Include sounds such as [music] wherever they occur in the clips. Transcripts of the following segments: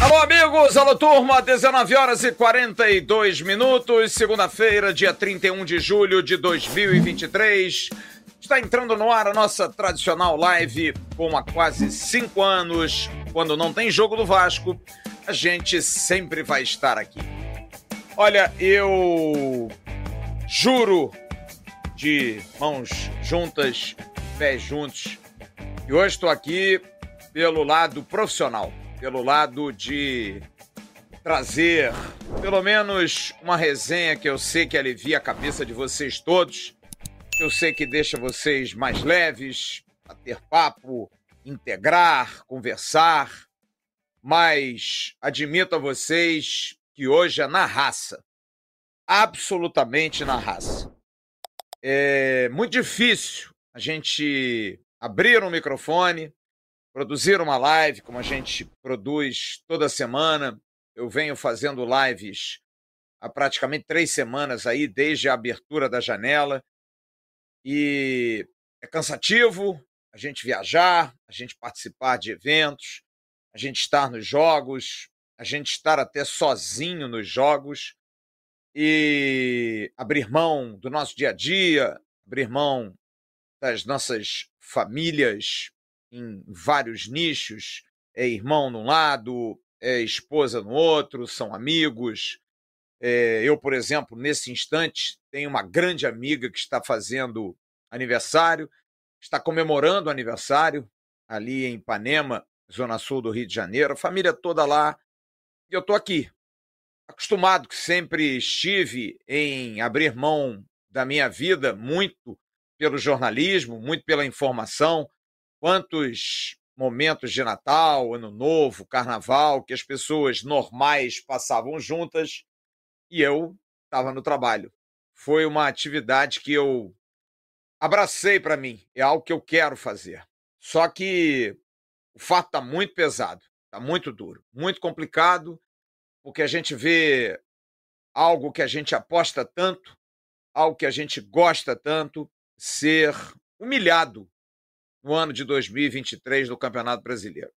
Alô, amigos, alô, turma, 19 horas e 42 minutos, segunda-feira, dia 31 de julho de 2023. Está entrando no ar a nossa tradicional live, como há quase cinco anos, quando não tem jogo do Vasco, a gente sempre vai estar aqui. Olha, eu juro de mãos juntas, pés juntos, e hoje estou aqui pelo lado profissional pelo lado de trazer pelo menos uma resenha que eu sei que alivia a cabeça de vocês todos, eu sei que deixa vocês mais leves, a ter papo, integrar, conversar, mas admito a vocês que hoje é na raça, absolutamente na raça. É muito difícil a gente abrir um microfone, produzir uma live, como a gente produz toda semana. Eu venho fazendo lives há praticamente três semanas aí, desde a abertura da janela. E é cansativo a gente viajar, a gente participar de eventos, a gente estar nos jogos, a gente estar até sozinho nos jogos e abrir mão do nosso dia a dia, abrir mão das nossas famílias em vários nichos, é irmão num lado, é esposa no outro, são amigos. É, eu, por exemplo, nesse instante, tenho uma grande amiga que está fazendo aniversário, está comemorando o aniversário ali em Ipanema, zona sul do Rio de Janeiro, a família toda lá. E eu estou aqui, acostumado que sempre estive em abrir mão da minha vida muito pelo jornalismo, muito pela informação, Quantos momentos de Natal, Ano Novo, Carnaval, que as pessoas normais passavam juntas e eu estava no trabalho. Foi uma atividade que eu abracei para mim, é algo que eu quero fazer. Só que o fato está muito pesado, está muito duro, muito complicado, porque a gente vê algo que a gente aposta tanto, algo que a gente gosta tanto, ser humilhado no ano de 2023 no Campeonato Brasileiro.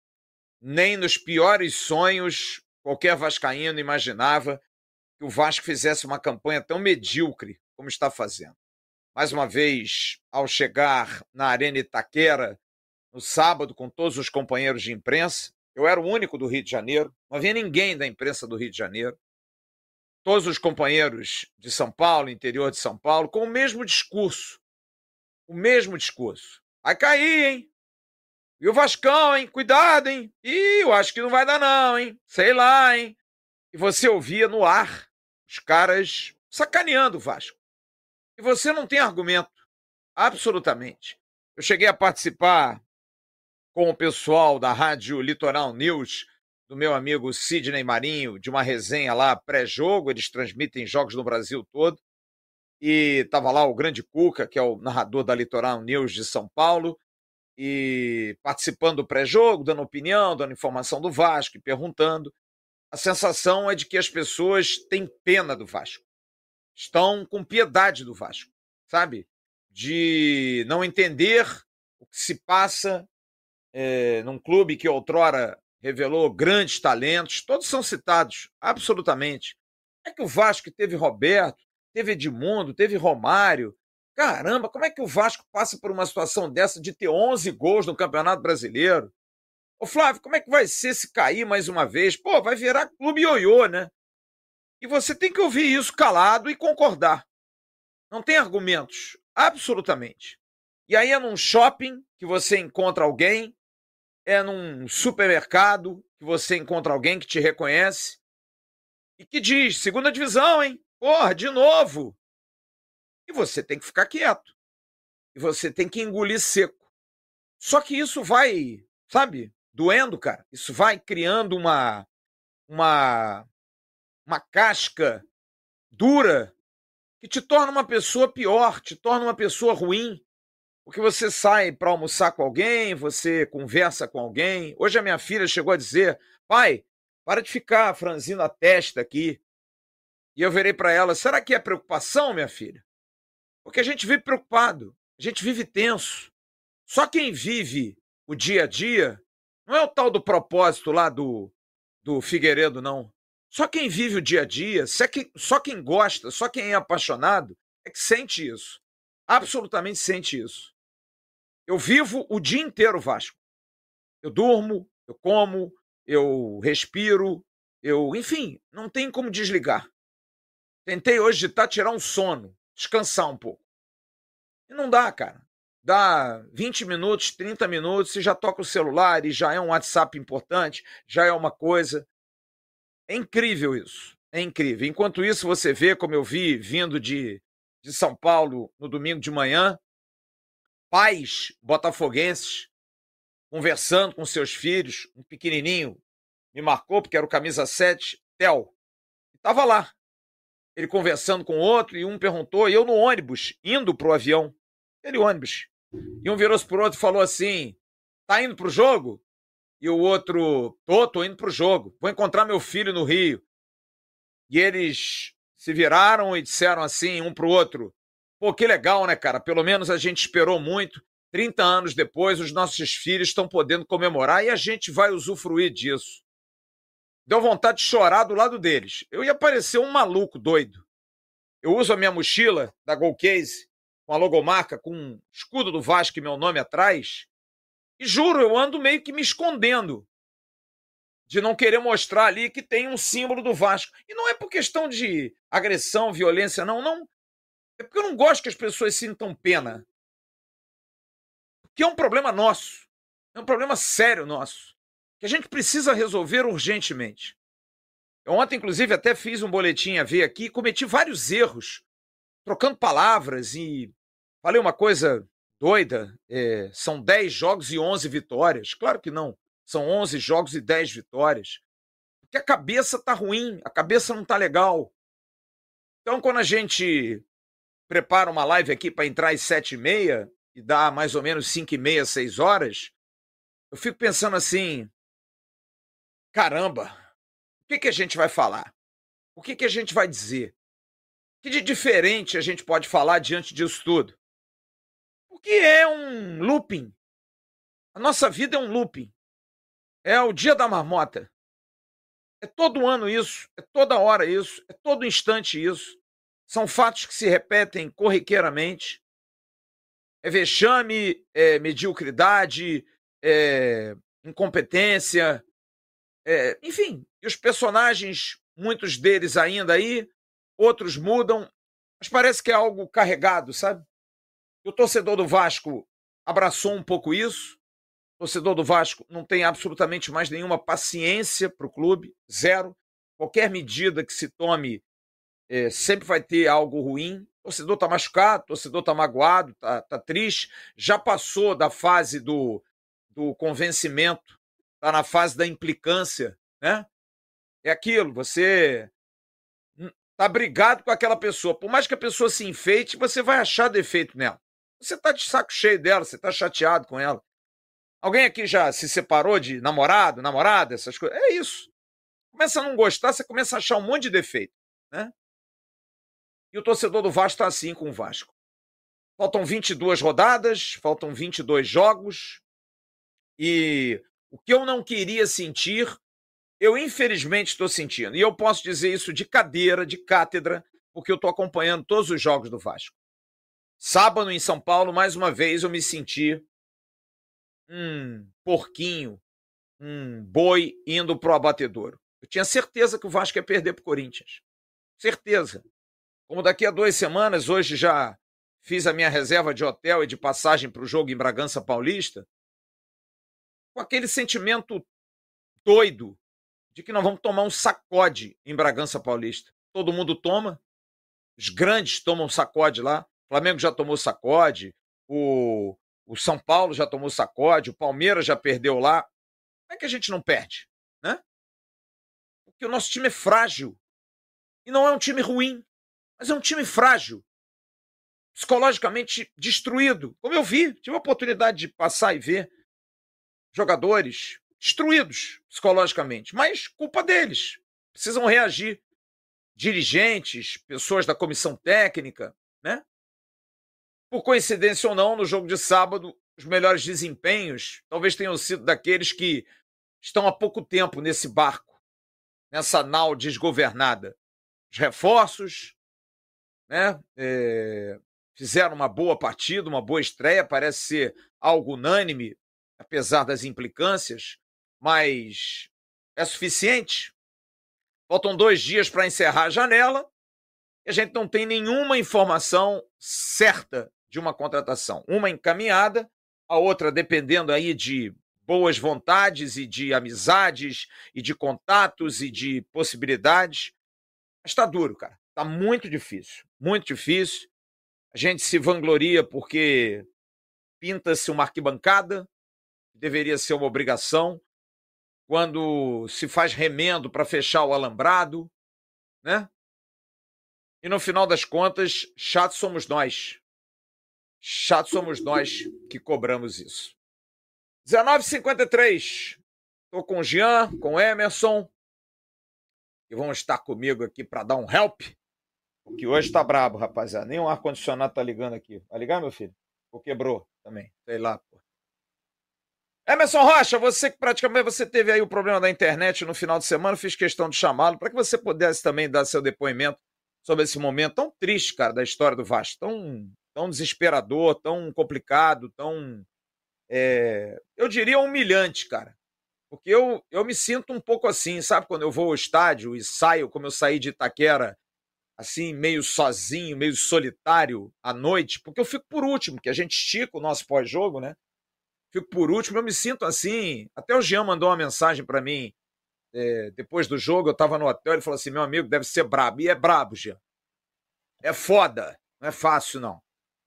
Nem nos piores sonhos qualquer vascaíno imaginava que o Vasco fizesse uma campanha tão medíocre como está fazendo. Mais uma vez, ao chegar na Arena Itaquera, no sábado, com todos os companheiros de imprensa, eu era o único do Rio de Janeiro, não havia ninguém da imprensa do Rio de Janeiro. Todos os companheiros de São Paulo, interior de São Paulo, com o mesmo discurso. O mesmo discurso. Vai cair, hein? E o Vascão, hein? Cuidado, hein? Ih, eu acho que não vai dar, não, hein? Sei lá, hein? E você ouvia no ar os caras sacaneando o Vasco. E você não tem argumento. Absolutamente. Eu cheguei a participar com o pessoal da Rádio Litoral News, do meu amigo Sidney Marinho, de uma resenha lá pré-jogo. Eles transmitem jogos no Brasil todo e estava lá o grande Cuca, que é o narrador da Litoral News de São Paulo, e participando do pré-jogo, dando opinião, dando informação do Vasco e perguntando. A sensação é de que as pessoas têm pena do Vasco, estão com piedade do Vasco, sabe? De não entender o que se passa é, num clube que outrora revelou grandes talentos, todos são citados, absolutamente. É que o Vasco teve Roberto, teve Edmundo, teve Romário. Caramba, como é que o Vasco passa por uma situação dessa de ter 11 gols no Campeonato Brasileiro? Ô Flávio, como é que vai ser se cair mais uma vez? Pô, vai virar clube ioiô, né? E você tem que ouvir isso calado e concordar. Não tem argumentos, absolutamente. E aí é num shopping que você encontra alguém, é num supermercado que você encontra alguém que te reconhece e que diz: segunda divisão, hein? Porra, de novo! E você tem que ficar quieto. E você tem que engolir seco. Só que isso vai, sabe, doendo, cara. Isso vai criando uma uma uma casca dura que te torna uma pessoa pior, te torna uma pessoa ruim. Porque você sai para almoçar com alguém, você conversa com alguém. Hoje a minha filha chegou a dizer: pai, para de ficar franzindo a testa aqui. E eu virei para ela: será que é preocupação, minha filha? Porque a gente vive preocupado, a gente vive tenso. Só quem vive o dia a dia não é o tal do propósito lá do, do Figueiredo, não. Só quem vive o dia a dia, só quem gosta, só quem é apaixonado, é que sente isso. Absolutamente sente isso. Eu vivo o dia inteiro Vasco. Eu durmo, eu como, eu respiro, eu, enfim, não tem como desligar. Tentei hoje de tá, tirar um sono, descansar um pouco. E não dá, cara. Dá 20 minutos, 30 minutos, e já toca o celular e já é um WhatsApp importante, já é uma coisa. É incrível isso. É incrível. Enquanto isso, você vê, como eu vi vindo de, de São Paulo no domingo de manhã, pais botafoguenses conversando com seus filhos, um pequenininho me marcou, porque era o camisa 7, Theo, estava lá. Ele conversando com outro, e um perguntou, e eu no ônibus, indo para o avião. Ele ônibus. E um virou-se para o outro e falou assim: tá indo para o jogo? E o outro, tô, tô indo para o jogo. Vou encontrar meu filho no Rio. E eles se viraram e disseram assim, um para o outro: pô, que legal, né, cara? Pelo menos a gente esperou muito. 30 anos depois, os nossos filhos estão podendo comemorar e a gente vai usufruir disso. Deu vontade de chorar do lado deles. Eu ia parecer um maluco doido. Eu uso a minha mochila da Golcase com a logomarca, com um escudo do Vasco e meu nome atrás. E juro, eu ando meio que me escondendo de não querer mostrar ali que tem um símbolo do Vasco. E não é por questão de agressão, violência, não, não. É porque eu não gosto que as pessoas sintam pena. Que é um problema nosso. É um problema sério nosso. Que a gente precisa resolver urgentemente. Eu ontem, inclusive, até fiz um boletim a ver aqui, cometi vários erros trocando palavras e falei uma coisa doida. É, são 10 jogos e 11 vitórias. Claro que não. São 11 jogos e 10 vitórias. Porque a cabeça tá ruim, a cabeça não tá legal. Então, quando a gente prepara uma live aqui para entrar às 7 e meia e dá mais ou menos 5 e meia, 6 horas, eu fico pensando assim: caramba, o que, que a gente vai falar? O que, que a gente vai dizer? que de diferente a gente pode falar diante disso tudo? Porque é um looping. A nossa vida é um looping. É o dia da marmota. É todo ano isso, é toda hora isso, é todo instante isso. São fatos que se repetem corriqueiramente. É vexame, é mediocridade, é incompetência, é, enfim. E os personagens, muitos deles ainda aí, outros mudam, mas parece que é algo carregado, sabe? E o torcedor do Vasco abraçou um pouco isso. O torcedor do Vasco não tem absolutamente mais nenhuma paciência para o clube, zero. Qualquer medida que se tome é, sempre vai ter algo ruim. O torcedor está machucado, torcedor está magoado, está tá triste. Já passou da fase do, do convencimento, está na fase da implicância, né? É aquilo, você tá brigado com aquela pessoa. Por mais que a pessoa se enfeite, você vai achar defeito nela. Você tá de saco cheio dela, você tá chateado com ela. Alguém aqui já se separou de namorado, namorada, essas coisas? É isso. Começa a não gostar, você começa a achar um monte de defeito, né? E o torcedor do Vasco está assim com o Vasco. Faltam 22 rodadas, faltam 22 jogos. E o que eu não queria sentir eu, infelizmente, estou sentindo. E eu posso dizer isso de cadeira, de cátedra, porque eu estou acompanhando todos os jogos do Vasco. Sábado, em São Paulo, mais uma vez, eu me senti um porquinho, um boi indo para o abatedouro. Eu tinha certeza que o Vasco ia perder para o Corinthians. Certeza. Como daqui a duas semanas, hoje já fiz a minha reserva de hotel e de passagem para o jogo em Bragança Paulista, com aquele sentimento doido de que nós vamos tomar um sacode em Bragança Paulista. Todo mundo toma, os grandes tomam sacode lá. O Flamengo já tomou sacode, o, o São Paulo já tomou sacode, o Palmeiras já perdeu lá. Como é que a gente não perde? Né? Porque o nosso time é frágil. E não é um time ruim, mas é um time frágil. Psicologicamente destruído. Como eu vi, tive a oportunidade de passar e ver jogadores destruídos psicologicamente, mas culpa deles. Precisam reagir. Dirigentes, pessoas da comissão técnica, né? por coincidência ou não, no jogo de sábado, os melhores desempenhos talvez tenham sido daqueles que estão há pouco tempo nesse barco, nessa nau desgovernada. Os reforços, né? É, fizeram uma boa partida, uma boa estreia, parece ser algo unânime, apesar das implicâncias, mas é suficiente. Faltam dois dias para encerrar a janela e a gente não tem nenhuma informação certa de uma contratação. Uma encaminhada, a outra dependendo aí de boas vontades e de amizades e de contatos e de possibilidades. Está duro, cara. Está muito difícil, muito difícil. A gente se vangloria porque pinta-se uma arquibancada, deveria ser uma obrigação, quando se faz remendo para fechar o alambrado, né? E no final das contas, chato somos nós. Chato somos nós que cobramos isso. 19h53. Estou com o Jean, com o Emerson. E vão estar comigo aqui para dar um help. Porque hoje está brabo, rapaziada. Nem o ar-condicionado tá ligando aqui. Vai ligar, meu filho? Ou quebrou também? Sei lá, pô. Emerson Rocha, você que praticamente você teve aí o problema da internet no final de semana, fiz questão de chamá-lo para que você pudesse também dar seu depoimento sobre esse momento tão triste, cara, da história do Vasco, tão, tão desesperador, tão complicado, tão, é, eu diria humilhante, cara. Porque eu, eu me sinto um pouco assim, sabe? Quando eu vou ao estádio e saio, como eu saí de Itaquera, assim, meio sozinho, meio solitário à noite, porque eu fico por último, que a gente estica o nosso pós-jogo, né? fico por último. Eu me sinto assim. Até o Jean mandou uma mensagem para mim é, depois do jogo. Eu estava no hotel. Ele falou assim: meu amigo, deve ser brabo. E é brabo, Jean. É foda. Não é fácil, não.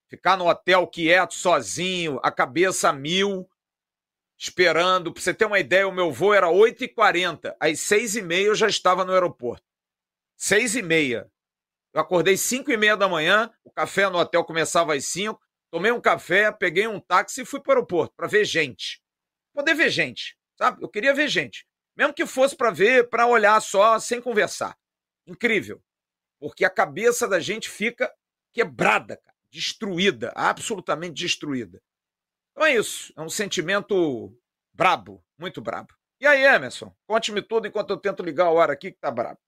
Ficar no hotel quieto, sozinho, a cabeça a mil, esperando. Pra você ter uma ideia, o meu voo era 8h40. Às 6h30 eu já estava no aeroporto. 6h30. Eu acordei 5 e meia da manhã, o café no hotel começava às 5, tomei um café, peguei um táxi e fui para o aeroporto para ver gente. Poder ver gente, sabe? Eu queria ver gente. Mesmo que fosse para ver, para olhar só, sem conversar. Incrível. Porque a cabeça da gente fica quebrada, cara, destruída, absolutamente destruída. Então é isso. É um sentimento brabo, muito brabo. E aí, Emerson? Conte-me tudo enquanto eu tento ligar a hora aqui que tá brabo.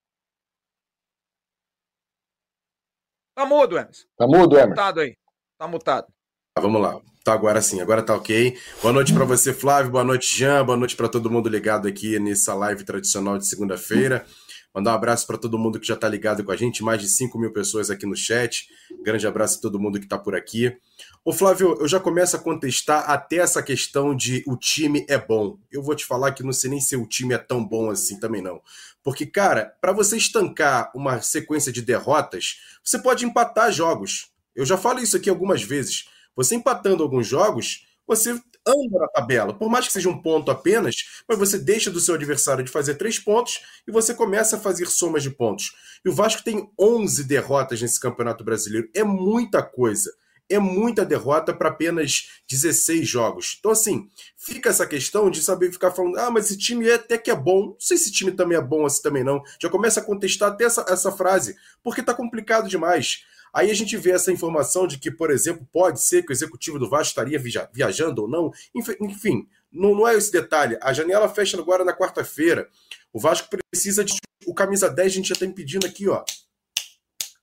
Tá mudo, Emerson. Tá mudo, Emerson. Tá mutado aí. Tá mutado. Tá, vamos lá. Tá agora sim, agora tá ok. Boa noite para você, Flávio. Boa noite, Jean. Boa noite para todo mundo ligado aqui nessa live tradicional de segunda-feira. Mandar um abraço para todo mundo que já tá ligado com a gente, mais de 5 mil pessoas aqui no chat. Grande abraço a todo mundo que tá por aqui. Ô Flávio, eu já começo a contestar até essa questão de o time é bom. Eu vou te falar que não sei nem se o time é tão bom assim também não. Porque, cara, para você estancar uma sequência de derrotas, você pode empatar jogos. Eu já falo isso aqui algumas vezes. Você empatando alguns jogos, você anda na tabela. Por mais que seja um ponto apenas, mas você deixa do seu adversário de fazer três pontos e você começa a fazer somas de pontos. E o Vasco tem 11 derrotas nesse Campeonato Brasileiro. É muita coisa. É muita derrota para apenas 16 jogos. Então, assim, fica essa questão de saber ficar falando: ah, mas esse time é até que é bom. Não sei se esse time também é bom assim também não. Já começa a contestar até essa, essa frase, porque tá complicado demais. Aí a gente vê essa informação de que, por exemplo, pode ser que o executivo do Vasco estaria viajando ou não. Enfim, não, é esse detalhe. A janela fecha agora na quarta-feira. O Vasco precisa de. O camisa 10 a gente já está impedindo aqui, ó.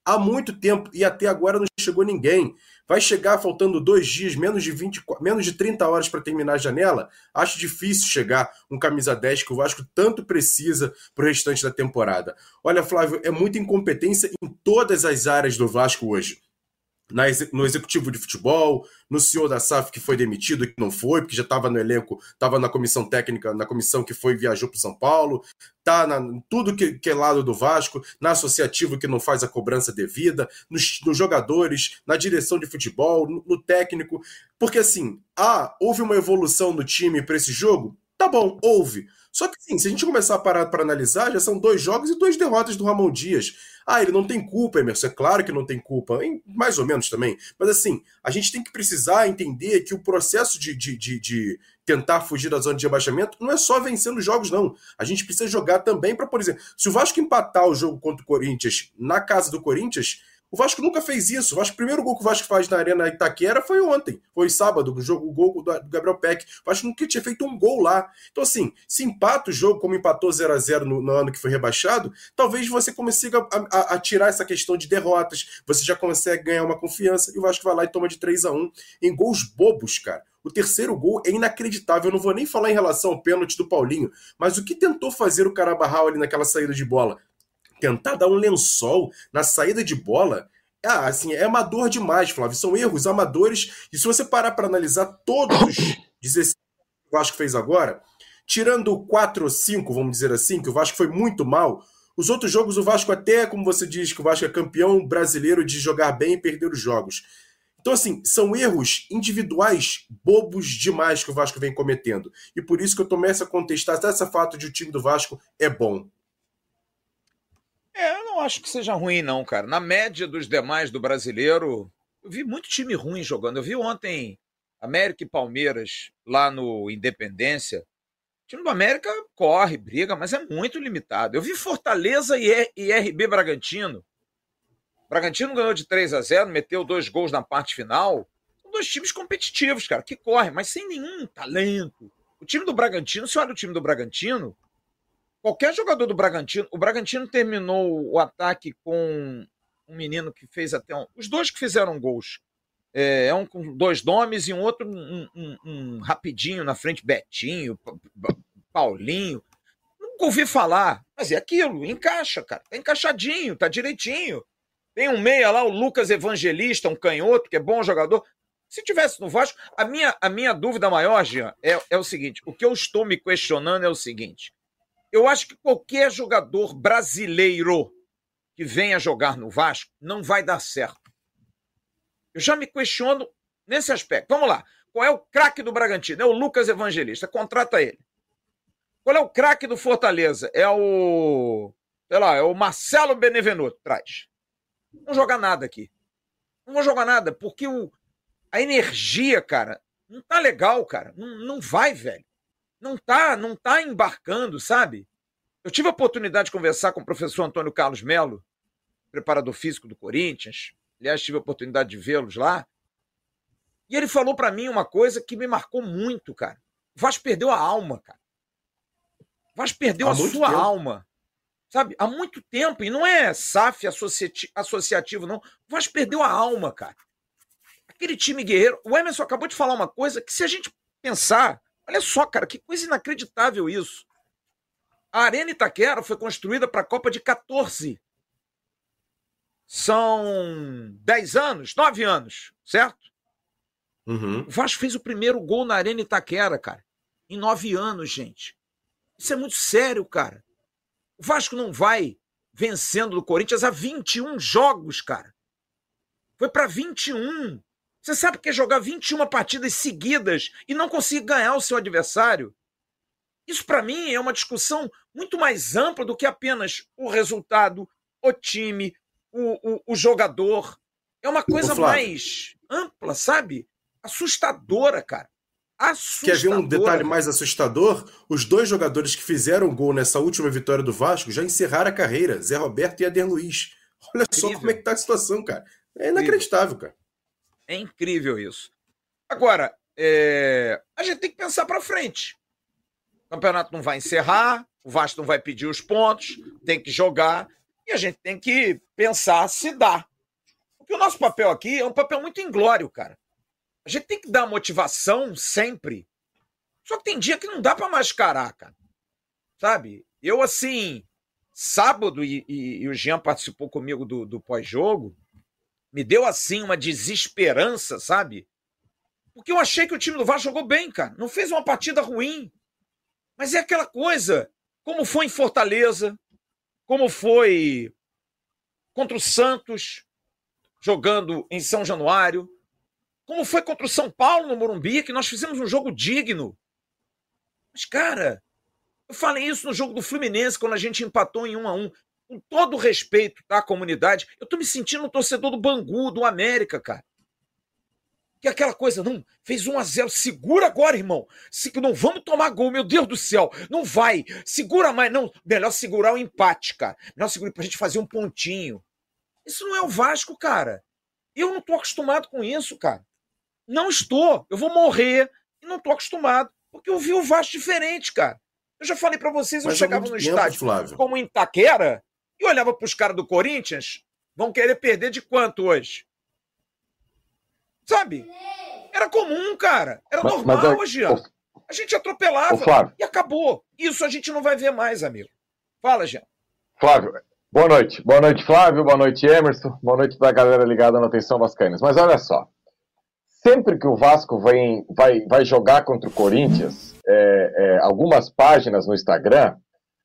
Há muito tempo e até agora não chegou ninguém. Vai chegar faltando dois dias, menos de 20, menos de 30 horas para terminar a janela? Acho difícil chegar um camisa 10 que o Vasco tanto precisa para o restante da temporada. Olha, Flávio, é muita incompetência em todas as áreas do Vasco hoje na, no executivo de futebol, no senhor da SAF que foi demitido, que não foi, porque já estava no elenco, estava na comissão técnica, na comissão que foi viajou para São Paulo, tá na tudo que, que, é lado do Vasco, na associativo que não faz a cobrança devida, nos, nos jogadores, na direção de futebol, no, no, técnico, porque assim, ah, houve uma evolução no time para esse jogo? Tá bom, houve. Só que sim, se a gente começar a parar para analisar, já são dois jogos e duas derrotas do Ramon Dias. Ah, ele não tem culpa, Emerson. É claro que não tem culpa, mais ou menos também. Mas assim, a gente tem que precisar entender que o processo de, de, de, de tentar fugir da zona de rebaixamento não é só vencendo jogos, não. A gente precisa jogar também para, por exemplo, se o Vasco empatar o jogo contra o Corinthians na casa do Corinthians, O Vasco nunca fez isso. O, Vasco, o primeiro gol que o Vasco faz na Arena Itaquera foi ontem. Foi sábado, o, jogo, o gol do Gabriel Peck. O Vasco nunca tinha feito um gol lá. Então, assim, se empata o jogo, como empatou 0 a 0 no, no ano que foi rebaixado, talvez você consiga a, a, a, tirar essa questão de derrotas. Você já consegue ganhar uma confiança. E o Vasco vai lá e toma de 3 a 1 em gols bobos, cara. O terceiro gol é inacreditável. Eu não vou nem falar em relação ao pênalti do Paulinho, mas o que tentou fazer o Carabarral ali naquela saída de bola? Tentar dar um lençol na saída de bola, ah, assim, é amador demais, Flávio. São erros amadores. E se você parar para analisar todos os [coughs] 16 que o Vasco fez agora, tirando 4 ou 5, vamos dizer assim, que o Vasco foi muito mal, os outros jogos o Vasco até, como você diz, que o Vasco é campeão brasileiro de jogar bem e perder os jogos. Então, assim, são erros individuais bobos demais que o Vasco vem cometendo. E por isso que eu começo a contestar esse fato de o time do Vasco é bom. É, eu não acho que seja ruim, não, cara. Na média dos demais do brasileiro, eu vi muito time ruim jogando. Eu vi ontem América e Palmeiras lá no Independência. O time do América corre, briga, mas é muito limitado. Eu vi Fortaleza e RB Bragantino. Bragantino ganhou de 3 a 0 meteu dois gols na parte final. São dois times competitivos, cara, que correm, mas sem nenhum talento. O time do Bragantino, se olha o time do Bragantino, qualquer jogador do Bragantino. O Bragantino terminou o ataque com um menino que fez até um, os dois que fizeram gols. É, é um com dois nomes e um outro um, um, um rapidinho na frente, Betinho, Paulinho. Nunca ouvi falar, mas é aquilo, encaixa, cara. Tá encaixadinho, tá direitinho. Tem um meia lá, o Lucas Evangelista, um canhoto, que é bom jogador. Se tivesse no Vasco, a minha, a minha dúvida maior, Jean, é, é o seguinte: o que eu estou me questionando é o seguinte: eu acho que qualquer jogador brasileiro que venha jogar no Vasco não vai dar certo. Eu já me questiono nesse aspecto. Vamos lá. Qual é o craque do Bragantino? É o Lucas Evangelista. Contrata ele. Qual é o craque do Fortaleza? É o. Sei lá, é o Marcelo Benevenuto. Traz. Não vou jogar nada aqui. Não vou jogar nada, porque o, a energia, cara, não tá legal, cara. Não, não vai, velho não tá, não tá embarcando, sabe? Eu tive a oportunidade de conversar com o professor Antônio Carlos Melo, preparador físico do Corinthians. Aliás, tive a oportunidade de vê-los lá. E ele falou para mim uma coisa que me marcou muito, cara. O Vasco perdeu a alma, cara. O Vasco perdeu Há a sua tempo. alma. Sabe? Há muito tempo. E não é SAF associativo, não. O Vasco perdeu a alma, cara. Aquele time guerreiro. O Emerson acabou de falar uma coisa que, se a gente pensar, Olha só, cara, que coisa inacreditável isso. A Arena Itaquera foi construída para a Copa de 14. São 10 anos, 9 anos, certo? Uhum. O Vasco fez o primeiro gol na Arena Itaquera, cara. Em 9 anos, gente. Isso é muito sério, cara. O Vasco não vai vencendo do Corinthians há 21 jogos, cara. Foi para 21. Você sabe que é jogar 21 partidas seguidas e não conseguir ganhar o seu adversário? Isso, para mim, é uma discussão muito mais ampla do que apenas o resultado, o time, o, o, o jogador. É uma coisa mais ampla, sabe? Assustadora, cara. Assustadora. Quer ver um detalhe mais assustador? Os dois jogadores que fizeram gol nessa última vitória do Vasco já encerraram a carreira, Zé Roberto e Ader Luiz. Olha Incrível. só como é que tá a situação, cara. É inacreditável, cara. É incrível isso. Agora, é... a gente tem que pensar para frente. O campeonato não vai encerrar, o Vasco não vai pedir os pontos, tem que jogar e a gente tem que pensar se dá. Porque o nosso papel aqui é um papel muito inglório, cara. A gente tem que dar motivação sempre. Só que tem dia que não dá para mascarar, cara. Sabe? Eu, assim, sábado, e, e, e o Jean participou comigo do, do pós-jogo, me deu assim uma desesperança, sabe? Porque eu achei que o time do Vasco jogou bem, cara. Não fez uma partida ruim. Mas é aquela coisa, como foi em Fortaleza, como foi contra o Santos, jogando em São Januário, como foi contra o São Paulo no Morumbi, que nós fizemos um jogo digno. Mas, cara, eu falei isso no jogo do Fluminense, quando a gente empatou em 1 a 1 com todo respeito à comunidade, eu tô me sentindo um torcedor do Bangu, do América, cara. Que é aquela coisa, não, fez 1 a 0 segura agora, irmão. Se, não vamos tomar gol, meu Deus do céu. Não vai, segura mais. Não, melhor segurar o empate, cara. Melhor segurar pra gente fazer um pontinho. Isso não é o Vasco, cara. Eu não estou acostumado com isso, cara. Não estou. Eu vou morrer e não estou acostumado. Porque eu vi o Vasco diferente, cara. Eu já falei para vocês, eu Mas chegava no tempo, estádio Flávio. como em Taquera e olhava para os caras do Corinthians, vão querer perder de quanto hoje? Sabe? Era comum, cara. Era mas, normal mas é, hoje. A gente atropelava e acabou. Isso a gente não vai ver mais, amigo. Fala, Jean. Flávio, boa noite. Boa noite, Flávio. Boa noite, Emerson. Boa noite da galera ligada na Atenção Vascaínas. Mas olha só. Sempre que o Vasco vai, vai, vai jogar contra o Corinthians, é, é, algumas páginas no Instagram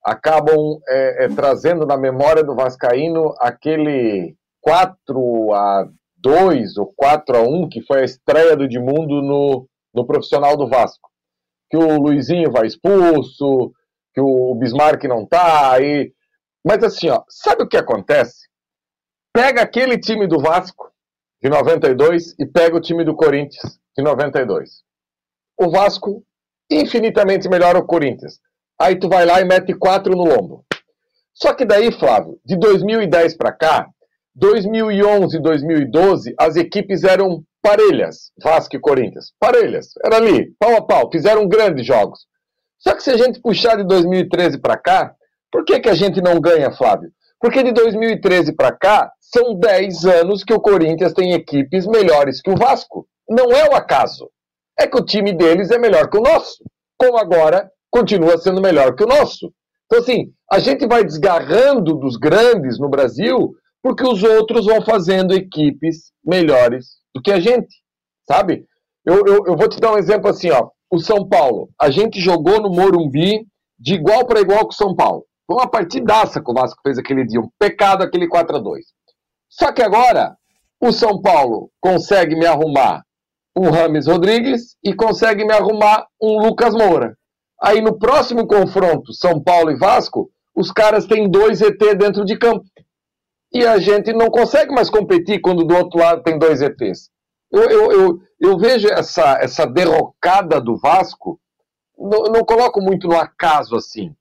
acabam é, é trazendo na memória do Vascaíno aquele 4 a 2 ou 4 a 1 que foi a estreia do Edmundo no, no profissional do Vasco. Que o Luizinho vai expulso, que o Bismarck não tá aí. Mas assim, ó, sabe o que acontece? Pega aquele time do Vasco de 92 e pega o time do Corinthians de 92. O Vasco infinitamente melhor o Corinthians. Aí tu vai lá e mete quatro no lombo. Só que daí, Flávio, de 2010 para cá, 2011 e 2012, as equipes eram parelhas, Vasco e Corinthians. Parelhas, era ali, pau a pau, fizeram grandes jogos. Só que se a gente puxar de 2013 para cá, por que, que a gente não ganha, Flávio? Porque de 2013 para cá, são 10 anos que o Corinthians tem equipes melhores que o Vasco. Não é o acaso. É que o time deles é melhor que o nosso. Como agora continua sendo melhor que o nosso. Então, assim, a gente vai desgarrando dos grandes no Brasil porque os outros vão fazendo equipes melhores do que a gente, sabe? Eu, eu, eu vou te dar um exemplo assim, ó. O São Paulo, a gente jogou no Morumbi de igual para igual com o São Paulo. Foi uma partidaça que o Vasco fez aquele dia, um pecado aquele 4 a 2 Só que agora, o São Paulo consegue me arrumar um Rames Rodrigues e consegue me arrumar um Lucas Moura. Aí no próximo confronto, São Paulo e Vasco, os caras têm dois ET dentro de campo. E a gente não consegue mais competir quando do outro lado tem dois ETs. Eu, eu, eu, eu vejo essa, essa derrocada do Vasco, não, não coloco muito no acaso assim.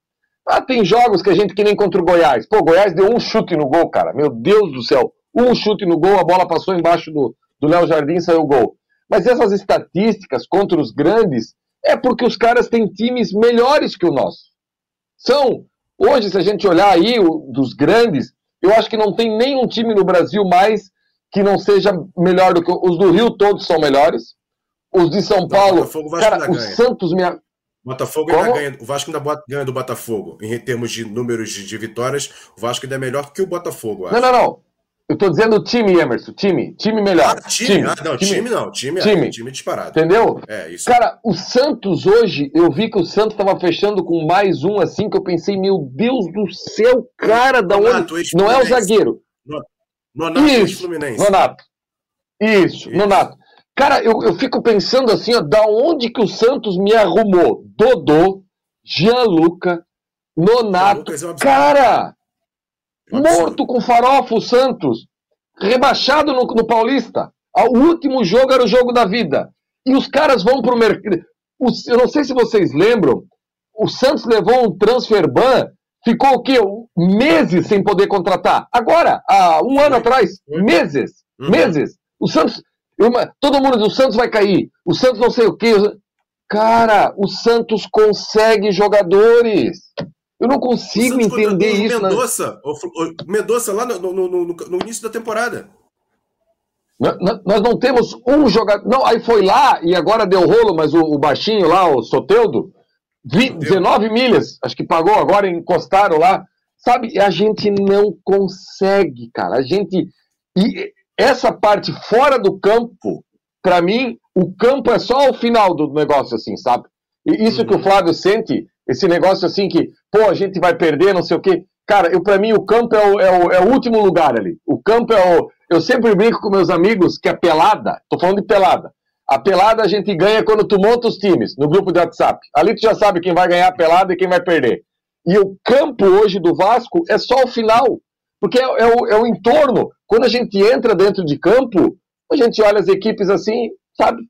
Ah, tem jogos que a gente que nem contra o Goiás. Pô, Goiás deu um chute no gol, cara. Meu Deus do céu. Um chute no gol, a bola passou embaixo do, Léo Jardim saiu o gol. Mas essas estatísticas contra os grandes é porque os caras têm times melhores que o nosso. São, hoje, se a gente olhar aí o, dos grandes, eu acho que não tem nenhum time no Brasil mais que não seja melhor do que os do Rio todos são melhores. Os de São Paulo, Botafogo, cara, o. Santos me Botafogo ainda ganha, o Vasco ainda ganha do Botafogo em termos de números de, de vitórias. O Vasco ainda é melhor que o Botafogo. Não, não, não. Eu tô dizendo time, Emerson. Time. Time melhor. Ah, time. time. Ah, não, time, time não. Time, time. É, time disparado. Entendeu? É, isso. Cara, o Santos hoje, eu vi que o Santos tava fechando com mais um assim, que eu pensei, meu Deus do céu, cara, da onde. Não é o zagueiro. Nonato, Isso, Fluminense. Nonato. Isso, Isso, Nonato. Cara, eu, eu fico pensando assim, ó, da onde que o Santos me arrumou? Dodô, Gianluca, Nonato. É cara! Morto com farofa o Santos. Rebaixado no, no Paulista. O último jogo era o jogo da vida. E os caras vão pro mercado. Eu não sei se vocês lembram. O Santos levou um transfer ban. Ficou o quê? Meses sem poder contratar. Agora, há um ano atrás. Meses. Uhum. Meses. O Santos. todo mundo diz: o Santos vai cair. O Santos não sei o quê. Cara, o Santos consegue jogadores. Eu não consigo entender isso. Mendonça, né? Mendonça lá no, no, no, no, início da temporada. Nós não temos um jogador. Não, aí foi lá e agora deu rolo, mas o, o baixinho lá, o Soteudo, 20, 19 milhas, acho que pagou, agora encostaram lá. Sabe, a gente não consegue, cara. A gente. E essa parte fora do campo, para mim, o campo é só o final do negócio, assim, sabe? E isso uhum. que o uhum. Flávio sente, esse negócio assim que, pô, a gente vai perder, não sei o quê. Cara, eu para mim o campo é o, é, o, é o último lugar ali. O campo é o. Eu sempre brinco com meus amigos que a pelada, tô falando de pelada. A pelada a gente ganha quando tu monta os times no grupo de WhatsApp. Ali tu já sabe quem vai ganhar a pelada e quem vai perder. E o campo hoje do Vasco é só o final. Porque é, é, o, é o entorno. Quando a gente entra dentro de campo, a gente olha as equipes assim, sabe?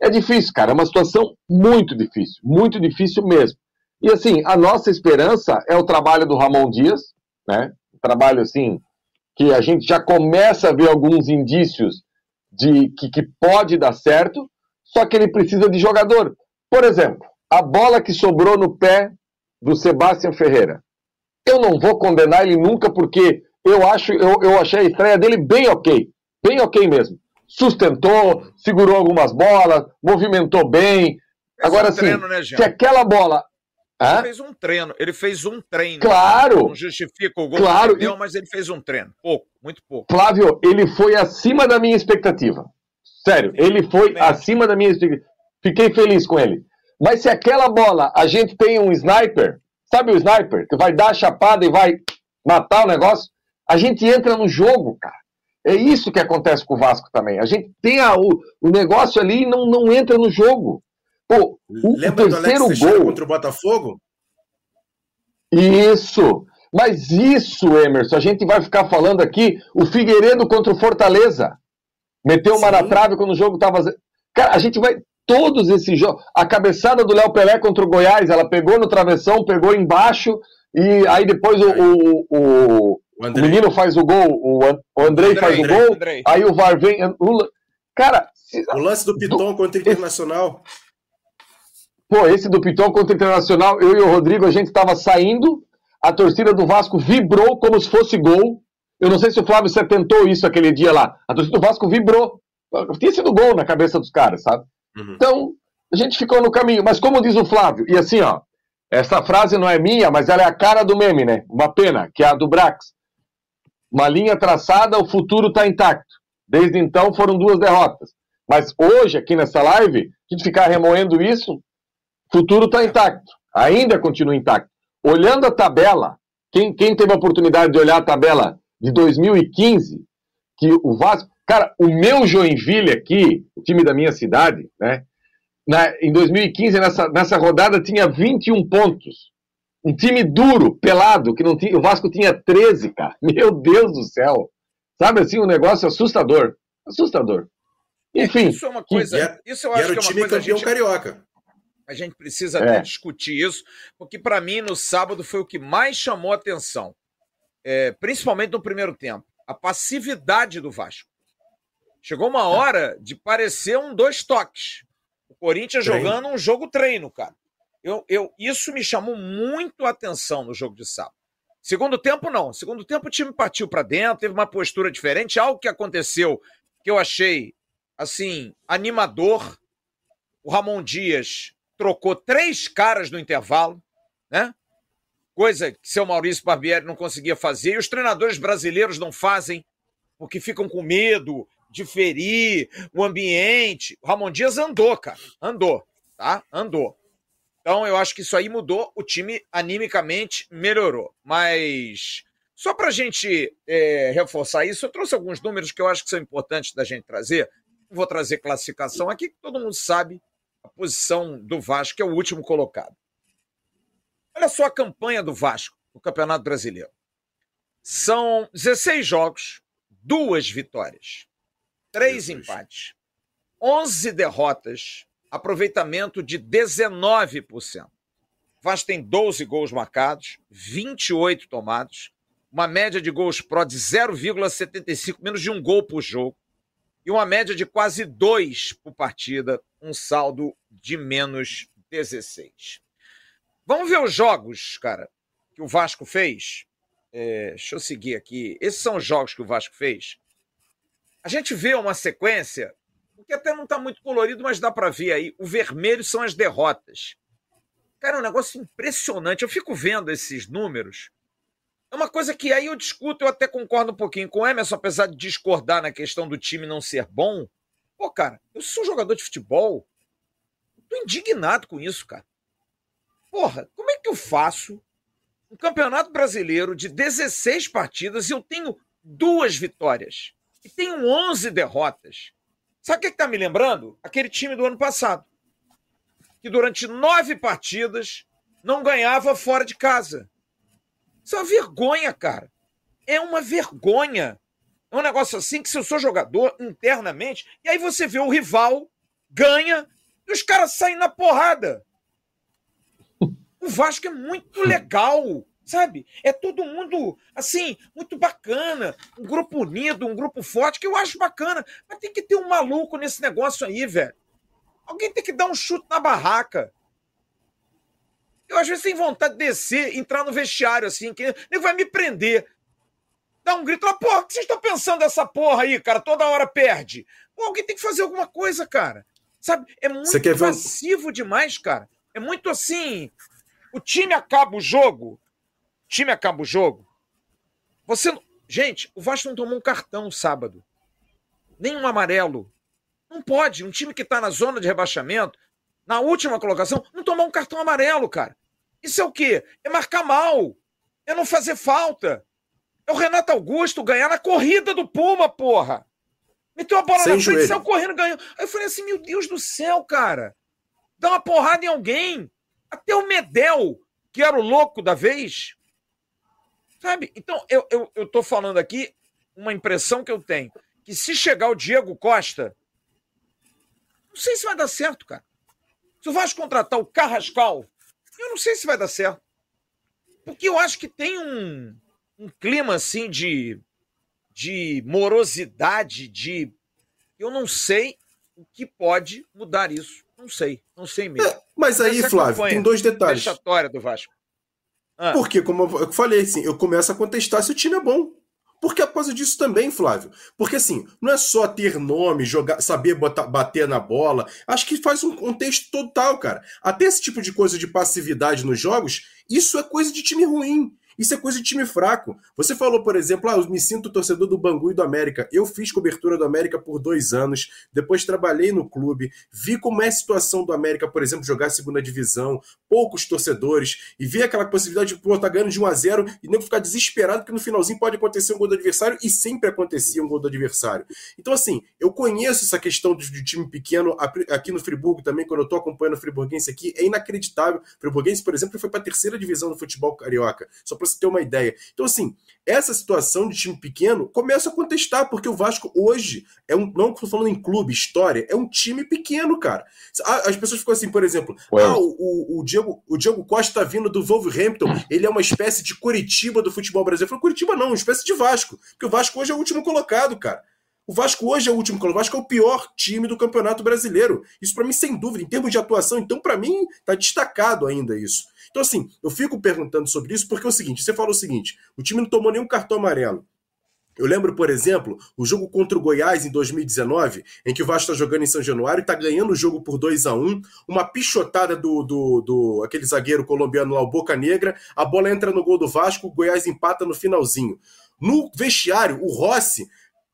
É difícil, cara. É uma situação muito difícil. Muito difícil mesmo. E assim, a nossa esperança é o trabalho do Ramon Dias, né? Um trabalho assim que a gente já começa a ver alguns indícios de que, que pode dar certo, só que ele precisa de jogador. Por exemplo, a bola que sobrou no pé do Sebastião Ferreira. Eu não vou condenar ele nunca, porque eu acho, eu, eu achei a estreia dele bem ok. Bem ok mesmo. Sustentou, segurou algumas bolas, movimentou bem. Agora, um assim, treino, né, se aquela bola Hã? Ele fez um treino, ele fez um treino. Claro! Não justifica o gol claro. que deu, mas ele fez um treino. Pouco, muito pouco. Flávio, ele foi acima da minha expectativa. Sério, ele foi acima da minha expectativa. Fiquei feliz com ele. Mas se aquela bola a gente tem um sniper, sabe o sniper? Que vai dar a chapada e vai matar o negócio? A gente entra no jogo, cara. É isso que acontece com o Vasco também. A gente tem a, o, o negócio ali e não, não entra no jogo. Pô, o, Lembra o terceiro do Alex gol contra o Botafogo? Isso. Mas isso, Emerson, a gente vai ficar falando aqui o Figueiredo contra o Fortaleza. Meteu uma na trave quando o jogo estava. Cara, a gente vai. Todos esses jogos. A cabeçada do Léo Pelé contra o Goiás, ela pegou no travessão, pegou embaixo, e aí depois o, o, o, o menino faz o gol, o, o Andrei, faz o gol, Andrei. aí o VAR vem. O, cara. O lance do Piton do, contra o Internacional. Pô, esse do Piton contra o Internacional, eu e o Rodrigo, a gente estava saindo, a torcida do Vasco vibrou como se fosse gol. Eu não sei se o Flávio você tentou isso aquele dia lá. A torcida do Vasco vibrou. Tinha sido gol na cabeça dos caras, sabe? Uhum. Então, a gente ficou no caminho. Mas como diz o Flávio, e assim, ó, essa frase não é minha, mas ela é a cara do meme, né? Uma pena, que é a do Brax. Uma linha traçada, o futuro está intacto. Desde então foram duas derrotas. Mas hoje, aqui nessa live, a gente ficar remoendo isso, futuro está intacto, ainda continua intacto. Olhando a tabela, quem, quem teve a oportunidade de olhar a tabela de 2015, que o Vasco. Cara, o meu Joinville aqui, o time da minha cidade, né? Na, em 2015, nessa, nessa rodada, tinha 21 pontos. Um time duro, pelado, que não tinha. O Vasco tinha 13, cara. [laughs] Meu Deus do céu. Sabe assim, um negócio assustador. Assustador. Enfim. Isso é uma coisa. Que, é, isso eu acho que é uma time coisa. Campeão gente... carioca. A gente precisa é. discutir isso, porque para mim no sábado foi o que mais chamou atenção, é, principalmente no primeiro tempo, a passividade do Vasco. Chegou uma hora de parecer um dois toques. O Corinthians treino. jogando um jogo treino, cara. Eu, eu, isso me chamou muito a atenção no jogo de sábado. Segundo tempo, não. Segundo tempo, o time partiu para dentro, teve uma postura diferente. Algo que aconteceu que eu achei, assim, animador. O Ramon Dias trocou três caras no intervalo, né? Coisa que seu Maurício Barbieri não conseguia fazer, e os treinadores brasileiros não fazem, porque ficam com medo de ferir o ambiente. O Ramon Dias andou, cara. Andou, tá? Andou. Então eu acho que isso aí mudou, o time animicamente melhorou. Mas só para a gente é, reforçar isso, eu trouxe alguns números que eu acho que são importantes da gente trazer. Vou trazer classificação aqui, que todo mundo sabe a posição do Vasco, que é o último colocado. Olha só a campanha do Vasco no Campeonato Brasileiro. São 16 jogos, duas vitórias, três Jesus. empates, 11 derrotas, aproveitamento de 19%. O Vasco tem 12 gols marcados, 28 tomados, uma média de gols pró de 0,75, menos de um gol por jogo e uma média de quase dois por partida, um saldo de menos 16. Vamos ver os jogos, cara, que o Vasco fez. É, deixa eu seguir aqui. Esses são os jogos que o Vasco fez. A gente vê uma sequência, que até não está muito colorido, mas dá para ver aí. O vermelho são as derrotas. Cara, é um negócio impressionante. Eu fico vendo esses números é uma coisa que aí eu discuto, eu até concordo um pouquinho com o Emerson, apesar de discordar na questão do time não ser bom. Pô, cara, eu sou jogador de futebol, tô indignado com isso, cara. Porra, como é que eu faço um campeonato brasileiro de 16 partidas e eu tenho duas vitórias e tenho 11 derrotas? Sabe o que está me lembrando? Aquele time do ano passado, que durante nove partidas não ganhava fora de casa. Isso é uma vergonha, cara. É uma vergonha. É um negócio assim que se eu sou jogador internamente, e aí você vê o rival ganha e os caras saem na porrada. O Vasco é muito legal. Sabe? É todo mundo, assim, muito bacana. Um grupo unido, um grupo forte, que eu acho bacana. Mas tem que ter um maluco nesse negócio aí, velho. Alguém tem que dar um chute na barraca. Eu às vezes tenho vontade de descer, entrar no vestiário assim, que nem vai me prender. Dar um grito lá, porra, o que vocês estão pensando dessa porra aí, cara? Toda hora perde. Pô, alguém tem que fazer alguma coisa, cara. Sabe? É muito passivo demais, cara. É muito assim. O time acaba o jogo. O time acaba o jogo. Você. Gente, o Vasco não tomou um cartão sábado. Nem um amarelo. Não pode. Um time que está na zona de rebaixamento, na última colocação, não tomar um cartão amarelo, cara. Isso é o quê? É marcar mal. É não fazer falta. É o Renato Augusto ganhar na corrida do Puma, porra. Meteu a bola Sem na frente, saiu correndo, ganhou. Aí eu falei assim, meu Deus do céu, cara. Dá uma porrada em alguém. Até o Medel, que era o louco da vez. Sabe? Então, eu, eu, eu tô falando aqui uma impressão que eu tenho. Que se chegar o Diego Costa, não sei se vai dar certo, cara. Se o Vasco contratar o Carrascal, eu não sei se vai dar certo. Porque eu acho que tem um, um clima assim de, de morosidade, de. Eu não sei o que pode mudar isso. Não sei, não sei mesmo. É, mas aí, Flávio, tem dois detalhes. Fechatória do Vasco. Ah. Porque, como eu falei, assim, eu começo a contestar se o time é bom. Porque é por causa disso também, Flávio. Porque assim, não é só ter nome, jogar, saber botar, bater na bola. Acho que faz um contexto total, cara. Até esse tipo de coisa de passividade nos jogos, isso é coisa de time ruim. Isso é coisa de time fraco. Você falou, por exemplo, ah, eu me sinto torcedor do Bangu e do América. Eu fiz cobertura do América por dois anos, depois trabalhei no clube, vi como é a situação do América, por exemplo, jogar segunda divisão, poucos torcedores, e vi aquela possibilidade de, pô, tá ganhando de 1 a 0 e nem ficar desesperado que no finalzinho pode acontecer um gol do adversário, e sempre acontecia um gol do adversário. Então, assim, eu conheço essa questão de, de time pequeno aqui no Friburgo também, quando eu tô acompanhando o Friburguense aqui, é inacreditável. O Friburguense, por exemplo, foi para a terceira divisão do futebol carioca, só para você ter uma ideia. Então, assim, essa situação de time pequeno começa a contestar, porque o Vasco hoje é um. Não estou falando em clube, história, é um time pequeno, cara. As pessoas ficam assim, por exemplo, ah, o, o, Diego, o Diego Costa está vindo do Wolverhampton, ele é uma espécie de Curitiba do futebol brasileiro. Eu falo, Curitiba não, uma espécie de Vasco, porque o Vasco hoje é o último colocado, cara. O Vasco hoje é o último colocado. O Vasco é o pior time do Campeonato Brasileiro. Isso para mim sem dúvida, em termos de atuação, então para mim tá destacado ainda isso. Então, assim, eu fico perguntando sobre isso porque é o seguinte: você falou o seguinte, o time não tomou nenhum cartão amarelo. Eu lembro, por exemplo, o jogo contra o Goiás em 2019, em que o Vasco está jogando em São Januário e está ganhando o jogo por 2 a 1 uma pichotada do, do, do aquele zagueiro colombiano lá, o Boca Negra, a bola entra no gol do Vasco, o Goiás empata no finalzinho. No vestiário, o Rossi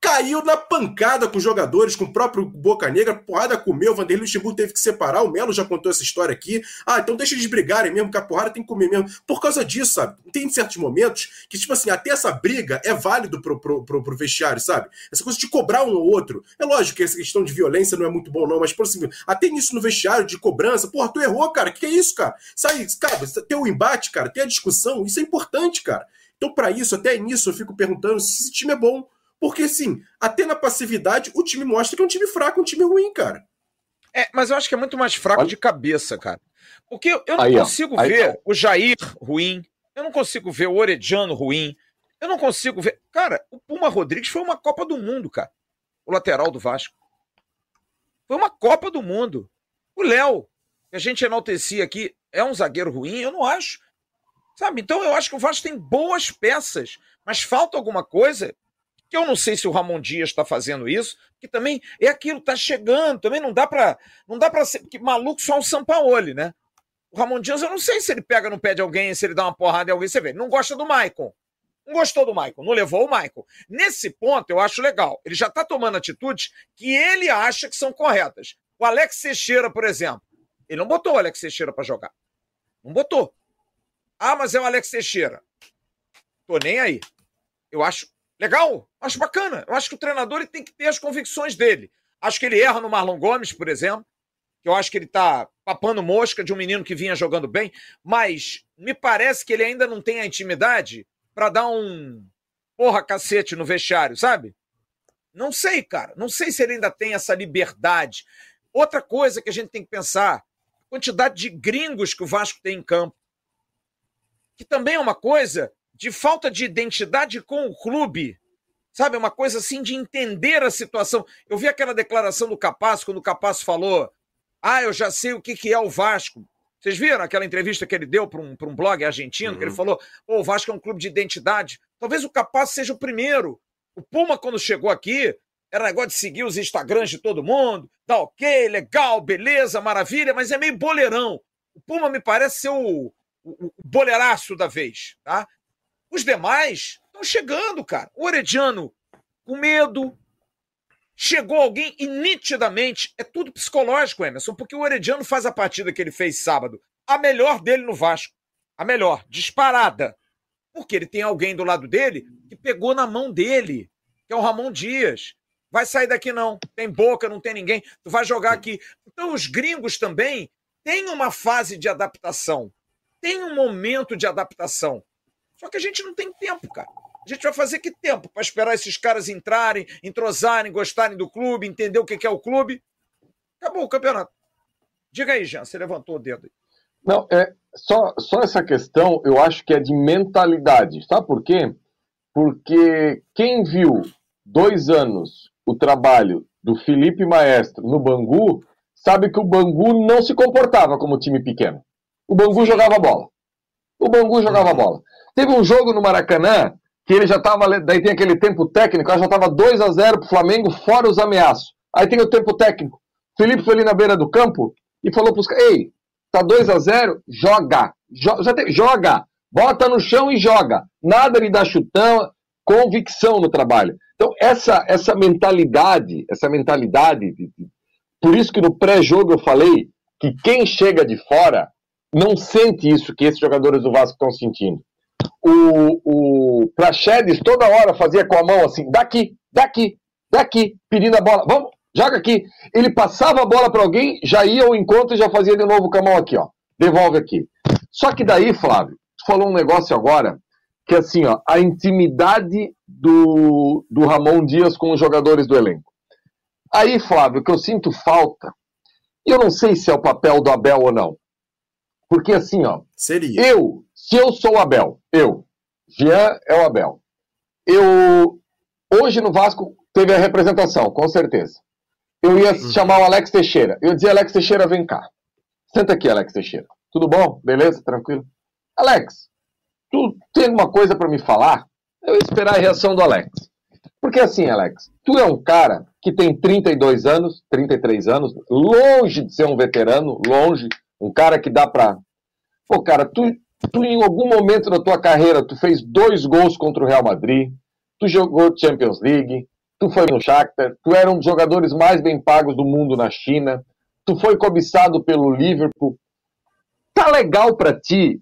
caiu na pancada com os jogadores, com o próprio Boca Negra, porrada comeu, o Vanderlei Luxemburgo teve que separar, o Melo já contou essa história aqui. Ah, então deixa eles brigarem mesmo, que a porrada tem que comer mesmo. Por causa disso, sabe? Tem certos momentos que, tipo assim, até essa briga é válido pro, pro, pro, pro vestiário, sabe? Essa coisa de cobrar um ou outro. É lógico que essa questão de violência não é muito bom, não, mas, por assim, até nisso no vestiário, de cobrança, porra, tu errou, cara, que, que é isso, cara? Sai, cara, tem o embate, cara, tem a discussão, isso é importante, cara. Então, para isso, até nisso, eu fico perguntando se esse time é bom. Porque, assim, até na passividade, o time mostra que é um time fraco, um time ruim, cara. É, mas eu acho que é muito mais fraco Olha. de cabeça, cara. Porque eu não aí, consigo aí, ver o Jair ruim, eu não consigo ver o Orediano ruim, eu não consigo ver. Cara, o Puma Rodrigues foi uma Copa do Mundo, cara. O lateral do Vasco. Foi uma Copa do Mundo. O Léo, que a gente enaltecia aqui, é um zagueiro ruim? Eu não acho. Sabe? Então eu acho que o Vasco tem boas peças, mas falta alguma coisa que eu não sei se o Ramon Dias está fazendo isso, que também é aquilo, está chegando, também não dá para não dá para ser que maluco só o Sampaoli, né? O Ramon Dias, eu não sei se ele pega no pé de alguém, se ele dá uma porrada em alguém, você vê, não gosta do Maicon. Não gostou do Maicon, não levou o Maicon. Nesse ponto, eu acho legal. Ele já está tomando atitudes que ele acha que são corretas. O Alex Teixeira, por exemplo, ele não botou o Alex Teixeira para jogar. Não botou. Ah, mas é o Alex Teixeira. Tô nem aí. Eu acho Legal? Acho bacana. Eu acho que o treinador ele tem que ter as convicções dele. Acho que ele erra no Marlon Gomes, por exemplo, que eu acho que ele tá papando mosca de um menino que vinha jogando bem, mas me parece que ele ainda não tem a intimidade para dar um porra cacete no vestiário, sabe? Não sei, cara. Não sei se ele ainda tem essa liberdade. Outra coisa que a gente tem que pensar: a quantidade de gringos que o Vasco tem em campo. que também é uma coisa de falta de identidade com o clube. Sabe, uma coisa assim de entender a situação. Eu vi aquela declaração do Capaz, quando o Capaz falou: Ah, eu já sei o que, que é o Vasco. Vocês viram aquela entrevista que ele deu para um, um blog argentino, uhum. que ele uhum. falou: oh, o Vasco é um clube de identidade. Talvez o Capaz seja o primeiro. O Puma, quando chegou aqui, era negócio de seguir os Instagrams de todo mundo, tá ok, legal, beleza, maravilha, mas é meio boleirão. O Puma me parece ser o, o, o boleiraço da vez, tá? Os demais estão chegando, cara. O Orediano com medo. Chegou alguém e nitidamente é tudo psicológico, Emerson, porque o Orediano faz a partida que ele fez sábado, a melhor dele no Vasco. A melhor, disparada. Porque ele tem alguém do lado dele que pegou na mão dele, que é o Ramon Dias. Vai sair daqui não. Tem boca, não tem ninguém. Tu vai jogar aqui. Então os gringos também têm uma fase de adaptação. Tem um momento de adaptação. Só que a gente não tem tempo, cara. A gente vai fazer que tempo para esperar esses caras entrarem, entrosarem, gostarem do clube, entender o que é o clube? Acabou o campeonato. Diga aí, Jean, você levantou o dedo aí. Não, é só, só essa questão eu acho que é de mentalidade. Sabe por quê? Porque quem viu dois anos o trabalho do Felipe Maestro no Bangu, sabe que o Bangu não se comportava como time pequeno. O Bangu jogava bola. O Bangu jogava uhum. bola. Teve um jogo no Maracanã que ele já estava. Daí tem aquele tempo técnico, já estava 2 a 0 pro Flamengo, fora os ameaços. Aí tem o tempo técnico. Felipe foi ali na beira do campo e falou pros caras: Ei, tá 2 a 0 joga. Jo tem, joga. Bota no chão e joga. Nada de dar chutão, convicção no trabalho. Então, essa, essa mentalidade, essa mentalidade, de, de, por isso que no pré-jogo eu falei que quem chega de fora não sente isso que esses jogadores do Vasco estão sentindo. O, o Praxedes toda hora fazia com a mão assim, daqui, daqui, daqui, pedindo a bola, vamos, joga aqui. Ele passava a bola para alguém, já ia ao encontro e já fazia de novo com a mão aqui, ó, devolve aqui. Só que daí, Flávio, tu falou um negócio agora que assim, ó, a intimidade do, do Ramon Dias com os jogadores do elenco. Aí, Flávio, que eu sinto falta, e eu não sei se é o papel do Abel ou não. Porque assim, ó. Seria. Eu, se eu sou o Abel, eu, Jean é o Abel. Eu. Hoje no Vasco teve a representação, com certeza. Eu ia uhum. chamar o Alex Teixeira. Eu dizia, Alex Teixeira, vem cá. Senta aqui, Alex Teixeira. Tudo bom? Beleza? Tranquilo? Alex, tu tem alguma coisa para me falar? Eu ia esperar a reação do Alex. Porque assim, Alex, tu é um cara que tem 32 anos, 33 anos, longe de ser um veterano, longe, um cara que dá pra. Pô, cara, tu, tu em algum momento da tua carreira, tu fez dois gols contra o Real Madrid, tu jogou Champions League, tu foi no Shakhtar, tu era um dos jogadores mais bem pagos do mundo na China, tu foi cobiçado pelo Liverpool. Tá legal para ti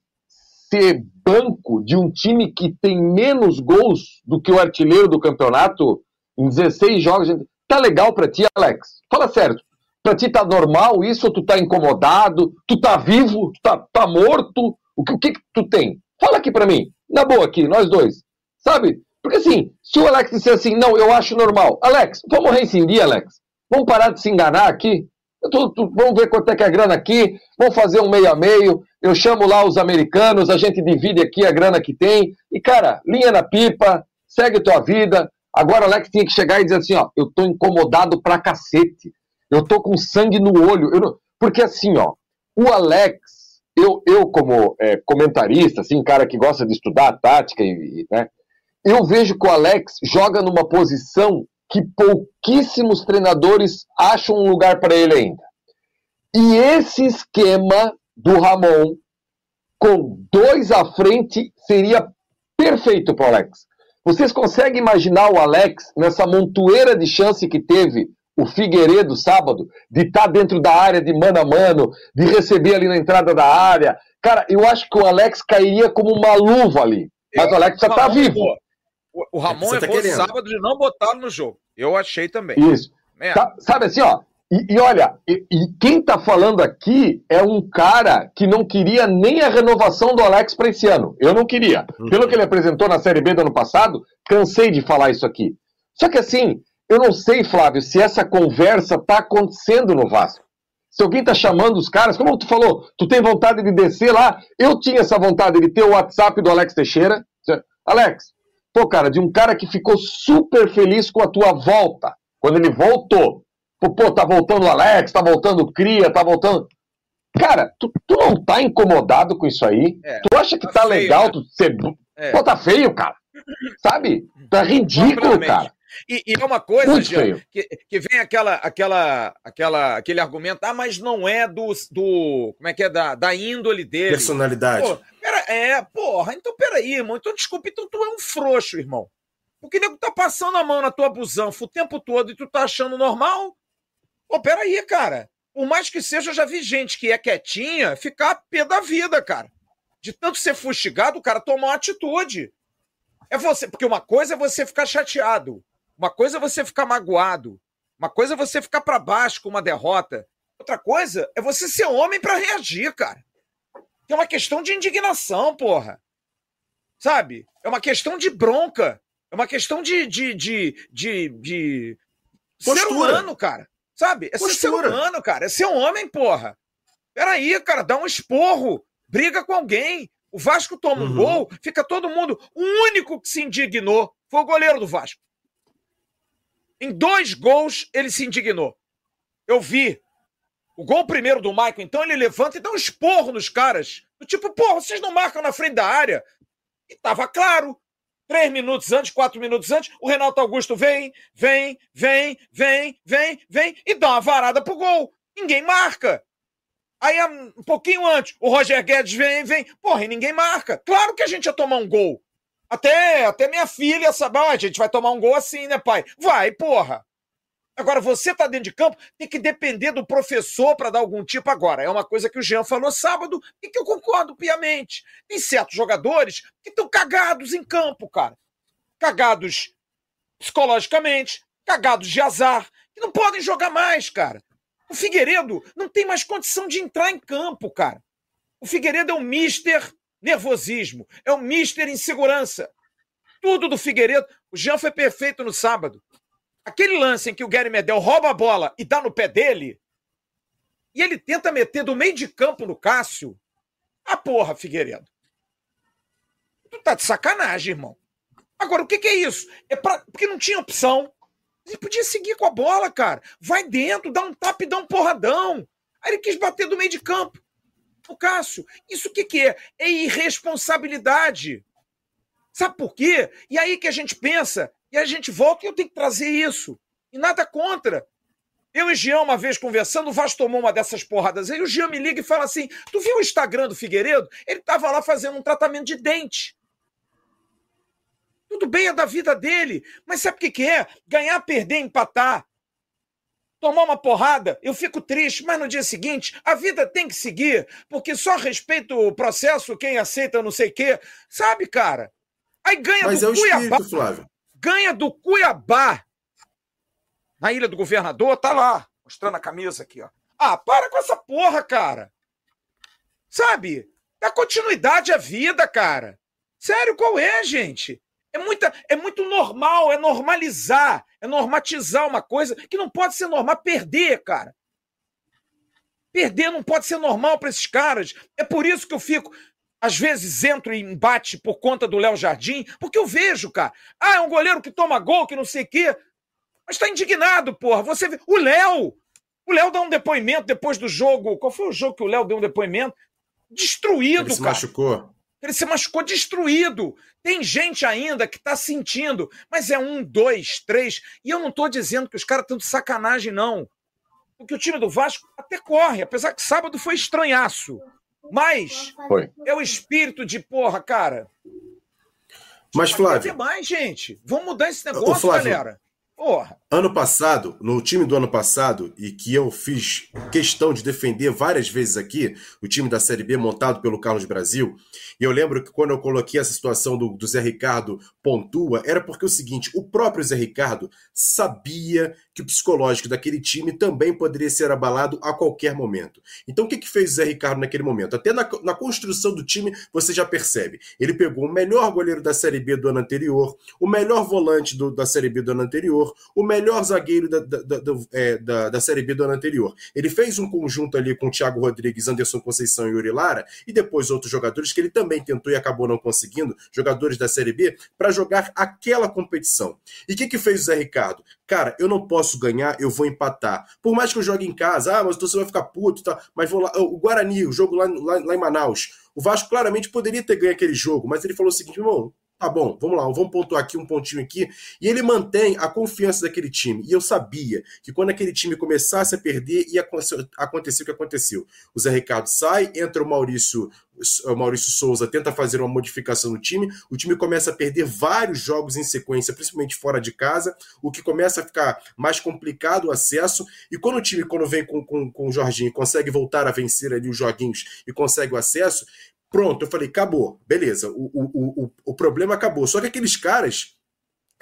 ser banco de um time que tem menos gols do que o artilheiro do campeonato em 16 jogos. Tá legal para ti, Alex? Fala sério. Pra ti tá normal isso ou tu tá incomodado? Tu tá vivo? Tu tá, tá morto? O que, o que, que tu tem? Fala aqui para mim. Na boa aqui, nós dois. Sabe? Porque assim, se o Alex disser assim, não, eu acho normal. Alex, vamos rescindir, Alex. Vamos parar de se enganar aqui. Tô, tô, vamos ver quanto é que é a grana aqui. Vamos fazer um meio a meio eu chamo lá os americanos, a gente divide aqui a grana que tem, e cara, linha na pipa, segue tua vida. Agora o Alex tinha que chegar e dizer assim, ó, eu tô incomodado pra cacete, eu tô com sangue no olho, não... porque assim, ó, o Alex, eu, eu como é, comentarista, assim, cara que gosta de estudar tática, e, né, eu vejo que o Alex joga numa posição que pouquíssimos treinadores acham um lugar para ele ainda. E esse esquema do Ramon com dois à frente seria perfeito para o Alex. Vocês conseguem imaginar o Alex nessa montoeira de chance que teve o Figueiredo sábado, de estar tá dentro da área de mano a mano, de receber ali na entrada da área? Cara, eu acho que o Alex cairia como uma luva ali. Mas eu, o Alex já está vivo. O, o Ramon é tá errou sábado de não botá-lo no jogo. Eu achei também. Isso. Tá, sabe assim, ó, e, e olha, e, e quem está falando aqui é um cara que não queria nem a renovação do Alex para esse ano. Eu não queria. Uhum. Pelo que ele apresentou na Série B do ano passado, cansei de falar isso aqui. Só que assim, eu não sei, Flávio, se essa conversa está acontecendo no Vasco. Se alguém tá chamando os caras, como tu falou, tu tem vontade de descer lá. Eu tinha essa vontade de ter o WhatsApp do Alex Teixeira. Alex, pô, cara, de um cara que ficou super feliz com a tua volta. Quando ele voltou. Pô, pô tá voltando o Alex, tá voltando o Cria, tá voltando. Cara, tu, tu não tá incomodado com isso aí? É, tu acha que tá, tá feio, legal né? tu ser. É. Pô, tá feio, cara. Sabe? Tá ridículo, cara. E, e, é uma coisa, Jean, que, que vem aquela, aquela, aquela, aquele argumento, ah, mas não é do, do como é que é, da, da índole dele. Personalidade. Pô, pera, é, porra, então peraí, irmão, então desculpa, então tu é um frouxo, irmão. Porque nego tá passando a mão na tua busanfa o tempo todo e tu tá achando normal? Pô, peraí, cara. Por mais que seja, eu já vi gente que é quietinha ficar a pé da vida, cara. De tanto ser fustigado, o cara toma uma atitude. É você, porque uma coisa é você ficar chateado, uma coisa é você ficar magoado, uma coisa é você ficar para baixo com uma derrota. Outra coisa é você ser homem para reagir, cara. É uma questão de indignação, porra. Sabe? É uma questão de bronca. É uma questão de, de, de, de, de ser humano, cara. Sabe? É Postura. ser humano, cara. É ser um homem, porra. Peraí, cara, dá um esporro. Briga com alguém. O Vasco toma um uhum. gol, fica todo mundo. O único que se indignou foi o goleiro do Vasco. Em dois gols, ele se indignou. Eu vi. O gol primeiro do Michael, então, ele levanta e dá um esporro nos caras. Do tipo, porra, vocês não marcam na frente da área. E tava claro. Três minutos antes, quatro minutos antes, o Renato Augusto vem, vem, vem, vem, vem, vem e dá uma varada pro gol. Ninguém marca. Aí, um pouquinho antes, o Roger Guedes vem, vem. Porra, e ninguém marca. Claro que a gente ia tomar um gol. Até, até minha filha sabe, ah, a gente vai tomar um gol assim, né, pai? Vai, porra. Agora, você tá dentro de campo, tem que depender do professor para dar algum tipo agora. É uma coisa que o Jean falou sábado e que eu concordo piamente. Tem certos jogadores que estão cagados em campo, cara. Cagados psicologicamente, cagados de azar, que não podem jogar mais, cara. O Figueiredo não tem mais condição de entrar em campo, cara. O Figueiredo é um mister nervosismo, é um mister insegurança. Tudo do Figueiredo. O Jean foi perfeito no sábado. Aquele lance em que o Gary Medel rouba a bola e dá no pé dele, e ele tenta meter do meio de campo no Cássio. Ah, porra, Figueiredo. Tu tá de sacanagem, irmão. Agora, o que, que é isso? É pra... porque não tinha opção. Ele podia seguir com a bola, cara. Vai dentro, dá um tapa e dá um porradão. Aí ele quis bater do meio de campo. O Cássio, isso o que, que é? É irresponsabilidade. Sabe por quê? E aí que a gente pensa, e a gente volta e eu tenho que trazer isso. E nada contra. Eu e Jean, uma vez conversando, o Vasco tomou uma dessas porradas. Aí o Jean me liga e fala assim: Tu viu o Instagram do Figueiredo? Ele estava lá fazendo um tratamento de dente. Tudo bem, é da vida dele. Mas sabe o que, que é? Ganhar, perder, empatar. Tomar uma porrada, eu fico triste, mas no dia seguinte a vida tem que seguir, porque só respeito o processo quem aceita não sei o quê. Sabe, cara? Aí ganha mas do é Cuiabá. Espírito, Flávio. Ganha do Cuiabá. Na Ilha do Governador, tá lá, mostrando a camisa aqui, ó. Ah, para com essa porra, cara. Sabe? Dá continuidade à vida, cara. Sério, qual é, gente? É, muita, é muito normal, é normalizar, é normatizar uma coisa que não pode ser normal. Perder, cara. Perder não pode ser normal para esses caras. É por isso que eu fico. Às vezes entro em embate por conta do Léo Jardim, porque eu vejo, cara. Ah, é um goleiro que toma gol, que não sei o quê. Mas tá indignado, porra. Você vê. O Léo! O Léo dá um depoimento depois do jogo. Qual foi o jogo que o Léo deu um depoimento? Destruído, Ele se cara. machucou. Ele se machucou destruído. Tem gente ainda que está sentindo, mas é um, dois, três. E eu não estou dizendo que os caras estão de sacanagem, não. Porque o time do Vasco até corre, apesar que sábado foi estranhaço. Mas foi. é o espírito de porra, cara. Mas, Flávio. mais, gente. Vamos mudar esse negócio, Flávio, galera. Porra. Ano passado, no time do ano passado, e que eu fiz questão de defender várias vezes aqui, o time da Série B montado pelo Carlos Brasil, e eu lembro que quando eu coloquei essa situação do, do Zé Ricardo pontua, era porque o seguinte: o próprio Zé Ricardo sabia que o psicológico daquele time também poderia ser abalado a qualquer momento. Então o que, que fez o Zé Ricardo naquele momento? Até na, na construção do time você já percebe. Ele pegou o melhor goleiro da Série B do ano anterior, o melhor volante do, da Série B do ano anterior, o melhor zagueiro da, da, da, é, da, da Série B do ano anterior. Ele fez um conjunto ali com o Thiago Rodrigues, Anderson Conceição e Yuri Lara, e depois outros jogadores que ele também tentou e acabou não conseguindo, jogadores da Série B, para jogar aquela competição. E o que, que fez o Zé Ricardo? Cara, eu não posso ganhar, eu vou empatar. Por mais que eu jogue em casa, ah, mas você vai ficar puto, tá? mas vou lá. O Guarani, o jogo lá, lá, lá em Manaus. O Vasco claramente poderia ter ganho aquele jogo, mas ele falou o seguinte, irmão, Tá bom, vamos lá, vamos pontuar aqui um pontinho aqui. E ele mantém a confiança daquele time. E eu sabia que quando aquele time começasse a perder, ia acontecer o que aconteceu. O Zé Ricardo sai, entra o Maurício, o Maurício Souza, tenta fazer uma modificação no time. O time começa a perder vários jogos em sequência, principalmente fora de casa, o que começa a ficar mais complicado o acesso. E quando o time, quando vem com, com, com o Jorginho, consegue voltar a vencer ali os joguinhos e consegue o acesso, Pronto, eu falei, acabou, beleza, o, o, o, o problema acabou. Só que aqueles caras,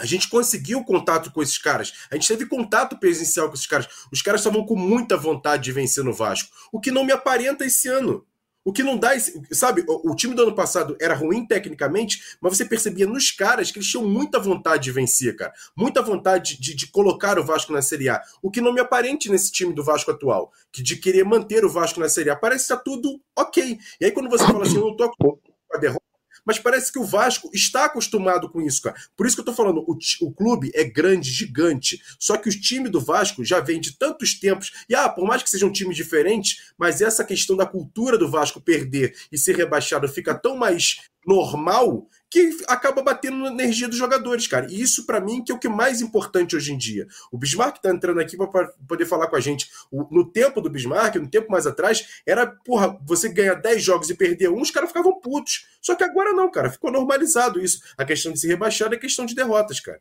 a gente conseguiu contato com esses caras. A gente teve contato presencial com esses caras. Os caras estavam com muita vontade de vencer no Vasco. O que não me aparenta esse ano. O que não dá, sabe, o, time do ano passado era ruim tecnicamente, mas você percebia nos caras que eles tinham muita vontade de vencer, cara. Muita vontade de, de colocar o Vasco na Série A. O que não me aparente nesse time do Vasco atual, que de querer manter o Vasco na Série A. Parece que tá tudo ok. E aí quando você fala assim, eu não tô com a derrota, mas parece que o Vasco está acostumado com isso, cara. Por isso que eu tô falando, o, o clube é grande, gigante. Só que o time do Vasco já vem de tantos tempos. E ah, por mais que seja um time diferente, mas essa questão da cultura do Vasco perder e ser rebaixado fica tão mais normal que acaba batendo na energia dos jogadores, cara. E isso, para mim, que é o que é mais importante hoje em dia. O Bismarck tá entrando aqui para poder falar com a gente. O, no tempo do Bismarck, no tempo mais atrás, era, porra, você ganhar 10 jogos e perder um, os caras ficavam putos. Só que agora não, cara. Ficou normalizado isso. A questão de se rebaixar é questão de derrotas, cara.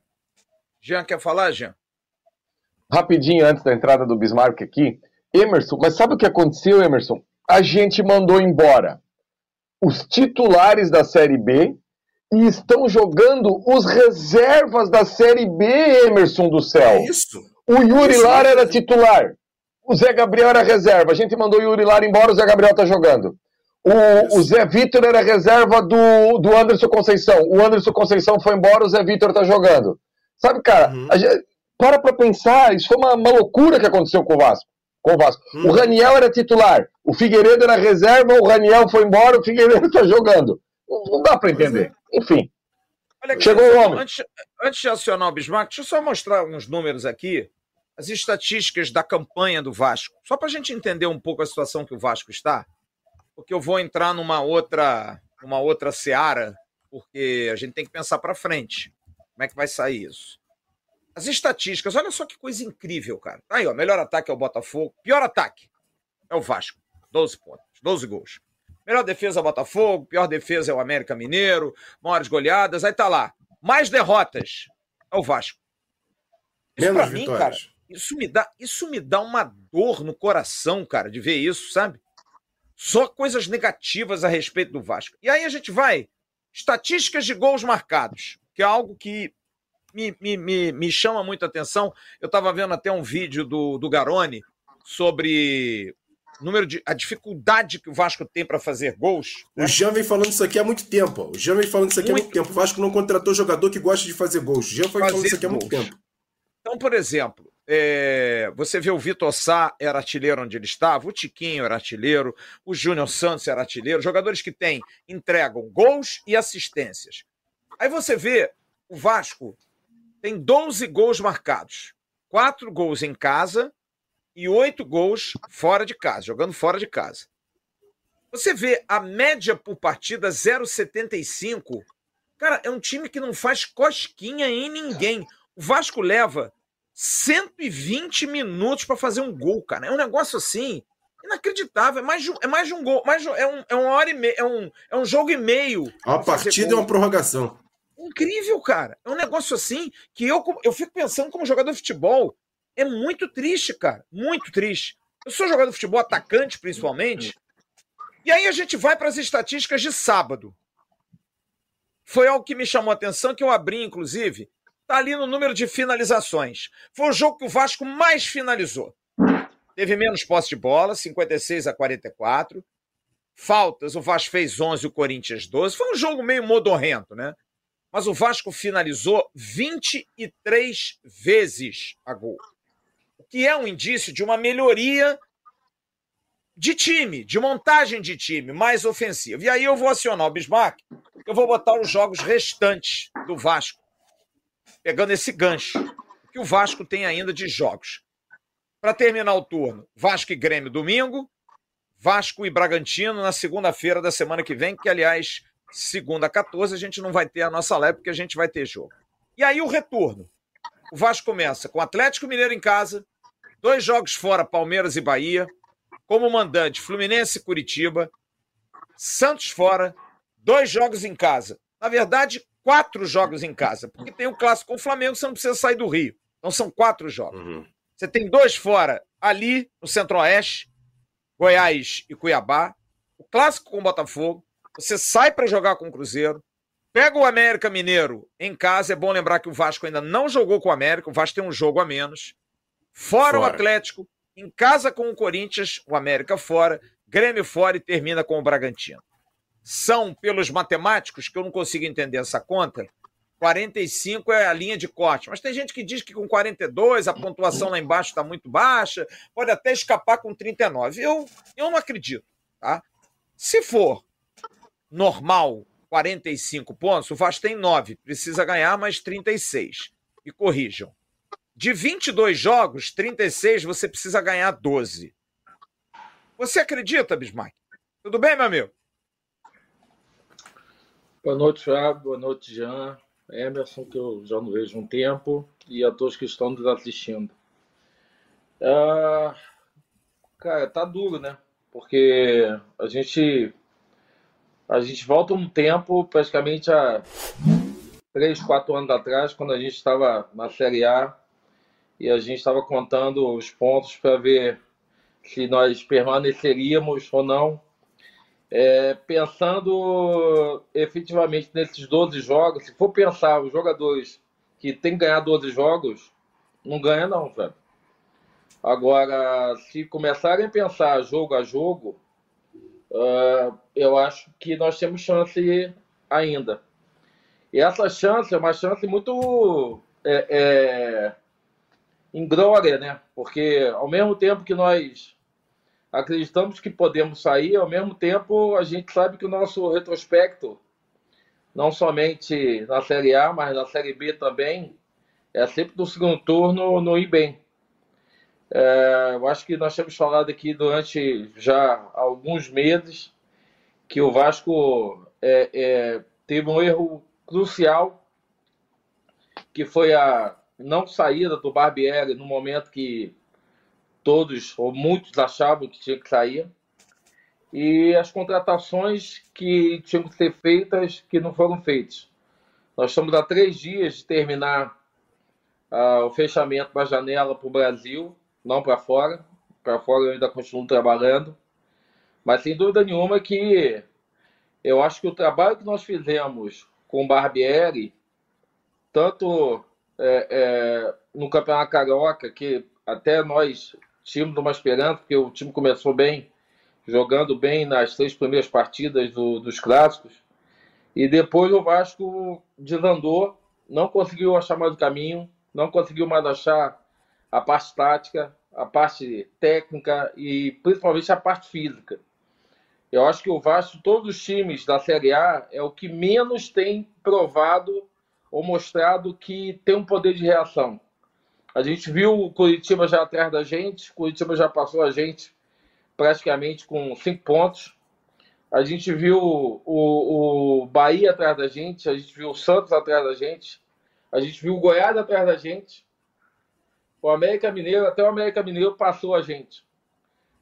Jean, quer falar, Jean? Rapidinho, antes da entrada do Bismarck aqui. Emerson, mas sabe o que aconteceu, Emerson? A gente mandou embora os titulares da Série B e estão jogando os reservas da Série B, Emerson do céu. É isso. O Yuri isso Lara era titular. O Zé Gabriel era reserva. A gente mandou o Yuri Lara embora, o Zé Gabriel tá jogando. O, o Zé Vitor era reserva do, do Anderson Conceição. O Anderson Conceição foi embora, o Zé Vitor tá jogando. Sabe, cara, uhum. gente, para pra pensar, isso foi uma, uma, loucura que aconteceu com o Vasco. Com o Vasco. Uhum. O Raniel era titular, o Figueiredo era reserva, o Raniel foi embora, o Figueiredo [laughs] tá jogando. Não, dá para entender. É. Enfim. Aqui, Chegou o homem. Antes, antes de acionar o Bismarck, deixa eu só mostrar uns números aqui, as estatísticas da campanha do Vasco, só para a gente entender um pouco a situação que o Vasco está, porque eu vou entrar numa outra, numa outra seara, porque a gente tem que pensar para frente. Como é que vai sair isso? As estatísticas, olha só que coisa incrível, cara. Aí, ó, melhor ataque é o Botafogo, pior ataque é o Vasco. 12 pontos, 12 gols. Melhor defesa é o Botafogo, pior defesa é o América Mineiro, maiores goleadas, aí tá lá. Mais derrotas é o Vasco. Isso Menos pra mim, cara, isso me, dá, isso me dá uma dor no coração, cara, de ver isso, sabe? Só coisas negativas a respeito do Vasco. E aí a gente vai. Estatísticas de gols marcados, que é algo que me, me, me, me chama muito a atenção. Eu estava vendo até um vídeo do, do Garone sobre número de a dificuldade que o Vasco tem para fazer gols. Né? O Jean vem falando isso aqui há muito tempo. O Jean vem falando isso aqui muito... há muito tempo. O Vasco não contratou jogador que gosta de fazer gols. O Jean foi falando isso aqui há muito tempo. Então, por exemplo, é, você vê o Vitor Sá era artilheiro onde ele estava, o Tiquinho era artilheiro, o Júnior Santos era artilheiro, jogadores que têm, entregam gols e assistências. Aí você vê o Vasco tem 12 gols marcados, quatro gols em casa e oito gols fora de casa, jogando fora de casa. Você vê a média por partida 0,75. Cara, é um time que não faz cosquinha em ninguém. O Vasco leva 120 minutos para fazer um gol, cara. É um negócio assim inacreditável. É mais de um, é mais de um gol. Mais de, é, um, é uma hora e meia. É um, é um jogo e meio. A partida é uma prorrogação. Incrível, cara. É um negócio assim que eu, eu fico pensando como jogador de futebol. É muito triste, cara. Muito triste. Eu sou jogador de futebol, atacante principalmente. E aí a gente vai para as estatísticas de sábado. Foi algo que me chamou a atenção, que eu abri, inclusive. Tá ali no número de finalizações. Foi o jogo que o Vasco mais finalizou. Teve menos posse de bola, 56 a 44. Faltas, o Vasco fez 11 e o Corinthians 12. Foi um jogo meio modorrento, né? mas o Vasco finalizou 23 vezes a gol. Que é um indício de uma melhoria de time, de montagem de time mais ofensiva. E aí eu vou acionar o Bismarck, eu vou botar os jogos restantes do Vasco, pegando esse gancho que o Vasco tem ainda de jogos. Para terminar o turno, Vasco e Grêmio domingo, Vasco e Bragantino na segunda-feira da semana que vem, que aliás, segunda 14 a gente não vai ter a nossa live porque a gente vai ter jogo. E aí o retorno. O Vasco começa com Atlético Mineiro em casa, dois jogos fora, Palmeiras e Bahia, como mandante Fluminense e Curitiba, Santos fora, dois jogos em casa. Na verdade, quatro jogos em casa, porque tem o clássico com o Flamengo, você não precisa sair do Rio. Então são quatro jogos. Uhum. Você tem dois fora ali no Centro-Oeste, Goiás e Cuiabá, o clássico com o Botafogo. Você sai para jogar com o Cruzeiro, pega o América Mineiro em casa. É bom lembrar que o Vasco ainda não jogou com o América, o Vasco tem um jogo a menos. Fora, fora. o Atlético, em casa com o Corinthians, o América fora, Grêmio fora e termina com o Bragantino. São, pelos matemáticos, que eu não consigo entender essa conta, 45 é a linha de corte. Mas tem gente que diz que com 42 a pontuação lá embaixo está muito baixa, pode até escapar com 39. Eu, eu não acredito. Tá? Se for normal 45 pontos, o Vasco tem 9, precisa ganhar mais 36. E corrijam. De 22 jogos, 36 você precisa ganhar 12. Você acredita, Bismarck? Tudo bem, meu amigo? Boa noite, Fábio. Boa noite, Jean. Emerson, que eu já não vejo um tempo, e a todos que estão nos assistindo. Ah, cara, tá duro, né? Porque a gente a gente volta um tempo, praticamente há três, quatro anos atrás, quando a gente estava na Série A e a gente estava contando os pontos para ver se nós permaneceríamos ou não. É, pensando efetivamente nesses 12 jogos, se for pensar os jogadores que tem que ganhar 12 jogos, não ganha não, velho. Agora, se começarem a pensar jogo a jogo, uh, eu acho que nós temos chance ainda. E essa chance é uma chance muito é, é, inglória, né? Porque ao mesmo tempo que nós acreditamos que podemos sair, ao mesmo tempo a gente sabe que o nosso retrospecto, não somente na Série A, mas na Série B também, é sempre no segundo turno no ir bem. É, eu acho que nós temos falado aqui durante já alguns meses que o Vasco é, é, teve um erro crucial, que foi a não saída do Barbieri no momento que todos ou muitos achavam que tinha que sair. E as contratações que tinham que ser feitas que não foram feitas. Nós estamos há três dias de terminar uh, o fechamento da janela para o Brasil, não para fora. Para fora eu ainda continuo trabalhando. Mas sem dúvida nenhuma que eu acho que o trabalho que nós fizemos com o Barbieri, tanto é, é, no Campeonato Carioca, que até nós tínhamos uma esperança, porque o time começou bem, jogando bem nas três primeiras partidas do, dos clássicos, e depois o Vasco desandou, não conseguiu achar mais o caminho, não conseguiu mais achar a parte tática, a parte técnica e principalmente a parte física. Eu acho que o Vasco, todos os times da Série A, é o que menos tem provado ou mostrado que tem um poder de reação. A gente viu o Curitiba já atrás da gente, Curitiba já passou a gente praticamente com cinco pontos. A gente viu o, o Bahia atrás da gente, a gente viu o Santos atrás da gente, a gente viu o Goiás atrás da gente. O América Mineiro, até o América Mineiro passou a gente.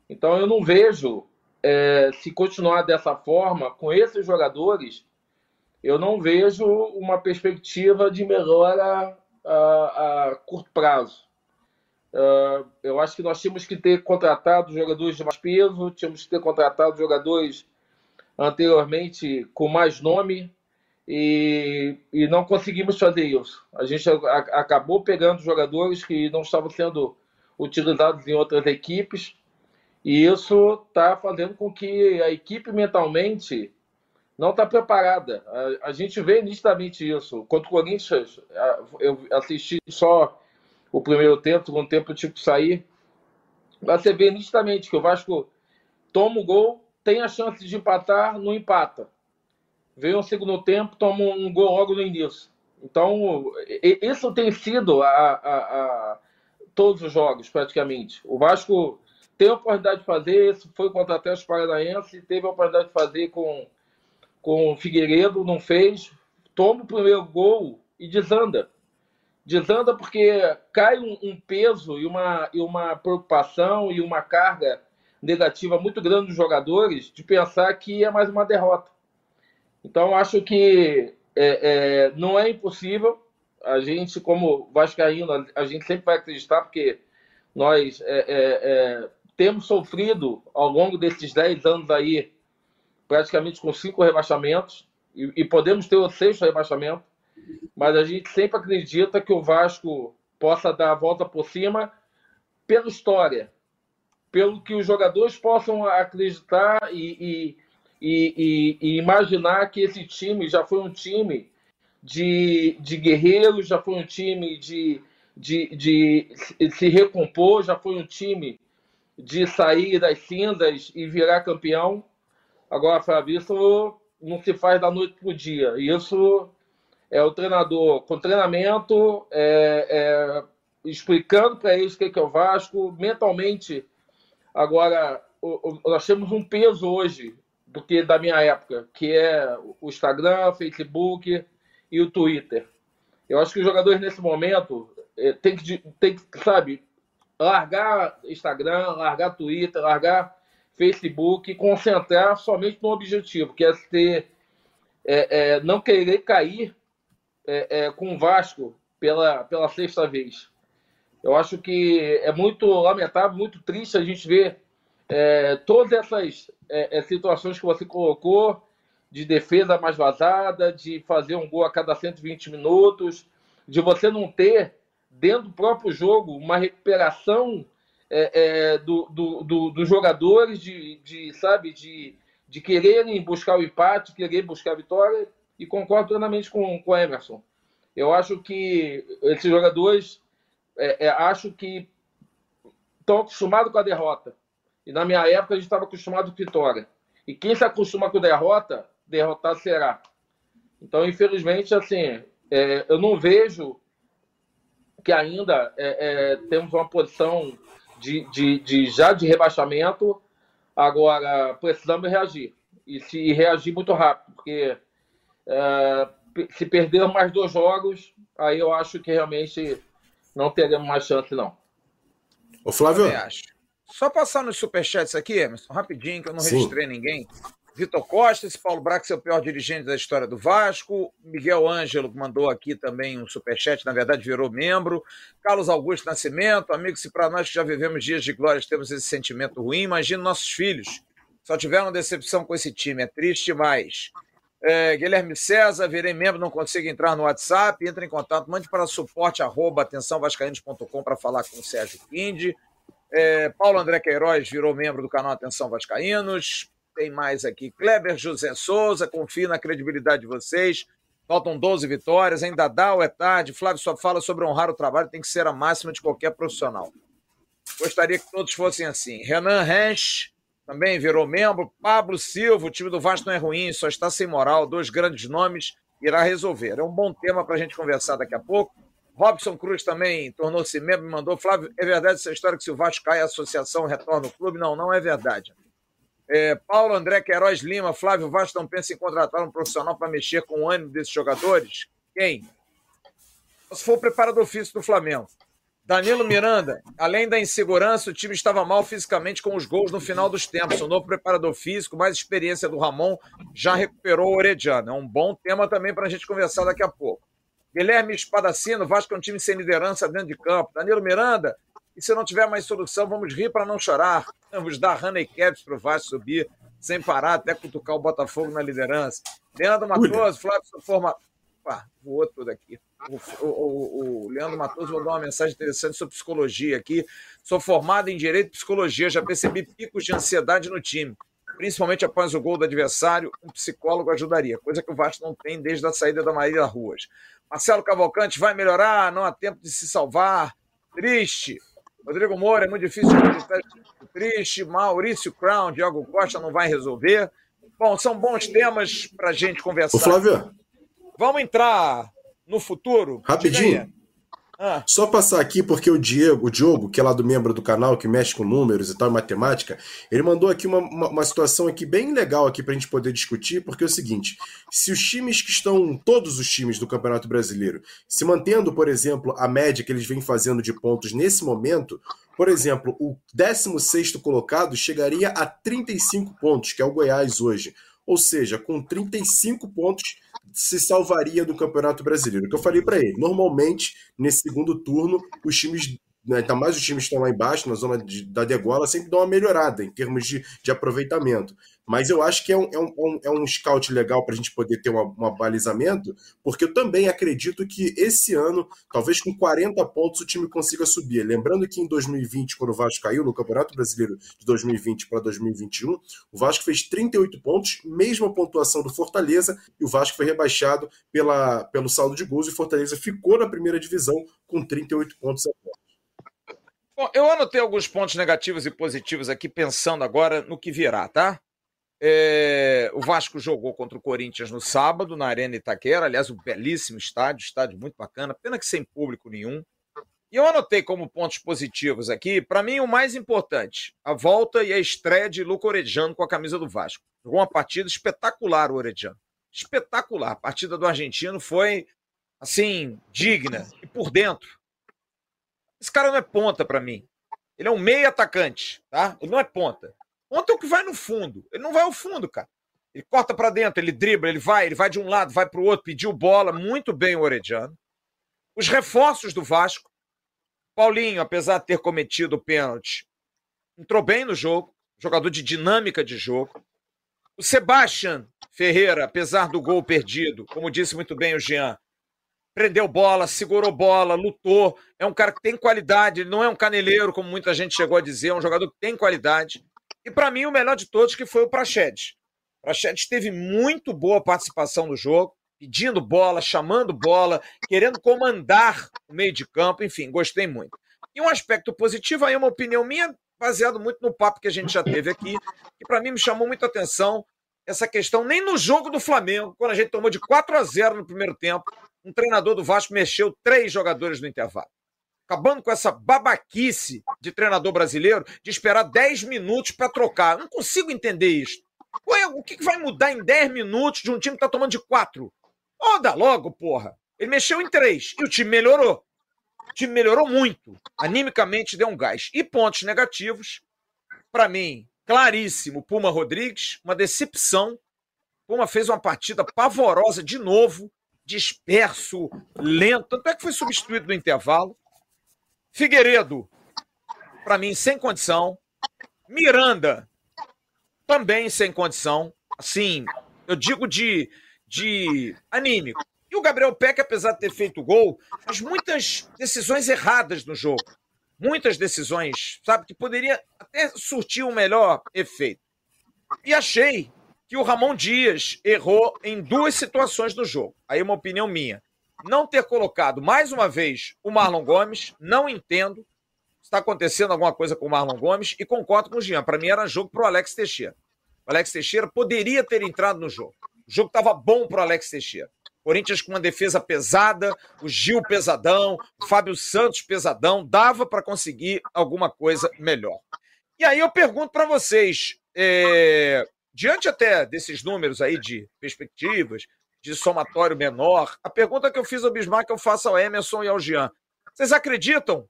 Então eu não vejo, é, se continuar dessa forma, com esses jogadores, eu não vejo uma perspectiva de melhora a, a curto prazo. Uh, eu acho que nós tínhamos que ter contratado jogadores de mais peso, tínhamos que ter contratado jogadores anteriormente com mais nome e, e não conseguimos fazer isso. A gente a, acabou pegando jogadores que não estavam sendo utilizados em outras equipes e isso está fazendo com que a equipe mentalmente não está preparada. A, a, gente vê nitidamente isso. Contra o Corinthians, eu assisti só o primeiro tempo, o segundo tempo eu tive que sair. Você vê nitidamente que o Vasco toma o gol, tem a chance de empatar, não empata. Vem o segundo tempo, toma um gol logo no início. Então, isso tem sido a, a, a todos os jogos, praticamente. O Vasco tem a oportunidade de fazer, isso foi contra o Atlético Paranaense, teve a oportunidade de fazer com, com o Figueiredo, não fez, toma o primeiro gol e desanda. Desanda porque cai um, um peso e uma, e uma preocupação e uma carga negativa muito grande dos jogadores de pensar que é mais uma derrota. Então, acho que é, é, não é impossível. A gente, como Vascaíno, a gente sempre vai acreditar, porque nós é, é, é temos sofrido ao longo desses 10 anos aí, praticamente com cinco rebaixamentos, e, e podemos ter o sexto rebaixamento, mas a gente sempre acredita que o Vasco possa dar a volta por cima pela história, pelo que os jogadores possam acreditar e, e e, imaginar que esse time já foi um time de, de guerreiros, já foi um time de, de, de se recompor, já foi um time de sair das cinzas e virar campeão. Agora, Fábio, isso não se faz da noite para o dia. Isso é o treinador com treinamento, é, é, explicando para eles o que é o Vasco, mentalmente. Agora, nós temos um peso hoje do que da minha época, que é o Instagram, Facebook e o Twitter. Eu acho que os jogadores nesse momento eh, tem que, tem que, sabe, largar Instagram, largar Twitter, largar Facebook concentrar somente no objetivo, que é ter, é, é, não querer cair é, é, com o Vasco pela, pela sexta vez. Eu acho que é muito lamentável, muito triste a gente ver é, todas essas é, situações que você colocou, de defesa mais vazada, de fazer um gol a cada 120 minutos, de você não ter, dentro do próprio jogo, uma recuperação é, é, do, do, do, dos jogadores, de, de, sabe, de, de quererem buscar o empate, querer buscar a vitória, e concordo plenamente com, com o Emerson. Eu acho que esses jogadores, é, é acho que estão acostumados com a derrota e na minha época a gente estava acostumado com vitória. E quem se acostuma com derrota, derrotado será. Então, infelizmente, assim, é, eu não vejo que ainda é, é, temos uma posição de, de, de, já de rebaixamento. Agora, precisamos reagir. E se reagir muito rápido, porque é, se perder mais dois jogos, aí eu acho que realmente não teremos mais chance, não. Ô, Flávio. Só passar nos superchats aqui, Emerson, rapidinho, que eu não Sim. registrei ninguém. Vitor Costa, esse Paulo Brax é o pior dirigente da história do Vasco. Miguel Ângelo mandou aqui também um superchat, na verdade virou membro. Carlos Augusto Nascimento, amigo, se para nós que já vivemos dias de glória temos esse sentimento ruim, imagina nossos filhos. Só tiveram decepção com esse time, é triste demais. É, Guilherme César, virei membro, não consigo entrar no WhatsApp, entre em contato, mande para suporte arroba para falar com o Sérgio Quinde. É, Paulo André Queiroz virou membro do canal Atenção Vascaínos. Tem mais aqui. Kleber José Souza, confio na credibilidade de vocês. Faltam 12 vitórias, ainda dá ou é tarde. Flávio só fala sobre honrar o trabalho, tem que ser a máxima de qualquer profissional. Gostaria que todos fossem assim. Renan Hensch também virou membro. Pablo Silva, o time do Vasco não é ruim, só está sem moral. Dois grandes nomes, irá resolver. É um bom tema para a gente conversar daqui a pouco. Robson Cruz também tornou-se membro, mandou. Flávio, é verdade essa história que se o Vasco cai, a associação retorna ao clube? Não, não é verdade. É, Paulo André Queiroz Lima, Flávio Vasco não pensa em contratar um profissional para mexer com o ânimo desses jogadores? Quem? Se for o preparador físico do Flamengo. Danilo Miranda, além da insegurança, o time estava mal fisicamente com os gols no final dos tempos. O novo preparador físico, mais experiência do Ramon, já recuperou o Orediano. É um bom tema também para a gente conversar daqui a pouco. Guilherme Espadacino, Vasco é um time sem liderança dentro de campo. Danilo Miranda, e se não tiver mais solução, vamos rir para não chorar. Vamos dar handicaps para o Vasco subir sem parar até cutucar o Botafogo na liderança. Leandro Matoso, Flávio Forma. Opa, voou tudo aqui. O, o, o, o, Leandro Matoso mandou uma mensagem interessante sobre psicologia aqui. Sou formado em Direito e Psicologia, já percebi picos de ansiedade no time. principalmente após o gol do adversário, um psicólogo ajudaria, coisa que o Vasco não tem desde a saída da Maria Ruas. Marcelo Cavalcante vai melhorar, não há tempo de se salvar. Triste. Rodrigo Moura, é muito difícil acreditar. Triste. Maurício Crown, Diogo Costa não vai resolver. Bom, são bons temas para a gente conversar. Ô, Flávio. Vamos entrar no futuro? Rapidinho. Ah. Só passar aqui porque o Diego, o Diogo, que é lá do membro do canal, que mexe com números e tal, matemática, ele mandou aqui uma, uma, uma situação aqui bem legal aqui a gente poder discutir, porque é o seguinte: se os times que estão, todos os times do Campeonato Brasileiro, se mantendo, por exemplo, a média que eles vêm fazendo de pontos nesse momento, por exemplo, o 16 colocado chegaria a 35 pontos, que é o Goiás hoje. Ou seja, com 35 pontos se salvaria do Campeonato Brasileiro. O que eu falei para ele, normalmente, nesse segundo turno, os times né, ainda mais os times que estão lá embaixo, na zona de, da degola, sempre dão uma melhorada em termos de, de aproveitamento. Mas eu acho que é um, é um, é um é scout legal para a gente poder ter um balizamento, porque eu também acredito que esse ano, talvez com 40 pontos, o time consiga subir. Lembrando que em 2020, quando o Vasco caiu no Campeonato Brasileiro de 2020 para 2021, o Vasco fez 38 pontos, mesma pontuação do Fortaleza, e o Vasco foi rebaixado pela, pelo saldo de gols, e o Fortaleza ficou na primeira divisão com 38 pontos apenas. Bom, eu anotei alguns pontos negativos e positivos aqui, pensando agora no que virá, tá? É, o Vasco jogou contra o Corinthians no sábado, na Arena Itaquera. Aliás, um belíssimo estádio, estádio muito bacana, pena que sem público nenhum. E eu anotei como pontos positivos aqui, para mim, o mais importante: a volta e a estreia de Luco Orediano com a camisa do Vasco. Jogou uma partida espetacular, o Orediano. Espetacular. A partida do argentino foi, assim, digna. E por dentro, esse cara não é ponta para mim. Ele é um meio atacante, tá? Ele não é ponta. Ponta é o que vai no fundo. Ele não vai ao fundo, cara. Ele corta para dentro, ele dribla, ele vai, ele vai de um lado, vai para o outro, pediu bola, muito bem o Orediano. Os reforços do Vasco. Paulinho, apesar de ter cometido o pênalti, entrou bem no jogo, jogador de dinâmica de jogo. O Sebastian Ferreira, apesar do gol perdido, como disse muito bem o Jean, prendeu bola, segurou bola, lutou. É um cara que tem qualidade, não é um caneleiro, como muita gente chegou a dizer, é um jogador que tem qualidade. E para mim, o melhor de todos que foi o Prachedes. O Prachedes teve muito boa participação no jogo, pedindo bola, chamando bola, querendo comandar o meio de campo, enfim, gostei muito. E um aspecto positivo, aí uma opinião minha, baseado muito no papo que a gente já teve aqui, que para mim me chamou muito a atenção essa questão, nem no jogo do Flamengo, quando a gente tomou de 4 a 0 no primeiro tempo, um treinador do Vasco mexeu três jogadores no intervalo. Acabando com essa babaquice de treinador brasileiro de esperar 10 minutos para trocar. Não consigo entender isso. Ué, o que vai mudar em 10 minutos de um time que está tomando de 4? Roda logo, porra. Ele mexeu em três e o time melhorou. O time melhorou muito. Animicamente deu um gás. E pontos negativos, para mim, claríssimo. Puma Rodrigues, uma decepção. Puma fez uma partida pavorosa de novo disperso, lento. Tanto é que foi substituído no intervalo. Figueiredo, para mim, sem condição. Miranda, também sem condição. Assim, eu digo de, de anímico. E o Gabriel Peck, apesar de ter feito gol, faz muitas decisões erradas no jogo. Muitas decisões, sabe, que poderia até surtir um melhor efeito. E achei que o Ramon Dias errou em duas situações do jogo. Aí uma opinião minha. Não ter colocado mais uma vez o Marlon Gomes, não entendo. Está acontecendo alguma coisa com o Marlon Gomes e concordo com o Jean. Para mim era jogo para o Alex Teixeira. O Alex Teixeira poderia ter entrado no jogo. O jogo estava bom para o Alex Teixeira. Corinthians com uma defesa pesada, o Gil pesadão, o Fábio Santos pesadão, dava para conseguir alguma coisa melhor. E aí eu pergunto para vocês, é, diante até desses números aí de perspectivas, de somatório menor, a pergunta que eu fiz ao Bismarck eu faço ao Emerson e ao Jean. Vocês acreditam?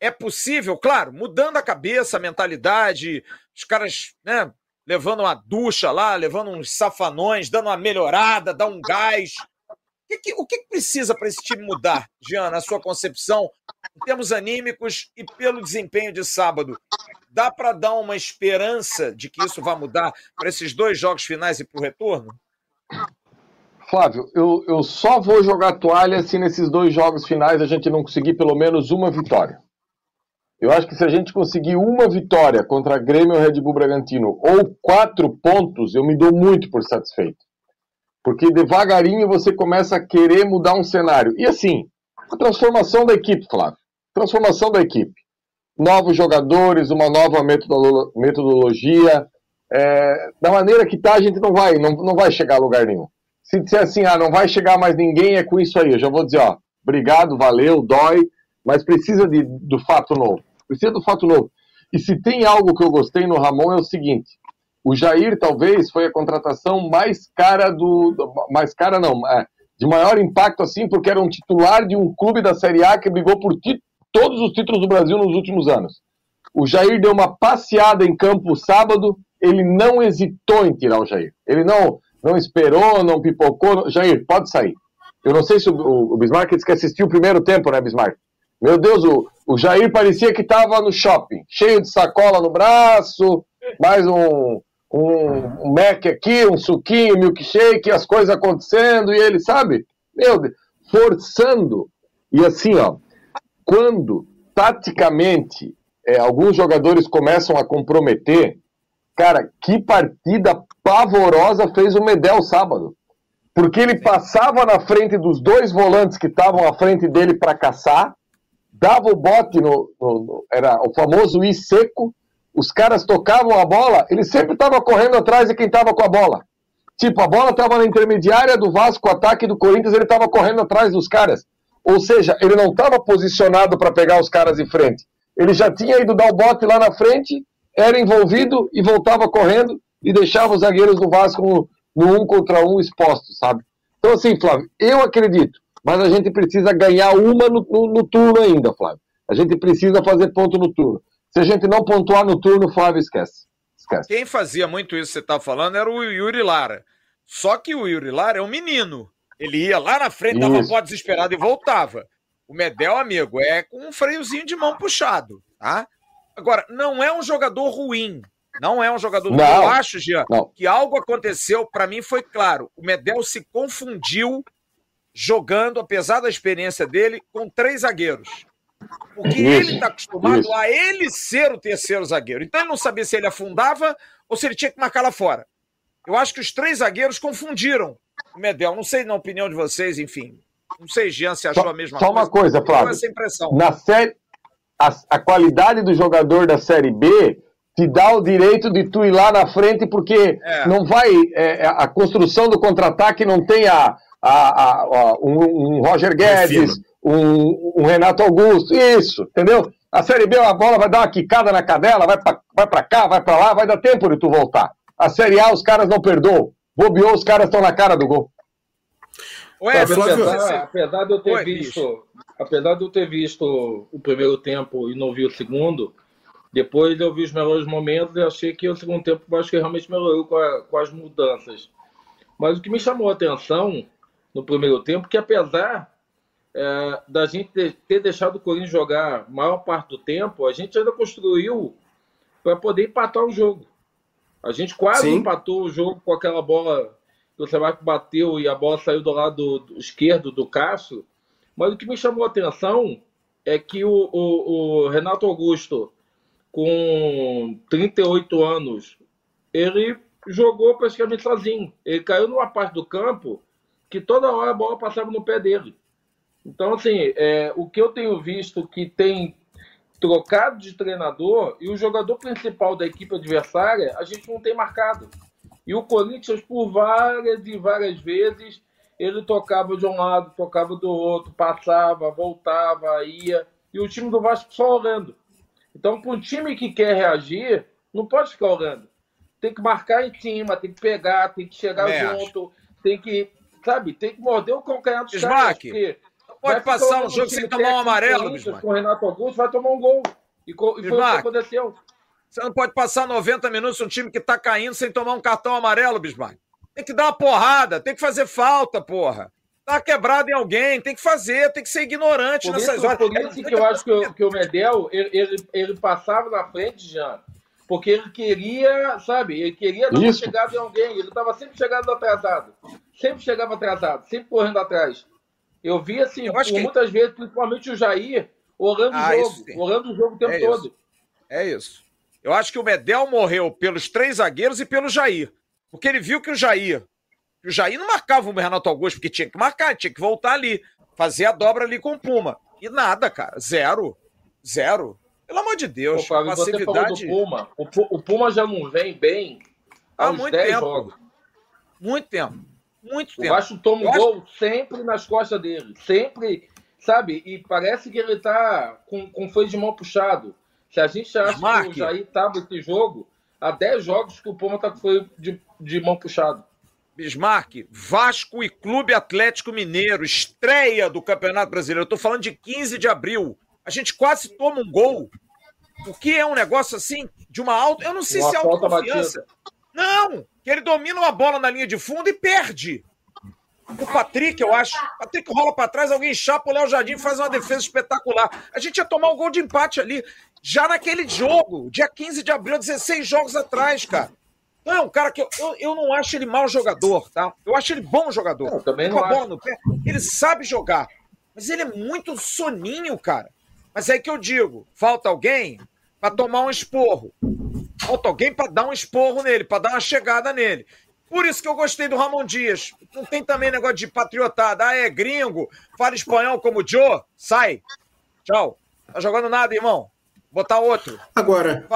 É possível, claro, mudando a cabeça, a mentalidade, os caras, né, levando uma ducha lá, levando uns safanões, dando uma melhorada, dá um gás. O que, o que precisa para esse time mudar, Jean, na sua concepção, em termos anímicos e pelo desempenho de sábado? Dá para dar uma esperança de que isso vai mudar para esses dois jogos finais e para o retorno? Flávio, eu, eu só vou jogar toalha se nesses dois jogos finais a gente não conseguir pelo menos uma vitória. Eu acho que se a gente conseguir uma vitória contra Grêmio ou Red Bull Bragantino, ou quatro pontos, eu me dou muito por satisfeito. Porque devagarinho você começa a querer mudar um cenário. E assim, a transformação da equipe, Flávio. Transformação da equipe. Novos jogadores, uma nova metodologia. É, da maneira que tá, a gente não vai, não, não vai chegar a lugar nenhum. Se disser assim, ah, não vai chegar mais ninguém, é com isso aí. Eu já vou dizer, ó, obrigado, valeu, dói, mas precisa de, do fato novo. Precisa do fato novo. E se tem algo que eu gostei no Ramon é o seguinte: o Jair talvez foi a contratação mais cara do. Mais cara não, é, de maior impacto assim, porque era um titular de um clube da Série A que brigou por todos os títulos do Brasil nos últimos anos. O Jair deu uma passeada em campo sábado, ele não hesitou em tirar o Jair. Ele não não esperou, não pipocou. Jair, pode sair. Eu não sei se o, o, o Bismarck disse que assistiu o primeiro tempo, né, Bismarck? Meu Deus, o, o Jair parecia que estava no shopping, cheio de sacola no braço, mais um, um, um Mac aqui, um suquinho, milkshake, as coisas acontecendo, e ele, sabe? Meu Deus, forçando. E assim, ó, quando taticamente é, alguns jogadores começam a comprometer, Cara, que partida pavorosa fez o Medel sábado. Porque ele passava na frente dos dois volantes que estavam à frente dele para caçar, dava o bote no, no, no, Era o famoso I seco. Os caras tocavam a bola, ele sempre estava correndo atrás de quem estava com a bola. Tipo, a bola estava na intermediária do Vasco, ataque do Corinthians, ele estava correndo atrás dos caras. Ou seja, ele não estava posicionado para pegar os caras em frente. Ele já tinha ido dar o bote lá na frente era envolvido e voltava correndo e deixava os zagueiros do Vasco no, no um contra um expostos, sabe? Então, assim, Flávio, eu acredito, mas a gente precisa ganhar uma no, no, no, turno ainda, Flávio. A gente precisa fazer ponto no turno. Se a gente não pontuar no turno, Flávio, esquece. esquece. Quem fazia muito isso que você está falando era o Yuri Lara. Só que o Yuri Lara é um menino. Ele ia lá na frente, dava uma desesperado e voltava. O Medel, amigo, é com um freiozinho de mão puxado, tá? Agora, não é um jogador ruim. Não é um jogador ruim. Eu acho, Jean, não. que algo aconteceu, para mim foi claro. O Medel se confundiu jogando, apesar da experiência dele, com três zagueiros. Porque isso, ele está acostumado isso. a ele ser o terceiro zagueiro. Então ele não sabia se ele afundava ou se ele tinha que marcar lá fora. Eu acho que os três zagueiros confundiram o Medel. Não sei na opinião de vocês, enfim. Não sei, Jean, se achou só, a mesma só coisa. Só uma coisa, Flávio. Essa impressão. Na série, a, a qualidade do jogador da Série B te dá o direito de tu ir lá na frente, porque é. não vai. É, é a construção do contra-ataque não tem a, a, a um, um, Roger Guedes, um, um, Renato Augusto, isso, entendeu? A Série B, a bola vai dar uma quicada na cadela, vai pra, vai pra cá, vai pra lá, vai dar tempo de tu voltar. A Série A, os caras não perdoam. Bobeou, os caras estão na cara do gol. Ué, apesar, apesar de eu ter Ué, visto. Bicho apesar de eu ter visto o primeiro tempo e não vi o segundo, depois eu vi os melhores momentos e achei que o segundo tempo o Vasco realmente melhorou com, a, com as mudanças. Mas o que me chamou a atenção no primeiro tempo, que apesar é, da gente ter deixado o Corinthians jogar a maior parte do tempo, a gente ainda construiu para poder empatar o jogo. A gente quase Sim. empatou o jogo com aquela bola que o Sebastião bateu e a bola saiu do lado esquerdo do Cássio. Mas o que me chamou a atenção é que o, o, o Renato Augusto, com 38 anos, ele jogou praticamente sozinho. Ele caiu numa parte do campo que toda hora a bola passava no pé dele. Então, assim, é, o que eu tenho visto que tem trocado de treinador e o jogador principal da equipe adversária, a gente não tem marcado. E o Corinthians, por várias e várias vezes, ele tocava de um lado, tocava do outro, passava, voltava, ia, e o time do Vasco só olhando. Então, para um time que quer reagir, não pode ficar olhando. Tem que marcar em cima, tem que pegar, tem que chegar junto, tem que, sabe, tem que morder o calcanhar dos caras. Pode passar um jogo sem tomar um amarelo, Bismarck. Com o Renato Augusto, vai tomar um gol. E, e foi o que aconteceu. Você não pode passar 90 minutos um time que está caindo sem tomar um cartão amarelo, Bismarck. Tem que dar uma porrada, tem que fazer falta, porra. Tá quebrado em alguém, tem que fazer, tem que ser ignorante por nessas isso, horas. Por isso que eu acho que, o, que o Medel, ele, ele, ele, passava na frente, já, porque ele queria, sabe, ele queria dar uma chegada em alguém, ele estava sempre chegando atrasado, sempre chegava atrasado, sempre correndo atrás. Eu vi assim, eu acho que... muitas vezes, principalmente o Jair, Orando ah, o jogo. Orando o jogo o tempo é todo. Isso. É isso. Eu acho que o Medel morreu pelos três zagueiros e pelo Jair. Porque ele viu que o Jair. O Jair não marcava o Renato Augusto, porque tinha que marcar, tinha que voltar ali. Fazer a dobra ali com o Puma. E nada, cara. Zero. Zero. Pelo amor de Deus. Pô, Fábio, passividade... você falou do Puma. O, Puma já não vem bem há, há muito tempo. Jogos. Muito tempo. Muito tempo. O Vasco toma um gol acho... sempre nas costas dele. Sempre, sabe? E parece que ele tá com, com foi de mão puxado. Se a gente acha Smart. que o Jair tava esse jogo, há 10 jogos que o Puma tá, foi de, de mão puxado. Bismarck, Vasco e Clube Atlético Mineiro, estreia do Campeonato Brasileiro. Eu tô falando de 15 de abril. A gente quase toma um gol. O que é um negócio assim, de uma alta. Eu não sei uma se é autoconfiança. Não! Que ele domina uma bola na linha de fundo e perde. O Patrick, eu acho. O Patrick rola para trás, alguém chapa, o Léo Jardim faz uma defesa espetacular. A gente ia tomar um gol de empate ali, já naquele jogo, dia 15 de abril, 16 jogos atrás, cara. Não, é um cara que eu, eu, eu, não acho ele mau jogador, tá? Eu acho ele bom jogador. Também não acho. no pé, ele sabe jogar. Mas ele é muito soninho, cara. Mas é que eu digo, falta alguém para tomar um esporro. Falta alguém para dar um esporro nele, para dar uma chegada nele. Por isso que eu gostei do Ramon Dias. Não tem também negócio de patriotada. Ah, é gringo, fala espanhol como o Joe. Sai. Tchau. Tá jogando nada, irmão. Botar outro. Agora.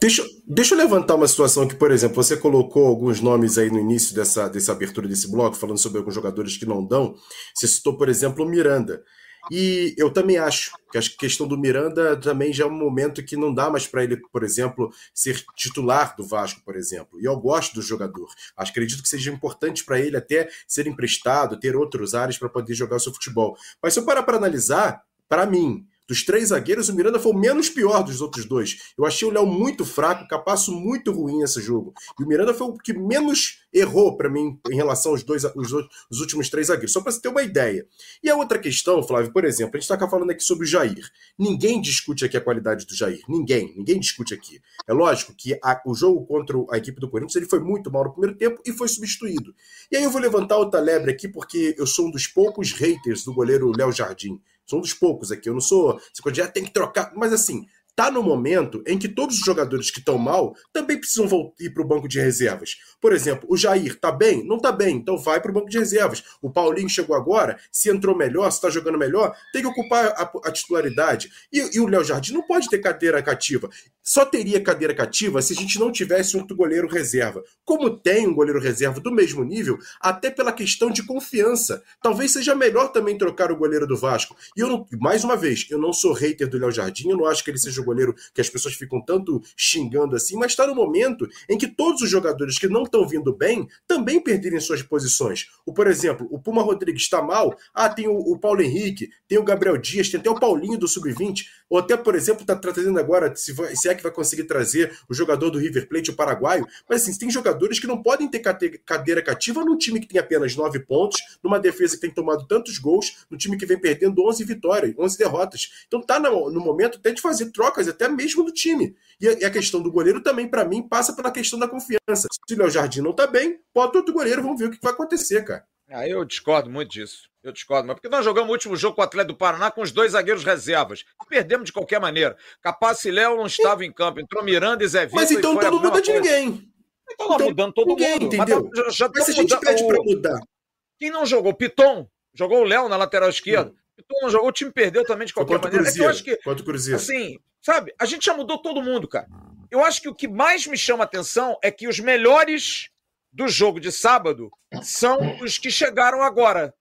Deixa, deixa eu levantar uma situação que, por exemplo, você colocou alguns nomes aí no início dessa, dessa abertura desse bloco, falando sobre alguns jogadores que não dão. Você citou, por exemplo, o Miranda. E eu também acho que a questão do Miranda também já é um momento que não dá mais para ele, por exemplo, ser titular do Vasco, por exemplo. E eu gosto do jogador. Acho, acredito que seja importante para ele até ser emprestado, ter outros áreas para poder jogar o seu futebol. Mas se eu parar para analisar, para mim, dos três zagueiros, o Miranda foi o menos pior dos outros dois. Eu achei o Léo muito fraco, capaço muito ruim nesse jogo. E o Miranda foi o que menos errou para mim em relação aos dois os, os últimos três zagueiros. Só para você ter uma ideia. E a outra questão, Flávio, por exemplo, a gente está falando aqui sobre o Jair. Ninguém discute aqui a qualidade do Jair. Ninguém. Ninguém discute aqui. É lógico que a, o jogo contra a equipe do Corinthians ele foi muito mal no primeiro tempo e foi substituído. E aí eu vou levantar outra lebre aqui porque eu sou um dos poucos haters do goleiro Léo Jardim. Sou um dos poucos aqui. Eu não sou. Você pode tem que trocar. Mas assim, tá no momento em que todos os jogadores que estão mal também precisam ir para o banco de reservas. Por exemplo, o Jair tá bem? Não tá bem, então vai para o banco de reservas. O Paulinho chegou agora, se entrou melhor, se está jogando melhor, tem que ocupar a, a titularidade. E, e o Léo Jardim não pode ter cadeira cativa. Só teria cadeira cativa se a gente não tivesse outro goleiro reserva. Como tem um goleiro reserva do mesmo nível, até pela questão de confiança. Talvez seja melhor também trocar o goleiro do Vasco. E eu não, mais uma vez, eu não sou hater do Léo Jardim, eu não acho que ele seja goleiro que as pessoas ficam tanto xingando assim, mas está no momento em que todos os jogadores que não estão vindo bem também perderem suas posições. O, por exemplo, o Puma Rodrigues está mal, ah, tem o, o Paulo Henrique, tem o Gabriel Dias, tem até o Paulinho do Sub-20, ou até, por exemplo, está trazendo agora, se, vai, se é que vai conseguir trazer o jogador do River Plate, o paraguaio, mas assim, tem jogadores que não podem ter cadeira cativa num time que tem apenas nove pontos, numa defesa que tem tomado tantos gols, num time que vem perdendo 11 vitórias, 11 derrotas. Então tá no, no momento até de fazer trocas até mesmo do time. E a, e a questão do goleiro também, para mim, passa pela questão da confiança. Se o Léo Jardim não tá bem, bota outro goleiro, vamos ver o que vai acontecer, cara. Ah, eu discordo muito disso. Eu discordo, mas porque nós jogamos o último jogo com o Atlético do Paraná com os dois zagueiros reservas. Perdemos de qualquer maneira. Capaz e Léo não estava em campo, entrou Miranda e Zé Vitor. Mas então todo mundo é de ninguém. Então, então mudando todo ninguém, mundo. Entendeu? Mas, tá, já, já mas se a gente pede para mudar. Quem não jogou? Piton. Jogou o Léo na lateral esquerda. Hum. Piton não jogou, o time perdeu também de qualquer maneira. Cruzeiro, é que eu acho que. Quanto Cruzeiro. Assim, sabe? A gente já mudou todo mundo, cara. Eu acho que o que mais me chama atenção é que os melhores do jogo de sábado são os que chegaram agora.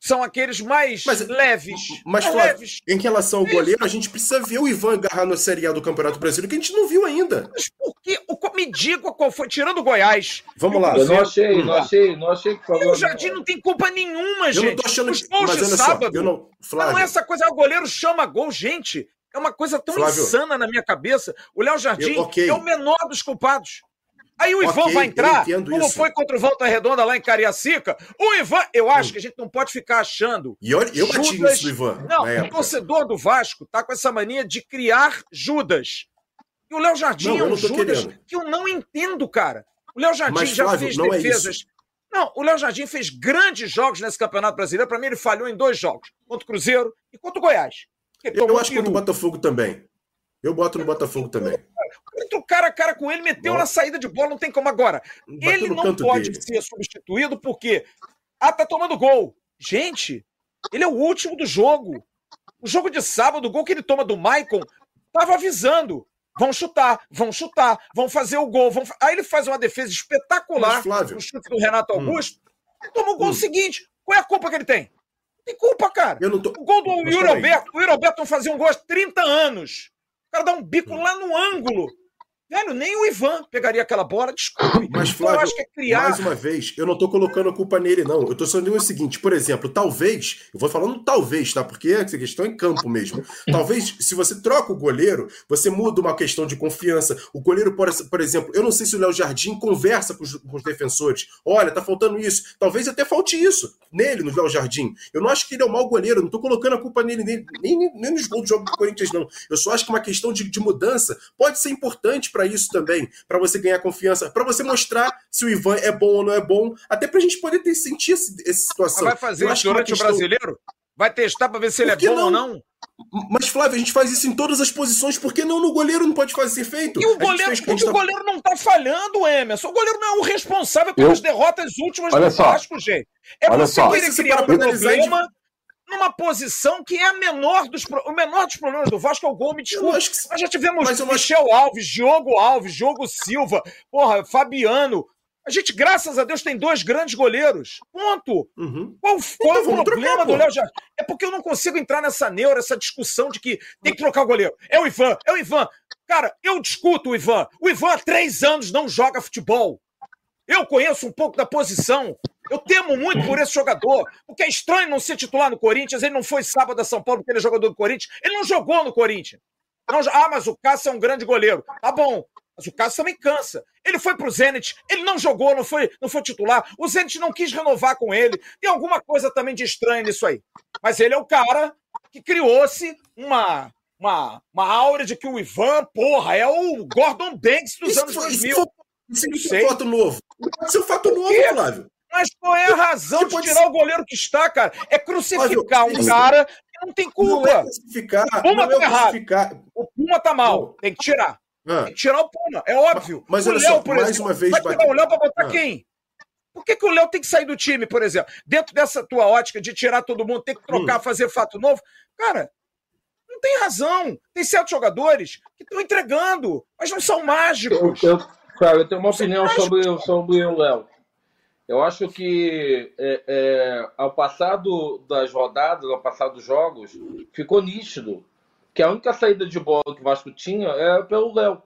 São aqueles mais mas, leves. Mas, é Flávio, leves. em relação ao goleiro, a gente precisa ver o Ivan agarrar na Série A do Campeonato Brasileiro, que a gente não viu ainda. Mas por que? Me diga qual foi, tirando o Goiás. Vamos lá. Eu não achei, não achei, não achei que falou. O Jardim não tem culpa nenhuma, gente. Eu não tô achando Os gols mas de sábado. Só, eu não, Flávio. não é essa coisa, o goleiro chama gol, gente. É uma coisa tão Flávio, insana na minha cabeça. O Léo Jardim eu, okay. é o menor dos culpados. Aí o Ivan okay, vai entrar, como isso. foi contra o Volta Redonda lá em Cariacica. O Ivan, eu acho hum. que a gente não pode ficar achando. E olha, eu bati nisso do Ivan. Não, o torcedor do Vasco tá com essa mania de criar Judas. E o Léo Jardim não, é um Judas querendo. que eu não entendo, cara. O Léo Jardim Mas, já Flávio, fez não é defesas. É não, o Léo Jardim fez grandes jogos nesse Campeonato Brasileiro. Para mim, ele falhou em dois jogos: contra o Cruzeiro e contra o Goiás. Eu acho que o Botafogo também. Eu boto no Botafogo também. Entrou cara a cara com ele, meteu Bom. na saída de bola, não tem como agora. Bateu ele não pode dele. ser substituído porque. Ah, tá tomando gol. Gente, ele é o último do jogo. O jogo de sábado, o gol que ele toma do Maicon, tava avisando. Vão chutar, vão chutar, vão fazer o gol. Vão... Aí ele faz uma defesa espetacular no chute do Renato hum. Augusto. Hum. Toma o gol hum. seguinte. Qual é a culpa que ele tem? Tem culpa, cara. Tô... O gol do Yuri Alberto. O Yuri Alberto não fazia um gol há 30 anos. O cara dá um bico hum. lá no ângulo. Velho, nem o Ivan pegaria aquela bola, desculpe. Mas, Flávio, eu acho que é criar... mais uma vez, eu não tô colocando a culpa nele, não. Eu tô só dizendo o seguinte, por exemplo, talvez, eu vou falando talvez, tá? Porque essa questão é em campo mesmo. Talvez, se você troca o goleiro, você muda uma questão de confiança. O goleiro, por, por exemplo, eu não sei se o Léo Jardim conversa com os, com os, defensores. Olha, tá faltando isso. Talvez até falte isso nele, no Léo Jardim. Eu não acho que ele é um mau goleiro, eu não tô colocando a culpa nele, nem, nem, nem nos gols do jogo do Corinthians, não. Eu só acho que uma questão de, de mudança pode ser importante para para isso também, para você ganhar confiança, para você mostrar se o Ivan é bom ou não é bom, até para a gente poder ter, sentir essa, essa situação. Mas vai fazer isso durante questão... o brasileiro? Vai testar para ver se ele é bom não? ou não? Mas, Flávio, a gente faz isso em todas as posições, por que não no goleiro não pode fazer ser feito? E o goleiro, fez, porque tá... o goleiro não tá falhando, Emerson. O goleiro não é o responsável pelas Eu... derrotas últimas Olha do Vasco, gente. É Olha você só. querer criar um problema numa posição que é a menor dos, o menor dos problemas do Vasco é o gol, me desculpa. Que... Nós já tivemos mas Michel acho... Alves, Diogo Alves, Diogo Silva, porra, Fabiano. A gente, graças a Deus, tem dois grandes goleiros. Ponto. Uhum. Qual, qual então, o problema trocar, do Léo Jardim? É porque eu não consigo entrar nessa neura, essa discussão de que tem que trocar o goleiro. É o Ivan, é o Ivan. Cara, eu discuto o Ivan. O Ivan há três anos não joga futebol. Eu conheço um pouco da posição. Eu temo muito por esse jogador, porque é estranho não ser titular no Corinthians. Ele não foi sábado a São Paulo porque ele é jogador do Corinthians. Ele não jogou no Corinthians. Não, ah, mas o Cássio é um grande goleiro. Tá bom, mas o Cássio também cansa. Ele foi pro Zenit, ele não jogou, não foi, não foi titular. O Zenit não quis renovar com ele. Tem alguma coisa também de estranho nisso aí. Mas ele é o cara que criou-se uma, uma, uma aura de que o Ivan, porra, é o Gordon Banks dos isso anos foi, 2000. Isso foi, isso é um fato novo. Isso é um fato novo, Flávio. Mas qual é a razão de tirar o goleiro que está, cara? É crucificar um cara que não tem culpa. Não é crucificar. O Puma tá é errado. O Puma tá mal. Tem que tirar. Ah. Tem que tirar o Puma, é óbvio. Mas, mas olha Léo, só, por mais exemplo, uma vez... Vai tirar o Léo pra botar ah. quem? Por que, que o Léo tem que sair do time, por exemplo? Dentro dessa tua ótica de tirar todo mundo, ter que trocar, hum. fazer fato novo, cara, não tem razão. Tem certos jogadores que estão entregando, mas não são mágicos. Eu, eu, cara, eu tenho uma opinião sobre, sobre o Léo. Eu acho que é, é, ao passar do, das rodadas, ao passar dos jogos, ficou nítido que a única saída de bola que o Vasco tinha era pelo Léo.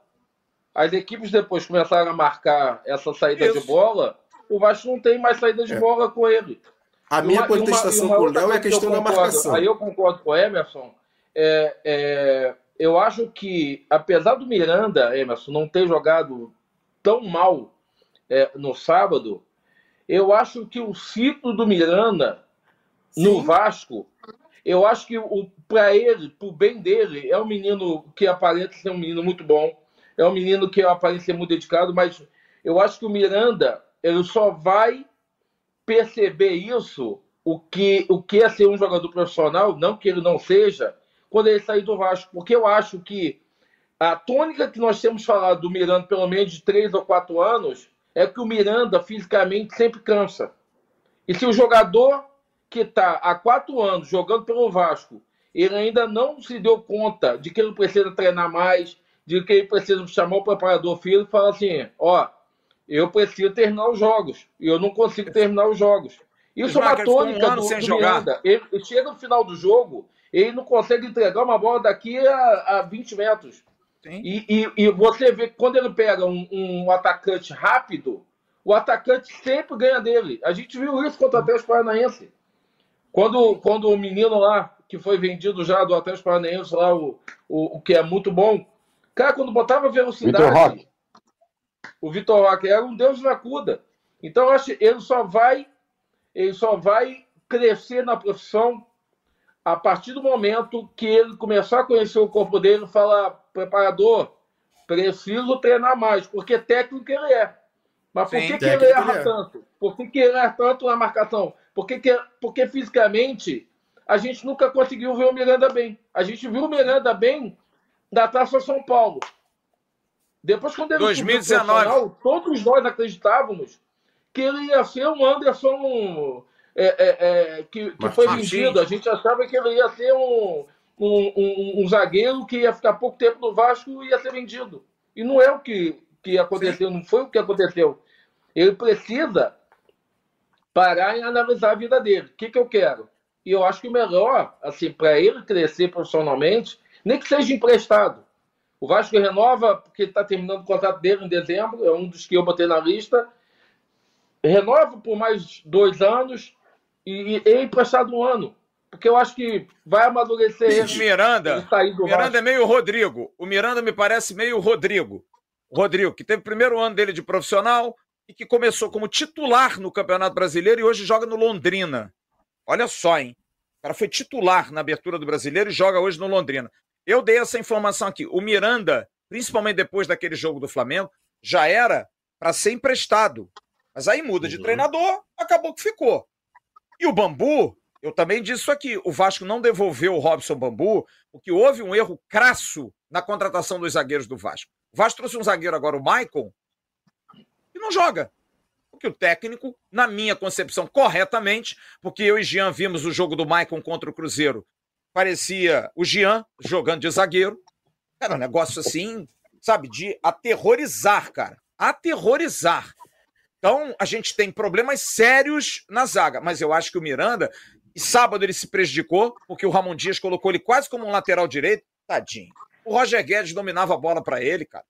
As equipes depois começaram a marcar essa saída Isso. de bola, o Vasco não tem mais saída de é. bola com ele. A minha uma, contestação com o Léo é a questão da marcação. Aí eu concordo com o Emerson. É, é, eu acho que, apesar do Miranda, Emerson, não ter jogado tão mal é, no sábado, eu acho que o ciclo do Miranda Sim. no Vasco, eu acho que para ele, para o bem dele, é um menino que aparenta ser um menino muito bom, é um menino que aparenta ser muito dedicado, mas eu acho que o Miranda ele só vai perceber isso, o que, o que é ser um jogador profissional, não que ele não seja, quando ele sair do Vasco, porque eu acho que a tônica que nós temos falado do Miranda, pelo menos de três ou quatro anos, é que o Miranda fisicamente sempre cansa. E se o jogador que está há quatro anos jogando pelo Vasco, ele ainda não se deu conta de que ele precisa treinar mais, de que ele precisa chamar o preparador filho e falar assim: ó, eu preciso terminar os jogos e eu não consigo terminar os jogos. Isso é uma tônica um do, do Miranda. Ele, ele chega no final do jogo, ele não consegue entregar uma bola daqui a, a 20 metros. E, e, e, você vê que quando ele pega um, um, atacante rápido, o atacante sempre ganha dele. A gente viu isso contra o Atlético Paranaense. Quando, quando o menino lá, que foi vendido já do Atlético Paranaense, lá, o, o, o que é muito bom, cara, quando botava velocidade, Vitor o Vitor Roque era um deus na cuda. Então, eu acho que ele só vai, ele só vai crescer na profissão a partir do momento que ele começar a conhecer o corpo dele e falar, preparador, preciso treinar mais, porque técnico ele é. Mas por Sim, que, que ele erra é. tanto? Por que, que ele erra tanto na marcação? Por que, que, porque fisicamente a gente nunca conseguiu ver o Miranda bem. A gente viu o Miranda bem da Taça São Paulo. Depois, quando ele 2019. todos nós acreditávamos que ele ia ser um Anderson é, é, é, que, que foi vendido. A gente achava que ele ia ser um, um, um, um, zagueiro que ia ficar pouco tempo no Vasco e ia ser vendido. E não é o que, que aconteceu, não foi o que aconteceu. Ele precisa parar e analisar a vida dele. O que, que eu quero? E eu acho que o melhor, assim, para ele crescer profissionalmente, nem que seja emprestado. O Vasco renova, porque está terminando o contrato dele em dezembro, é um dos que eu botei na lista. Renova por mais dois anos e, e é emprestado um ano. Porque eu acho que vai amadurecer ele. Miranda, ele Miranda é meio Rodrigo. O Miranda me parece meio Rodrigo. Rodrigo, que teve o primeiro ano dele de profissional, e que começou como titular no Campeonato Brasileiro e hoje joga no Londrina. Olha só, hein? O cara foi titular na abertura do Brasileiro e joga hoje no Londrina. Eu dei essa informação aqui. O Miranda, principalmente depois daquele jogo do Flamengo, já era para ser emprestado. Mas aí muda de uhum. treinador, acabou que ficou. E o Bambu, eu também disse isso aqui, o Vasco não devolveu o Robson Bambu, porque houve um erro crasso na contratação dos zagueiros do Vasco. O Vasco trouxe um zagueiro agora, o Maicon, e não joga. Porque o técnico, na minha concepção, corretamente, porque eu e Jean vimos o jogo do Maicon contra o Cruzeiro, parecia o Jean jogando de zagueiro. Era um negócio assim, sabe, de aterrorizar, cara. Aterrorizar. Então, a gente tem problemas sérios na zaga, mas eu acho que o Miranda, e sábado ele se prejudicou, porque o Ramon Dias colocou ele quase como um lateral direito. Tadinho. O Roger Guedes dominava a bola para ele, cara.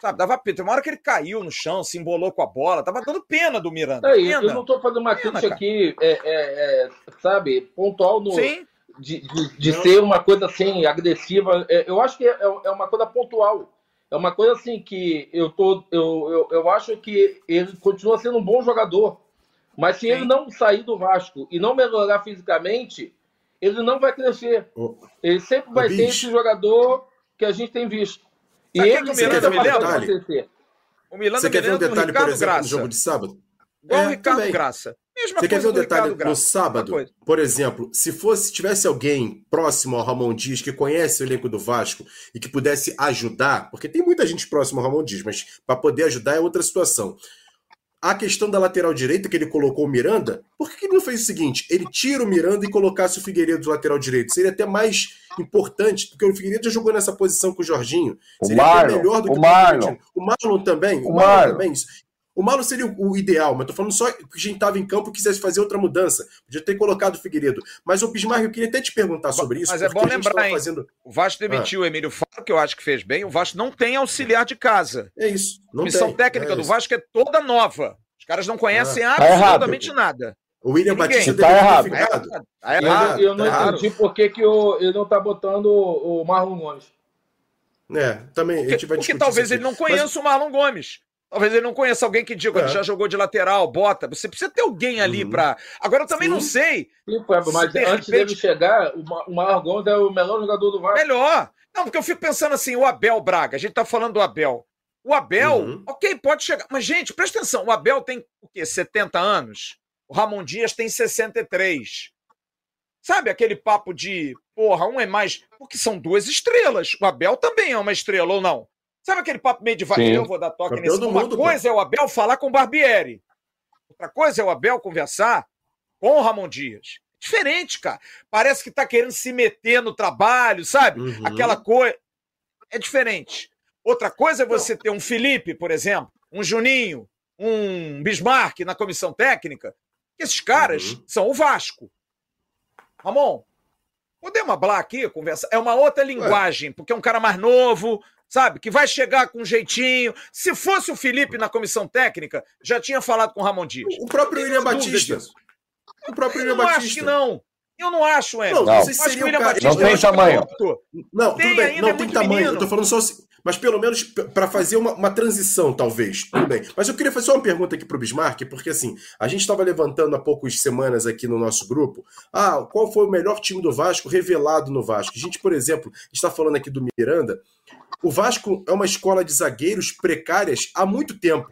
Sabe, dava pena. Uma hora que ele caiu no chão, se embolou com a bola, tava dando pena do Miranda. É, pena. Eu não tô fazendo uma crítica aqui, é, é, é, sabe, pontual no. Sim. De, de, de ser uma coisa assim, agressiva. É, eu acho que é, é, uma coisa pontual. É uma coisa assim que eu tô. Eu, eu, eu acho que ele continua sendo um bom jogador. Mas se Sim. ele não sair do Vasco e não melhorar fisicamente, ele não vai crescer. Ele sempre vai ser esse jogador que a gente tem visto. E ele, você quer ver um detalhe? O Milano você quer ver um detalhe, por exemplo, Graça. no jogo de sábado? Igual é, o Ricardo também. Graça. Mesma você quer ver um detalhe no sábado? Por exemplo, se fosse tivesse alguém próximo ao Ramon Dias que conhece o elenco do Vasco e que pudesse ajudar, porque tem muita gente próximo ao Ramon Dias, mas para poder ajudar é outra situação. A questão da lateral direita, que ele colocou o Miranda, por que ele não fez o seguinte? Ele tira o Miranda e colocasse o Figueiredo do lateral direito. Seria até mais importante, porque o Figueiredo já jogou nessa posição com o Jorginho. Seria o Marlon, melhor do que o Marlon. O Marlon também. O, o Marlon, Marlon também. O Malo seria o, ideal, mas tô falando só que a gente estava em campo e quisesse fazer outra mudança. Podia ter colocado o Figueiredo. Mas o Bismarck, eu queria até te perguntar sobre isso. Mas é bom lembrar, hein? Fazendo... O Vasco demitiu ah. o Emílio Faro, que eu acho que fez bem. O Vasco não tem auxiliar de casa. É isso. a missão tem. técnica é do Vasco é toda nova. Os caras não conhecem ah. absolutamente tá nada. O William Batista tá errado. Tá errado. Tá errado. Eu, eu não tá entendi por que, que o, ele não tá botando o Marlon Gomes. É, também porque, a gente vai Porque talvez ele não conheça mas... o Marlon Gomes. Talvez ele não conheça alguém que diga, é. já jogou de lateral, bota. Você precisa ter alguém ali uhum. para. Agora eu também Sim. não sei. Sim, mas de antes repente... dele chegar, o Gomes é o melhor jogador do Vasco. Melhor. Não, porque eu fico pensando assim, o Abel Braga, a gente tá falando do Abel. O Abel, uhum. ok, pode chegar. Mas, gente, presta atenção, o Abel tem o quê? 70 anos? O Ramon Dias tem 63. Sabe aquele papo de, porra, um é mais. Porque são duas estrelas. O Abel também é uma estrela, ou não? Sabe aquele papo meio de vaqueiro? Eu vou dar toque Campeão nesse. Uma mundo, coisa pô. é o Abel falar com o Barbieri. Outra coisa é o Abel conversar com o Ramon Dias. Diferente, cara. Parece que tá querendo se meter no trabalho, sabe? Uhum. Aquela coisa. É diferente. Outra coisa é você ter um Felipe, por exemplo, um Juninho, um Bismarck na comissão técnica. Esses caras uhum. são o Vasco. Ramon, podemos falar aqui, conversar? É uma outra linguagem, porque é um cara mais novo, sabe? Que vai chegar com um jeitinho. Se fosse o Felipe na comissão técnica, já tinha falado com o Ramon Dias. O próprio William Batista. O próprio William Batista. Eu acho que não. Eu não acho, Emerson. Não, não. Não, seria o cara... não tem tamanho. Não, tem tudo bem, não é tem tamanho. Menino. Eu tô falando só assim, mas pelo menos para fazer uma, uma, transição, talvez. Tudo bem. Mas eu queria fazer só uma pergunta aqui pro Bismarck, porque assim, a gente estava levantando há poucas semanas aqui no nosso grupo. Ah, qual foi o melhor time do Vasco revelado no Vasco? A gente, por exemplo, está falando aqui do Miranda. O Vasco é uma escola de zagueiros precárias há muito tempo.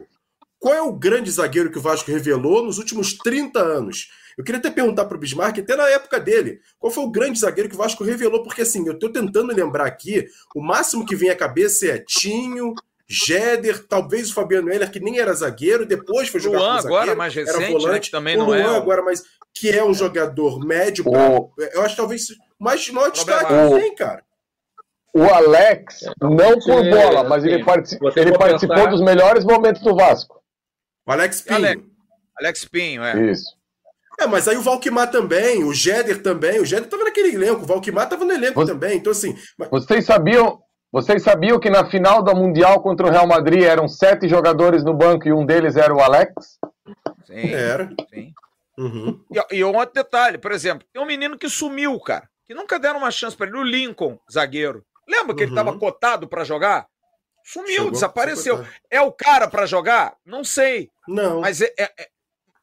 qual é o grande zagueiro que o Vasco revelou nos últimos 30 anos? Eu queria até perguntar para o Bismarck, até na época dele, qual foi o grande zagueiro que o Vasco revelou? Porque assim, eu estou tentando lembrar aqui, o máximo que vem à cabeça é Tinho, Jéder, talvez o Fabiano Heller, que nem era zagueiro, depois foi jogar Luan como zagueiro, agora, mais recente, era volante, né, que também o não Luan é. agora, mas que é um jogador médio, pra, O- eu acho talvez mais maior destaque que tem, cara. O Alex, não por bola, mas ele, partici- ele participou pensar- dos melhores momentos do Vasco. O Alex Pinho. Alex. Alex Pinho, é. Isso. É, mas aí o Valquimar também, o Jéder também, o Jéder tava naquele elenco, o Valquimar tava no elenco Você- também, então assim, mas- Vocês sabiam, vocês sabiam que na final da Mundial contra o Real Madrid eram sete jogadores no banco e um deles era o Alex? Sim, era. sim. Uhum. E, e um outro detalhe, por exemplo, tem um menino que sumiu, cara, que nunca deram uma chance pra ele, o Lincoln, zagueiro. Lembra que ele Uhum. tava cotado pra jogar? Sumiu, Chegou- desapareceu. É o cara pra jogar? Não sei. Não. Mas, é, é- é-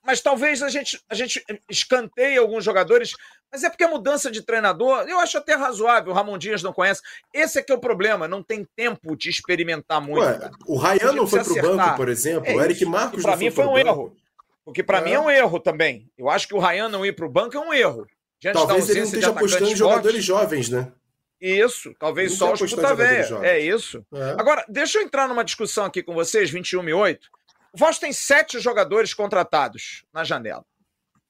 mas talvez a gente, a gente escanteie alguns jogadores. Mas é porque a mudança de treinador, eu acho até razoável. O Ramon Dias não conhece. Esse é que é o problema. Não tem tempo de experimentar muito. Ué, o Ryan não foi pro precisa acertar. banco, por exemplo. É o Eric. Marcos não mim foi um banco. erro. Porque pra É. mim é um erro também. Eu acho que o Ryan não ir pro banco é um erro. Diante Talvez ele não esteja apostando em jogadores jovens, né? Isso, talvez só os puta véia. jovens. É isso. É. Agora, deixa eu entrar numa discussão aqui com vocês, 21 e 8. O Vasco tem sete jogadores contratados na janela.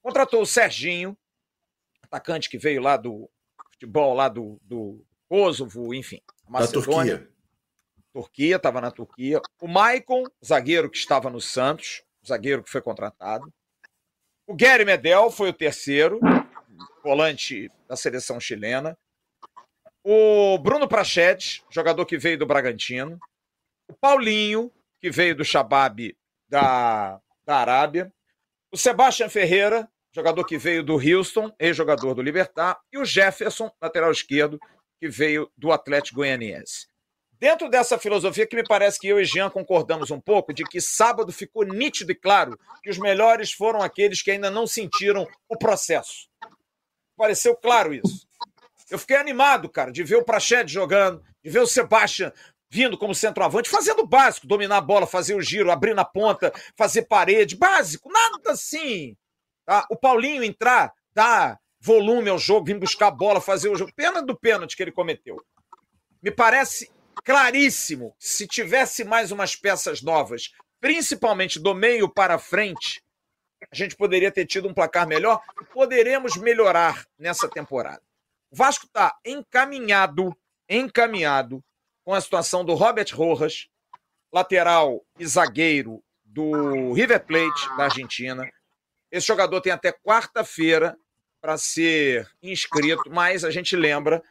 Contratou o Serginho, atacante que veio lá do futebol, lá do, do Kosovo, enfim, Da Macedônia. Turquia. Turquia, estava na Turquia. O Maicon, zagueiro que estava no Santos, zagueiro que foi contratado. O Gary Medel foi o terceiro, volante da seleção chilena. O Bruno Prachedes, jogador que veio do Bragantino. O Paulinho, que veio do Shabab da, da Arábia. O Sebastian Ferreira, jogador que veio do Houston, ex-jogador do Libertar. E o Jefferson, lateral esquerdo, que veio do Atlético Goianiense. Dentro dessa filosofia que me parece que eu e Jean concordamos um pouco, de que sábado ficou nítido e claro que os melhores foram aqueles que ainda não sentiram o processo. Pareceu claro isso. Eu fiquei animado, cara, de ver o Prachete jogando, de ver o Sebastian vindo como centroavante, fazendo o básico, dominar a bola, fazer o giro, abrir na ponta, fazer parede, básico, nada assim. Tá? O Paulinho entrar, dar volume ao jogo, vir buscar a bola, fazer o jogo. Pena do pênalti que ele cometeu. Me parece claríssimo, se tivesse mais umas peças novas, principalmente do meio para frente, a gente poderia ter tido um placar melhor poderemos melhorar nessa temporada. O Vasco está encaminhado, encaminhado com a situação do Robert Rojas, lateral e zagueiro do River Plate da Argentina. Esse jogador tem até quarta-feira para ser inscrito, mas a gente lembra,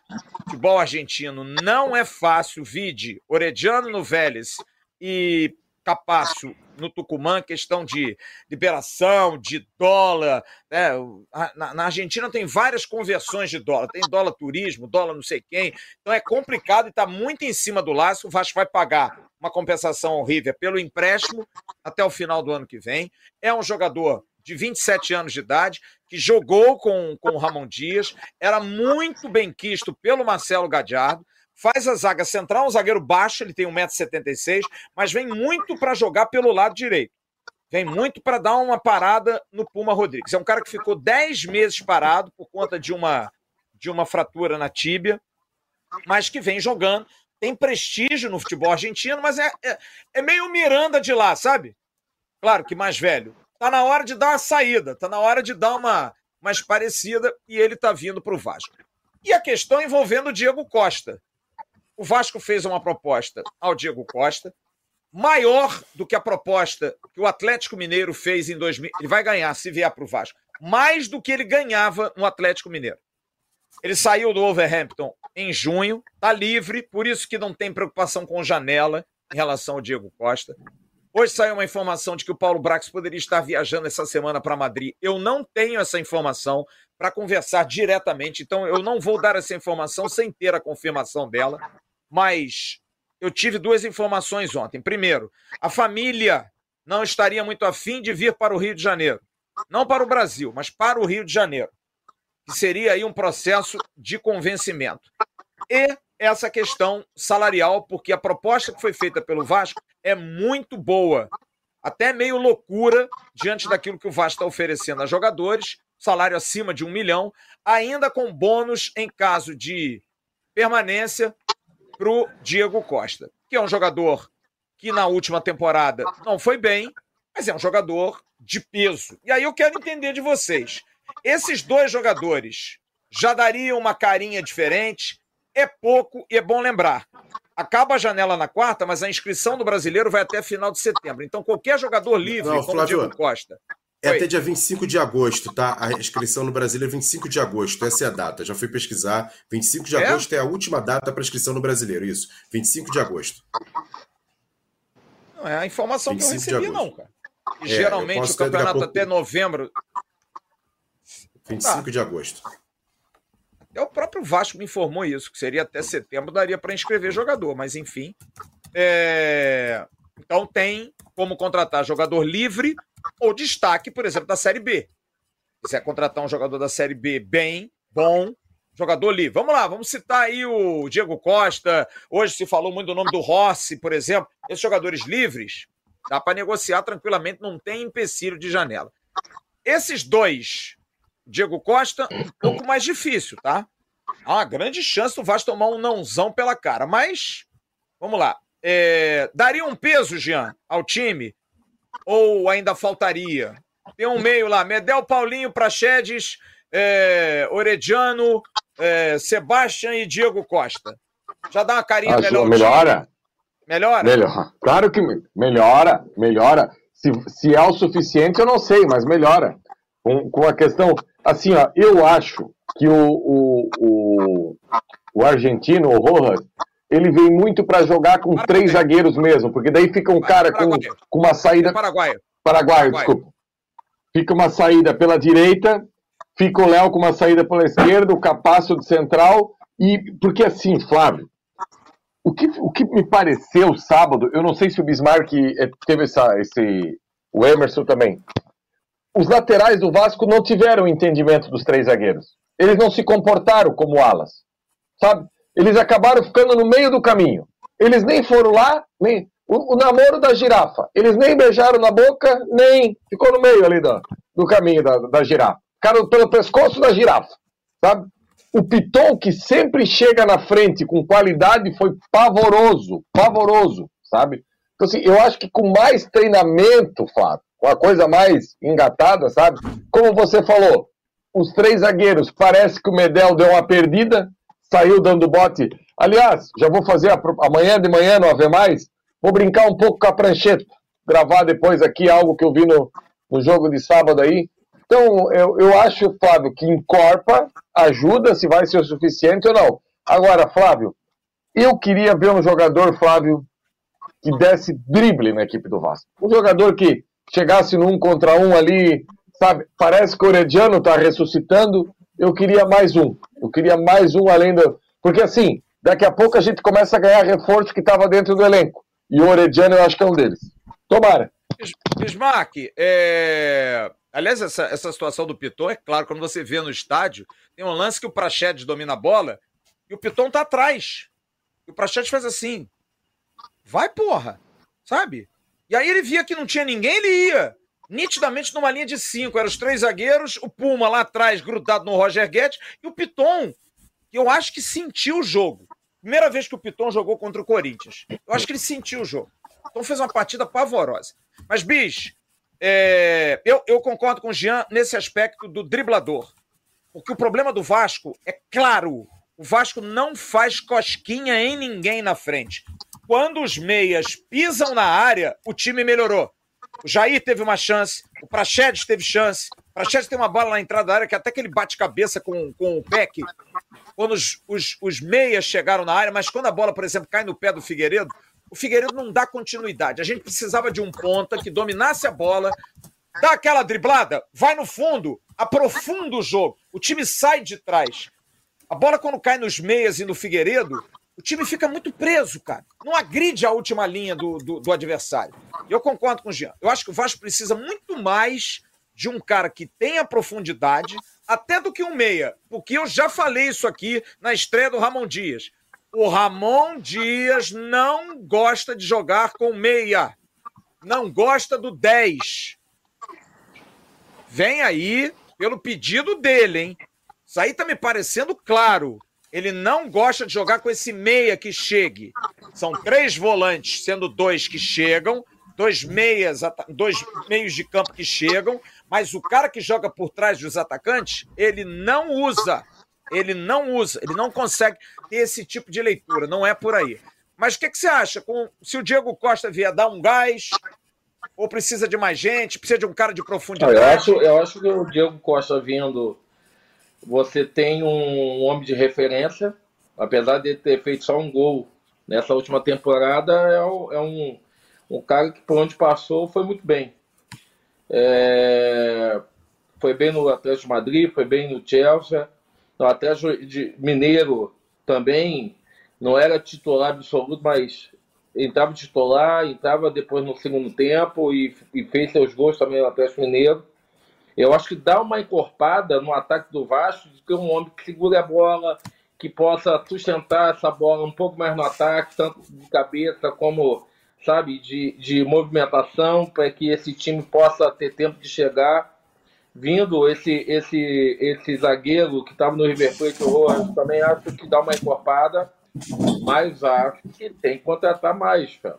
futebol argentino não é fácil, vide Orediano no Vélez e Capasso no Tucumã, questão de liberação, de dólar. Né? Na, na, Argentina tem várias conversões de dólar. Tem dólar turismo, dólar não sei quem. Então é complicado e está muito em cima do laço. O Vasco vai pagar uma compensação ao River pelo empréstimo até o final do ano que vem. É um jogador de 27 anos de idade, que jogou com, com o Ramon Dias, era muito bem quisto pelo Marcelo Gadiardo, faz a zaga central, um zagueiro baixo, ele tem 1,76m, mas vem muito para jogar pelo lado direito. Vem muito para dar uma parada no Puma Rodrigues. É um cara que ficou 10 meses parado por conta de uma, de uma fratura na tíbia, mas que vem jogando. Tem prestígio no futebol argentino, mas é, é, é meio Miranda de lá, sabe? Claro que mais velho. Tá na hora de dar uma saída, tá na hora de dar uma mais parecida e ele tá vindo para o Vasco. E a questão envolvendo o Diego Costa. O Vasco fez uma proposta ao Diego Costa, maior do que a proposta que o Atlético Mineiro fez em 2000. Ele vai ganhar se vier para o Vasco. Mais do que ele ganhava no Atlético Mineiro. Ele saiu do Wolverhampton em junho, tá livre, por isso que não tem preocupação com janela em relação ao Diego Costa. Hoje saiu uma informação de que o Paulo Brax poderia estar viajando essa semana para Madrid. Eu não tenho essa informação para conversar diretamente, então eu não vou dar essa informação sem ter a confirmação dela. Mas eu tive duas informações ontem. Primeiro, a família não estaria muito afim de vir para o Rio de Janeiro. Não para o Brasil, mas para o Rio de Janeiro. Que seria aí um processo de convencimento. E essa questão salarial, porque a proposta que foi feita pelo Vasco é muito boa. até meio loucura diante daquilo que o Vasco está oferecendo a jogadores, salário acima de um milhão, ainda com bônus em caso de permanência para o Diego Costa, que é um jogador que na última temporada não foi bem, mas é um jogador de peso. E aí eu quero entender de vocês. Esses dois jogadores já dariam uma carinha diferente? É pouco e é bom lembrar. Acaba a janela na quarta, mas a inscrição do brasileiro vai até final de setembro. Então, qualquer jogador livre, não, como o Diego Costa. É Oi. até dia 25 de agosto, tá? A inscrição no Brasileiro é 25 de agosto, essa é a data. Já fui pesquisar. 25 de é? agosto é a última data para inscrição no Brasileiro, isso. 25 de agosto. Não é a informação que eu recebi, não, cara. É, geralmente o campeonato pouco... até novembro. 25 tá. de agosto. É o próprio Vasco me informou isso, que seria até setembro, daria para inscrever jogador, mas enfim. É... Então tem como contratar jogador livre ou destaque, por exemplo, da Série B. Se quiser contratar um jogador da Série B bem, bom, jogador livre. Vamos lá, vamos citar aí o Diego Costa. Hoje se falou muito do nome do Rossi, por exemplo. Esses jogadores livres, dá para negociar tranquilamente, não tem empecilho de janela. Esses dois Diego Costa, um pouco mais difícil, tá? Há uma grande chance do Vasco tomar um nãozão pela cara. Mas, vamos lá. É, daria um peso, Jean, ao time? Ou ainda faltaria? Tem um meio lá, Medel Paulinho, Praxedes, é, Orediano, é, Sebastião e Diego Costa. Já dá uma carinha melhor. Melhora? Melhora? Melhora. Claro que melhora, melhora. Se, se é o suficiente, eu não sei, mas melhora. Com, com a questão assim, ó, eu acho que o, o, o, o argentino, o Rojas, ele vem muito para jogar com Paraguai. três zagueiros mesmo, porque daí fica um cara com, com uma saída. Paraguai. Paraguai, desculpa. Fica uma saída pela direita, fica o Léo com uma saída pela esquerda, o Capasso de central, e porque assim, Flávio, o que, o que me pareceu sábado, eu não sei se o Bismarck eh, teve essa, esse. O Emerson também os laterais do Vasco não tiveram entendimento dos três zagueiros. Eles não se comportaram como alas, sabe? Eles acabaram ficando no meio do caminho. Eles nem foram lá, nem o, o namoro da girafa. Eles nem beijaram na boca, nem ficou no meio ali do, do caminho da, da girafa. Ficaram pelo pescoço da girafa, sabe? O Piton, que sempre chega na frente com qualidade, foi pavoroso, pavoroso, sabe? Então, assim, eu acho que com mais treinamento, Flávio, uma coisa mais engatada, sabe? Como você falou, os três zagueiros, parece que o Medel deu uma perdida, saiu dando bote. Aliás, já vou fazer a, amanhã de manhã, não haver mais, vou brincar um pouco com a prancheta, gravar depois aqui algo que eu vi no, no jogo de sábado aí. Então, eu, eu acho, Flávio, que encorpa, ajuda, se vai ser o suficiente ou não. Agora, Flávio, eu queria ver um jogador, Flávio, que desse drible na equipe do Vasco. Um jogador que chegasse num contra um ali, sabe? Parece que o Orediano está ressuscitando. Eu queria mais um. Eu queria mais um além do. Porque assim, daqui a pouco a gente começa a ganhar reforço que estava dentro do elenco. E o Orediano eu acho que é um deles. Tomara. Bismarck, é... aliás, essa, essa situação do Piton, é claro, quando você vê no estádio, tem um lance que o Prachedes domina a bola e o Piton tá atrás. E o Prachedes faz assim: vai, porra, sabe? E aí ele via que não tinha ninguém, ele ia. Nitidamente numa linha de cinco. Eram os três zagueiros, o Puma lá atrás, grudado no Roger Guedes, e o Piton, que eu acho que sentiu o jogo. Primeira vez que o Piton jogou contra o Corinthians. Eu acho que ele sentiu o jogo. Então fez uma partida pavorosa. Mas, bicho, é... eu, eu concordo com o Jean nesse aspecto do driblador. Porque o problema do Vasco é claro. O Vasco não faz cosquinha em ninguém na frente. Quando os meias pisam na área, o time melhorou. O Jair teve uma chance, o Prachedes teve chance. O Prachedes tem uma bola na entrada da área que até que ele bate cabeça com, com o Peck. Quando os, os, os meias chegaram na área, mas quando a bola, por exemplo, cai no pé do Figueiredo, o Figueiredo não dá continuidade. A gente precisava de um ponta que dominasse a bola, dá aquela driblada, vai no fundo, aprofunda o jogo. O time sai de trás. A bola, quando cai nos meias e no Figueiredo, o time fica muito preso, cara. Não agride a última linha do, do, do adversário. Eu concordo com o Jean. Eu acho que o Vasco precisa muito mais de um cara que tenha profundidade, até do que um meia. Porque eu já falei isso aqui na estreia do Ramon Dias. O Ramon Dias não gosta de jogar com meia. não gosta do 10. Vem aí pelo pedido dele, hein? Isso aí tá me parecendo claro. Ele não gosta de jogar com esse meia que chegue. São três volantes, sendo dois que chegam, dois meias, dois meios de campo que chegam, mas o cara que joga por trás dos atacantes, ele não usa. Ele não usa, ele não consegue ter esse tipo de leitura, não é por aí. Mas o que, que você acha? Com, se o Diego Costa vier dar um gás, ou precisa de mais gente, precisa de um cara de profundidade? Eu acho, eu acho que o Diego Costa vindo, você tem um homem de referência, apesar de ter feito só um gol nessa última temporada, é, é um, um cara que por onde passou foi muito bem. É, foi bem no Atlético de Madrid, foi bem no Chelsea, no Atlético de Mineiro também não era titular absoluto, mas entrava titular, entrava depois no segundo tempo e, e fez seus gols também no Atlético Mineiro. Eu acho que dá uma encorpada no ataque do Vasco de ter um homem que segure a bola, que possa sustentar essa bola um pouco mais no ataque, tanto de cabeça como, sabe, de, de movimentação, para que esse time possa ter tempo de chegar. Vindo esse esse esse zagueiro que estava no River Plate, Rojas, também acho que dá uma encorpada. Mas acho que tem que contratar mais, cara.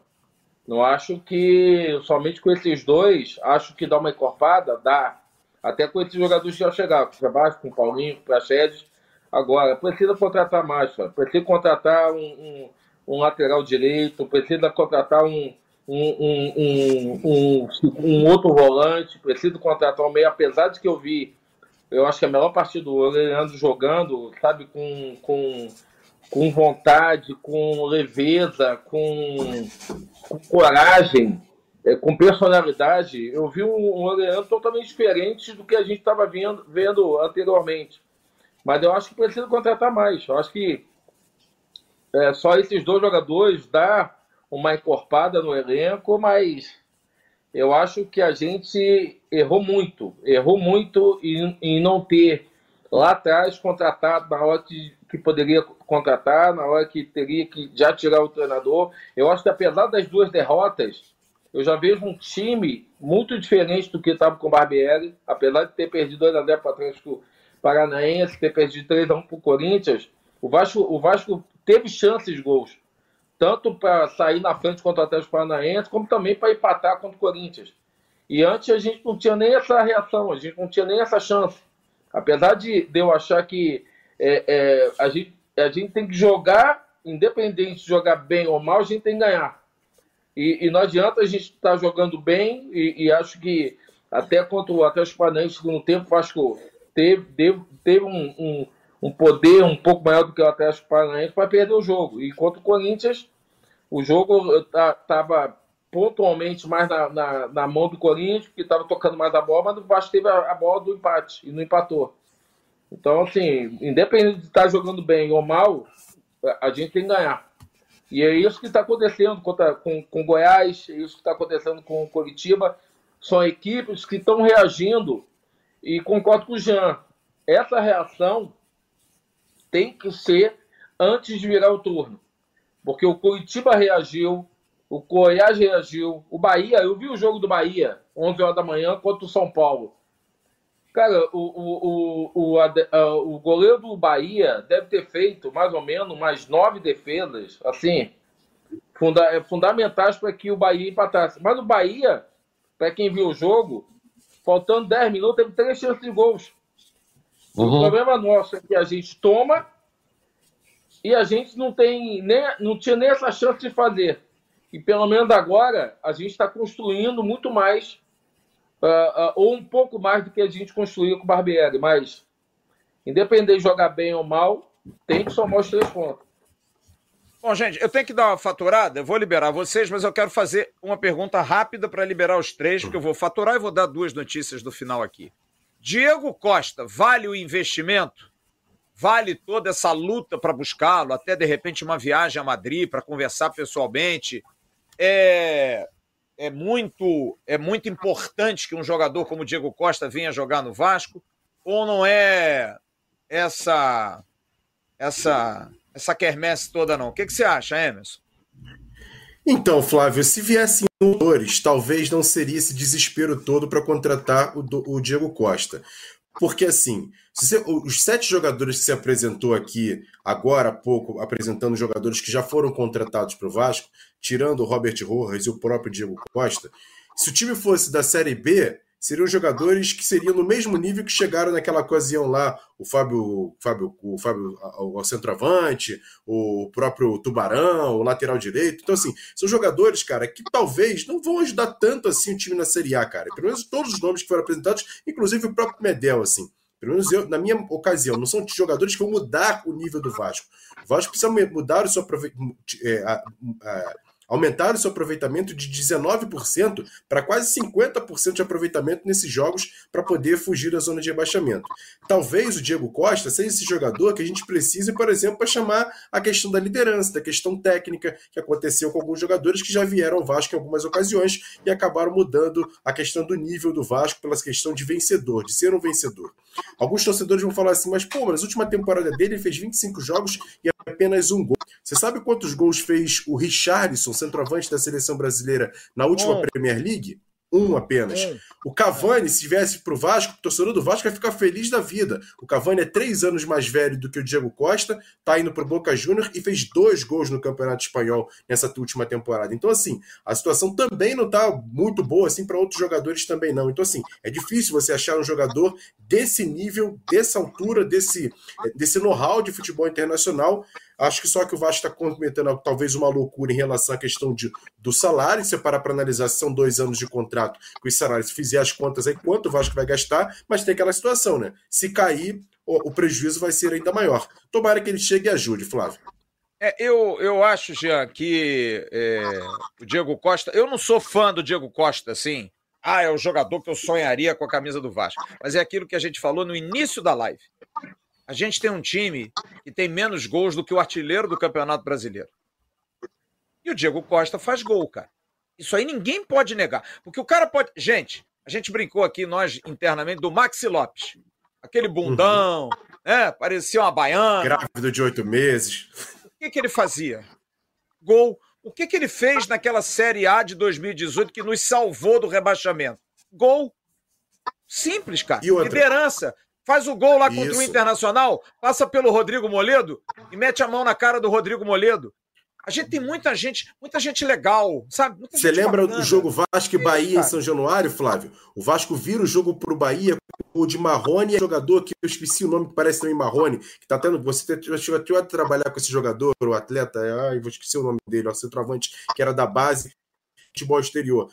Não acho que somente com esses dois, acho que dá uma encorpada, dá. Até com esses jogadores que já chegaram, com Sebastião, com o Paulinho, com Praxedes. Agora, precisa contratar mais, cara. Precisa contratar um, um, um lateral direito, precisa contratar um, um, um, um, outro volante, precisa contratar um meio, apesar de que eu vi, eu acho que a melhor partida do Leandro jogando, sabe, com, com com vontade, com leveza, com, com coragem, é, com personalidade. Eu vi um, um totalmente diferente do que a gente estava vendo, vendo anteriormente. Mas eu acho que precisa contratar mais. Eu acho que é, só esses dois jogadores dá uma encorpada no elenco, mas eu acho que a gente errou muito. Errou muito em, em não ter lá atrás contratado na hora que, que poderia contratar, na hora que teria que já tirar o treinador. Eu acho que apesar das duas derrotas, eu já vejo um time muito diferente do que estava com o Barbieri, apesar de ter perdido 2x0 para o Atlético Paranaense, ter perdido 3x1 para o Corinthians, o Vasco, o Vasco teve chances de gols, tanto para sair na frente contra o Atlético Paranaense, como também para empatar contra o Corinthians. E antes a gente não tinha nem essa reação, a gente não tinha nem essa chance. Apesar de, de eu achar que é, é, a, gente, a gente tem que jogar, independente de jogar bem ou mal, a gente tem que ganhar. E, e não adianta a gente estar tá jogando bem, e, e, acho que até contra o Atlético Paranaense, segundo tempo, o Vasco teve, teve, teve um, um, um, poder um pouco maior do que o Atlético Paranaense para perder o jogo. E contra o Corinthians, o jogo estava pontualmente mais na, na, na, mão do Corinthians, que estava tocando mais a bola, mas o Vasco teve a, a bola do empate e não empatou. Então, assim, independente de estar jogando bem ou mal, a gente tem que ganhar. E é isso que está acontecendo com, com Goiás, é isso que está acontecendo com Curitiba. São equipes que estão reagindo e concordo com o Jean. Essa reação tem que ser antes de virar o turno. Porque o Curitiba reagiu, o Goiás reagiu, o Bahia, eu vi o jogo do Bahia, 11 horas da manhã, contra o São Paulo. Cara, o, o, o, o, o goleiro do Bahia deve ter feito mais ou menos umas nove defesas, assim, funda é, fundamentais para que o Bahia empatasse. Mas o Bahia, para quem viu o jogo, faltando 10 minutos, teve três chances de gols. Uhum. O problema nosso é que a gente toma e a gente não tem nem, não tinha nem essa chance de fazer. E pelo menos agora a gente está construindo muito mais uh, uh, ou um pouco mais do que a gente construiu com o Barbieri, mas independente de jogar bem ou mal, tem que somar os três pontos. Bom, gente, eu tenho que dar uma faturada, eu vou liberar vocês, mas eu quero fazer uma pergunta rápida para liberar os três, porque eu vou faturar e vou dar duas notícias do final aqui. Diego Costa, vale o investimento? Vale toda essa luta para buscá-lo, até de repente uma viagem a Madrid para conversar pessoalmente? É, é muito é muito importante que um jogador como o Diego Costa venha jogar no Vasco ou não é essa essa essa quermesse toda não? O que, que você acha, Emerson? Então, Flávio, se viessem jogadores, talvez não seria esse desespero todo para contratar o, o, Diego Costa. Porque, assim, você, os sete jogadores que se apresentou aqui agora há pouco, apresentando jogadores que já foram contratados para o Vasco, tirando o Robert Rojas e o próprio Diego Costa, se o time fosse da Série B, seriam jogadores que seriam no mesmo nível que chegaram naquela ocasião lá, o Fábio, Fábio, o Fábio, o centroavante, o próprio Tubarão, o lateral direito. Então, assim, são jogadores, cara, que talvez não vão ajudar tanto assim o time na Série A, cara. Pelo menos todos os nomes que foram apresentados, inclusive o próprio Medel, assim. Pelo menos eu, na minha ocasião, não são jogadores que vão mudar o nível do Vasco. O Vasco precisa mudar o seu é, a, a, aumentaram seu aproveitamento de 19% para quase 50% de aproveitamento nesses jogos para poder fugir da zona de rebaixamento. Talvez o Diego Costa seja esse jogador que a gente precise, por exemplo, para chamar a questão da liderança, da questão técnica que aconteceu com alguns jogadores que já vieram ao Vasco em algumas ocasiões e acabaram mudando a questão do nível do Vasco pela questão de vencedor, de ser um vencedor. Alguns torcedores vão falar assim, mas pô, mas na última temporada dele ele fez 25 jogos e apenas um gol. Você sabe quantos gols fez o Richarlison, centroavante da seleção brasileira, na última Premier League? Um apenas. O Cavani, se viesse para o Vasco, o torcedor do Vasco vai ficar feliz da vida. O Cavani é três anos mais velho do que o Diego Costa, tá indo para o Boca Júnior e fez dois gols no Campeonato Espanhol nessa última temporada. Então, assim, a situação também não está muito boa assim para outros jogadores também não. Então, assim, é difícil você achar um jogador desse nível, dessa altura, desse, desse know-how de futebol internacional Acho que só que o Vasco está cometendo talvez uma loucura em relação à questão de, do salário. Se parar para analisar, são dois anos de contrato com os salários. Se fizer as contas aí, quanto o Vasco vai gastar, mas tem aquela situação, né? Se cair, o, o prejuízo vai ser ainda maior. Tomara que ele chegue e ajude, Flávio. É, eu, eu acho, Jean, que é, o Diego Costa. Eu não sou fã do Diego Costa, assim. Ah, é o jogador que eu sonharia com a camisa do Vasco. Mas é aquilo que a gente falou no início da live. A gente tem um time que tem menos gols do que o artilheiro do Campeonato Brasileiro. E o Diego Costa faz gol, cara. Isso aí ninguém pode negar. Porque o cara pode. Gente, a gente brincou aqui, nós internamente, do Maxi Lopes. Aquele bundão, uhum. né? Parecia uma baiana. Grávido de oito meses. O que, que ele fazia? Gol. O que, que ele fez naquela Série A de 2018 que nos salvou do rebaixamento? Gol. Simples, cara. Liderança faz o gol lá contra Isso. o Internacional, passa pelo Rodrigo Moledo e mete a mão na cara do Rodrigo Moledo. A gente tem muita gente, muita gente legal, sabe? Muita Você lembra bacana. do jogo Vasco e Bahia em São Januário, Flávio? O Vasco vira o jogo pro Bahia, o de Marrone, é jogador que eu esqueci o nome que parece também Marrone, que tá tendo. Você chegou a trabalhar com esse jogador, o atleta, ai, vou esquecer o nome dele, o centroavante, que era da base futebol exterior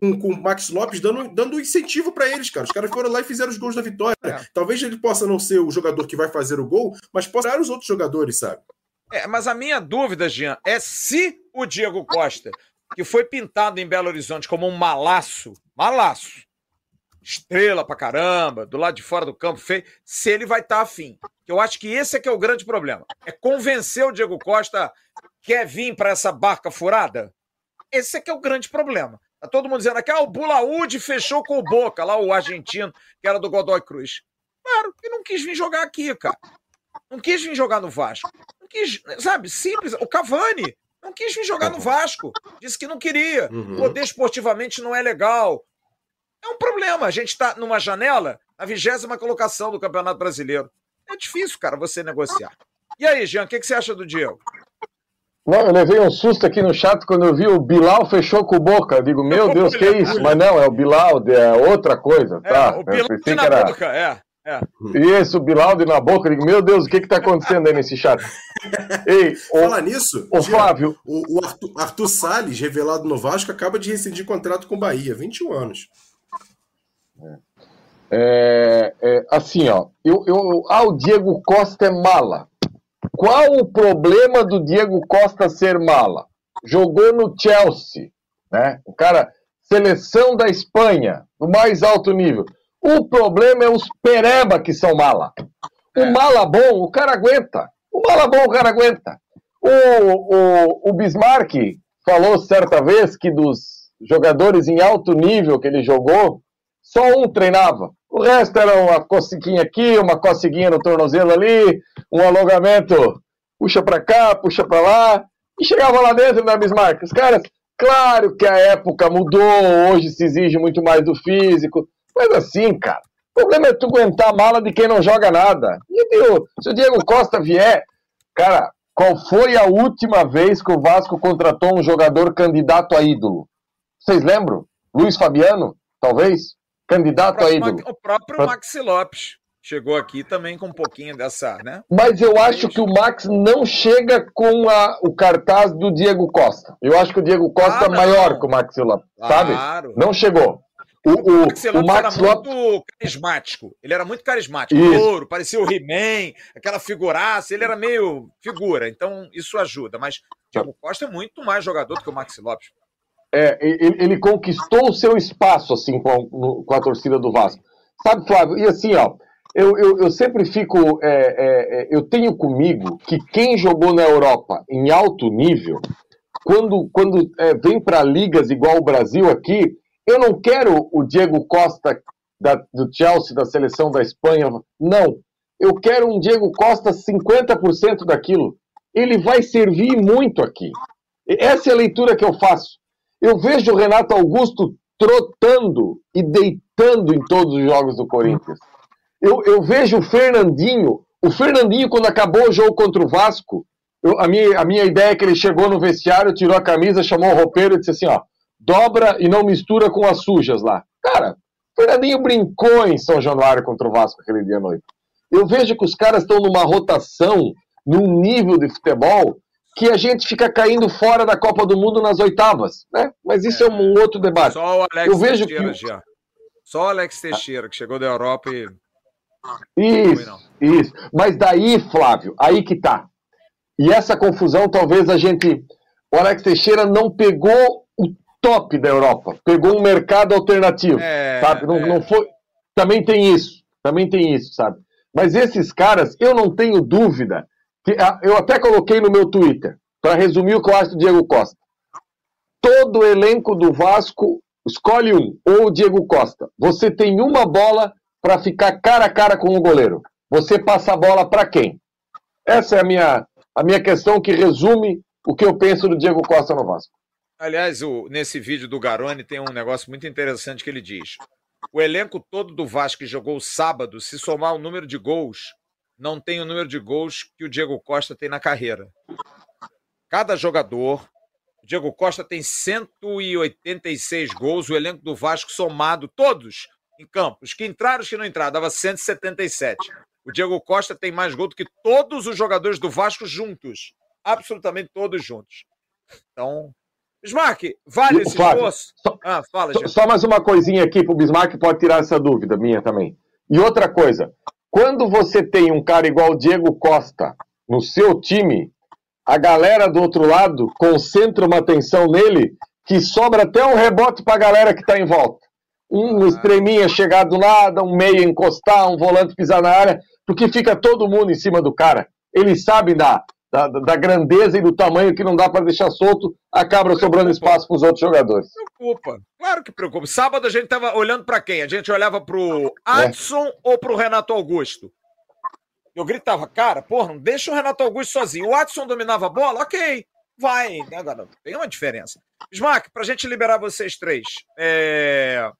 com, com o Max Lopes dando, dando incentivo para eles, cara. Os caras foram lá e fizeram os gols da vitória. É. Talvez ele possa não ser o jogador que vai fazer o gol, mas possa ser os outros jogadores, sabe? É, mas a minha dúvida, Jean, é se o Diego Costa, que foi pintado em Belo Horizonte como um malaço, malaço, estrela pra caramba, do lado de fora do campo, feio, se ele vai estar tá afim. Eu acho que esse é que é o grande problema. É convencer o Diego Costa quer vir para essa barca furada. Esse é que é o grande problema. Tá todo mundo dizendo aqui, ah, o Bulaúde fechou com o Boca, lá o argentino, que era do Godoy Cruz. Claro, ele não quis vir jogar aqui, cara. Não quis vir jogar no Vasco. Não quis, sabe, simples. O Cavani não quis vir jogar no Vasco. Disse que não queria. Uhum. Poder esportivamente não é legal. É um problema. A gente está numa janela, na vigésima colocação do Campeonato Brasileiro. É difícil, cara, você negociar. E aí, Jean, o que, que você acha do Diego? Não, eu levei um susto aqui no chat quando eu vi o Bilal fechou com Boca. Eu digo, meu [laughs] Deus, que é isso? Mas não, é o Bilal, é outra coisa, é, tá? o Bilal na era... boca, é. É. Isso, o Bilaldo na boca, eu digo, meu Deus, o que está acontecendo aí nesse chat? [laughs] Ei, o, Fala nisso, o Flávio. O, o Arthur, Arthur Salles, revelado no Vasco, acaba de rescindir contrato com o Bahia, 21 anos. É, é, assim, ó, eu, eu, ah, o Diego Costa é mala. Qual o problema do Diego Costa ser mala? Jogou no Chelsea, né? O cara, seleção da Espanha, no mais alto nível. O problema é os pereba que são mala. O é. mala bom, o cara aguenta. O mala bom, o cara aguenta. O, o, o Bismarck falou certa vez que dos jogadores em alto nível que ele jogou, só um treinava. O resto era uma coceguinha aqui, uma coceguinha no tornozelo ali, um alongamento, puxa para cá, puxa para lá, E chegava lá dentro, né, Bismarck? Os caras, claro que a época mudou, hoje se exige muito mais do físico, mas assim, cara, o problema é tu aguentar a mala de quem não joga nada. E Deus, se o Diego Costa vier, cara, qual foi a última vez que o Vasco contratou um jogador candidato a ídolo? Vocês lembram? Luiz Fabiano, talvez? Candidato a ídolo. O próprio Maxi Lopes chegou aqui também com um pouquinho dessa, né? Mas eu acho que o Max não chega com a, o cartaz do Diego Costa. Eu acho que o Diego Costa ah, é maior que o Maxi Lopes, sabe? Claro. Não chegou. O, o, o, o Max era Lopes... muito carismático. Ele era muito carismático. Ouro, parecia o He-Man, aquela figuraça. Ele era meio figura, então isso ajuda. Mas o Diego Costa é muito mais jogador do que o Maxi Lopes. É, ele, ele conquistou o seu espaço, assim, com a, com a torcida do Vasco. Sabe, Flávio? E assim, ó, eu, eu, eu sempre fico. É, é, é, eu tenho comigo que quem jogou na Europa em alto nível, quando, quando é, vem para ligas igual o Brasil aqui, eu não quero o Diego Costa da, do Chelsea, da seleção da Espanha. Não. Eu quero um Diego Costa 50% daquilo. Ele vai servir muito aqui. Essa é a leitura que eu faço. Eu vejo o Renato Augusto trotando e deitando em todos os jogos do Corinthians. Eu, eu vejo o Fernandinho, o Fernandinho, quando acabou o jogo contra o Vasco, eu, a, minha, a minha ideia é que ele chegou no vestiário, tirou a camisa, chamou o roupeiro e disse assim: ó, dobra e não mistura com as sujas lá. Cara, o Fernandinho brincou em São Januário contra o Vasco aquele dia à noite. Eu vejo que os caras estão numa rotação, num nível de futebol, que a gente fica caindo fora da Copa do Mundo nas oitavas, né? Mas isso é, é um outro debate. Só o Alex eu vejo Teixeira, que... já. Só o Alex Teixeira, que chegou da Europa e isso, isso. Mas daí, Flávio, aí que tá. E essa confusão, talvez a gente. O Alex Teixeira não pegou o top da Europa, pegou um mercado alternativo, é, sabe? Não, é. não foi. Também tem isso, também tem isso, sabe? Mas esses caras, eu não tenho dúvida ah, eu até coloquei no meu Twitter para resumir o que eu acho do Diego Costa. Todo elenco do Vasco escolhe um, ou o Diego Costa. Você tem uma bola para ficar cara a cara com o goleiro? Você passa a bola para quem? Essa é a minha, a minha questão que resume o que eu penso do Diego Costa no Vasco. Aliás, o, nesse vídeo do Garoni tem um negócio muito interessante que ele diz. O elenco todo do Vasco que jogou sábado, se somar o número de gols, não tem o número de gols que o Diego Costa tem na carreira. Cada jogador, o Diego Costa tem 186 gols, o elenco do Vasco somado, todos, em campo. Os que entraram, os que não entraram, dava 177. O Diego Costa tem mais gol do que todos os jogadores do Vasco juntos. Absolutamente todos juntos. Então, Bismarck, vale esse Flávio, esforço? Só, ah, fala, só, só mais uma coisinha aqui para o Bismarck, pode tirar essa dúvida minha também. E outra coisa, quando você tem um cara igual o Diego Costa no seu time, a galera do outro lado concentra uma atenção nele que sobra até um rebote para a galera que está em volta um extreminha chegar do nada, um meia encostar, um volante pisar na área, porque fica todo mundo em cima do cara. Eles sabem da, da, da grandeza e do tamanho que não dá para deixar solto, acaba sobrando espaço para os outros jogadores. Preocupa, claro que preocupa. Sábado a gente estava olhando para quem? A gente olhava para o Adson é. ou para o Renato Augusto? Eu gritava, cara, porra, não deixa o Renato Augusto sozinho. O Adson dominava a bola, ok, vai. Agora, tem uma diferença. Smack, para a gente liberar vocês três, é...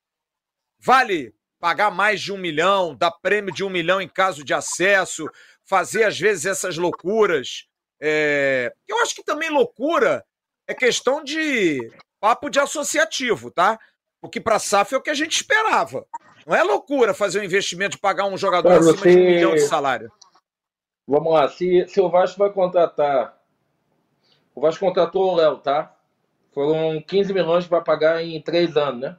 Vale pagar mais de um milhão, dar prêmio de um milhão em caso de acesso, fazer às vezes essas loucuras. É... Eu acho que também loucura é questão de papo de associativo, tá? Porque para a SAF é o que a gente esperava. Não é loucura fazer um investimento de pagar um jogador Mas acima de um milhão de salário. Vamos lá, se, se o Vasco vai contratar. O Vasco contratou o Léo, tá? Foram 15 milhões para pagar em três anos, né?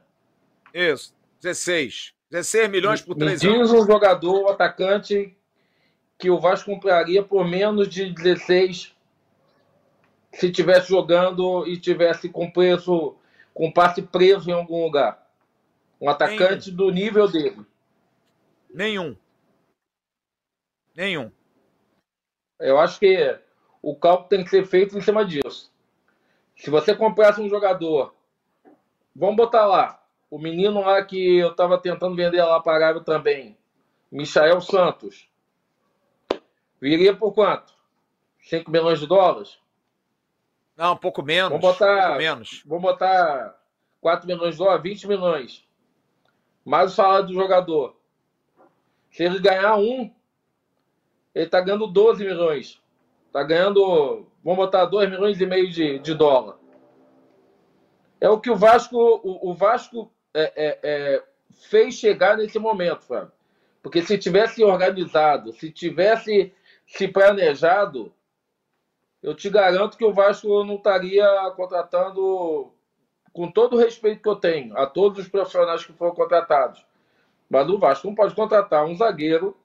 Isso. 16. 16 milhões por três Me anos. Diz um jogador, um atacante, que o Vasco compraria por menos de 16 se tivesse jogando e tivesse com preço, com passe preso em algum lugar. Um atacante Nenhum. do nível dele. Nenhum. Nenhum. Eu acho que o cálculo tem que ser feito em cima disso. Se você comprasse um jogador, vamos botar lá, o menino lá que eu estava tentando vender lá para Arábia também, Michael Santos, viria por quanto? 5 milhões de dólares? Não, um pouco menos. Vamos botar, pouco menos. Vamos botar 4 milhões de dólares, 20 milhões. Mais o salário do jogador. Se ele ganhar um, ele está ganhando 12 milhões. Está ganhando, vamos botar 2 milhões e meio de, de dólar. É o que o Vasco, o, o Vasco é, é, é, fez chegar nesse momento, Fábio. Porque se tivesse organizado, se tivesse se planejado, eu te garanto que o Vasco não estaria contratando, com todo o respeito que eu tenho, a todos os profissionais que foram contratados. Mas o Vasco não pode contratar um zagueiro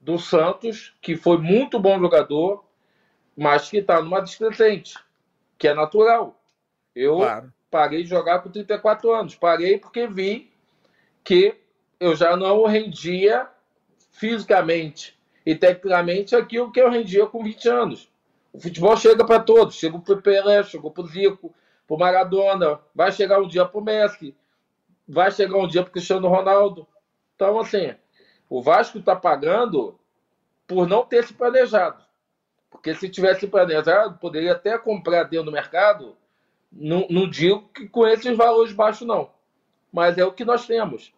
do Santos, que foi muito bom jogador, mas que está numa descrescente, que é natural. Eu claro. parei de jogar com 34 anos. Parei porque vi que eu já não rendia fisicamente e tecnicamente aquilo que eu rendia com 20 anos. O futebol chega para todos, chegou para o Pelé, chegou para o Zico, para o Maradona, vai chegar um dia para o Messi, vai chegar um dia para o Cristiano Ronaldo. Então, assim, o Vasco está pagando por não ter se planejado. Porque se tivesse planejado, poderia até comprar dentro do mercado. Não, não digo que com esses valores baixos, não. Mas é o que nós temos.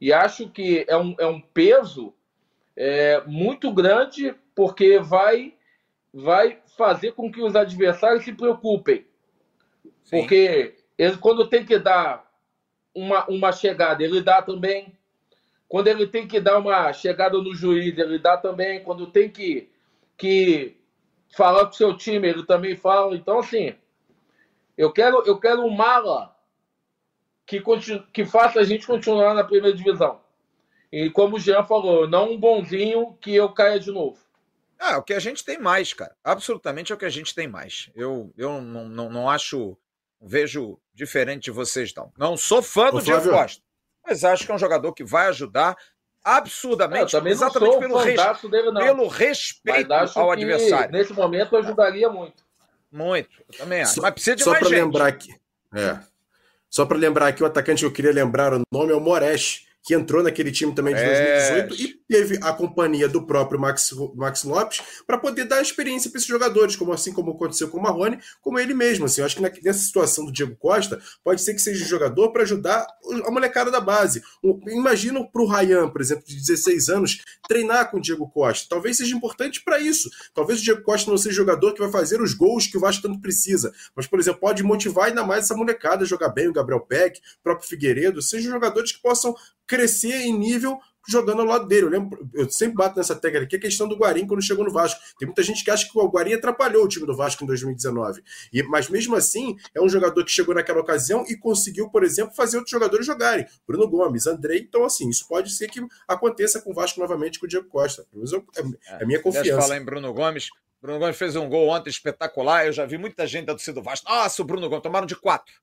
E acho que é um, é um peso é, muito grande, porque vai, vai fazer com que os adversários se preocupem. Sim. Porque ele, quando tem que dar uma, uma chegada, ele dá também. Quando ele tem que dar uma chegada no juiz, ele dá também. Quando tem que, que falar com o seu time, ele também fala. Então, assim, eu quero, eu quero um mala que, continue, que faça a gente continuar na primeira divisão. E como o Jean falou, não um bonzinho que eu caia de novo. Ah, é o que a gente tem mais, cara. Absolutamente é o que a gente tem mais. Eu, eu não, não, não acho, vejo diferente de vocês, não. Não sou fã do Diego Costa, mas acho que é um jogador que vai ajudar absurdamente, é, exatamente pelo, res... dele, pelo respeito ao adversário. Nesse momento ajudaria muito. Muito, eu também acho. Só, mas precisa de só mais gente. lembrar aqui. É. Só para lembrar aqui, o atacante que eu queria lembrar o nome é o Moresh que entrou naquele time também de é... 2018 e teve a companhia do próprio Max, Max Lopes para poder dar experiência para esses jogadores, como assim como aconteceu com o Marrone, como ele mesmo. Assim, eu acho que nessa situação do Diego Costa, pode ser que seja um jogador para ajudar a molecada da base. Imagina para o Ryan, por exemplo, de 16 anos, treinar com o Diego Costa. Talvez seja importante para isso. Talvez o Diego Costa não seja jogador que vai fazer os gols que o Vasco tanto precisa, mas, por exemplo, pode motivar ainda mais essa molecada a jogar bem, o Gabriel Peck, o próprio Figueiredo, sejam jogadores que possam crescer em nível jogando ao lado dele. Eu, lembro, eu sempre bato nessa tecla aqui, a questão do Guarim quando chegou no Vasco. Tem muita gente que acha que o Guarim atrapalhou o time do Vasco em 2019. E, mas mesmo assim, é um jogador que chegou naquela ocasião e conseguiu, por exemplo, fazer outros jogadores jogarem. Bruno Gomes, Andrei. Então, assim, isso pode ser que aconteça com o Vasco novamente com o Diego Costa. É, é a minha confiança. falar em Bruno Gomes. Bruno Gomes fez um gol ontem espetacular. Eu já vi muita gente da torcida do Vasco. Nossa, o Bruno Gomes tomaram de quatro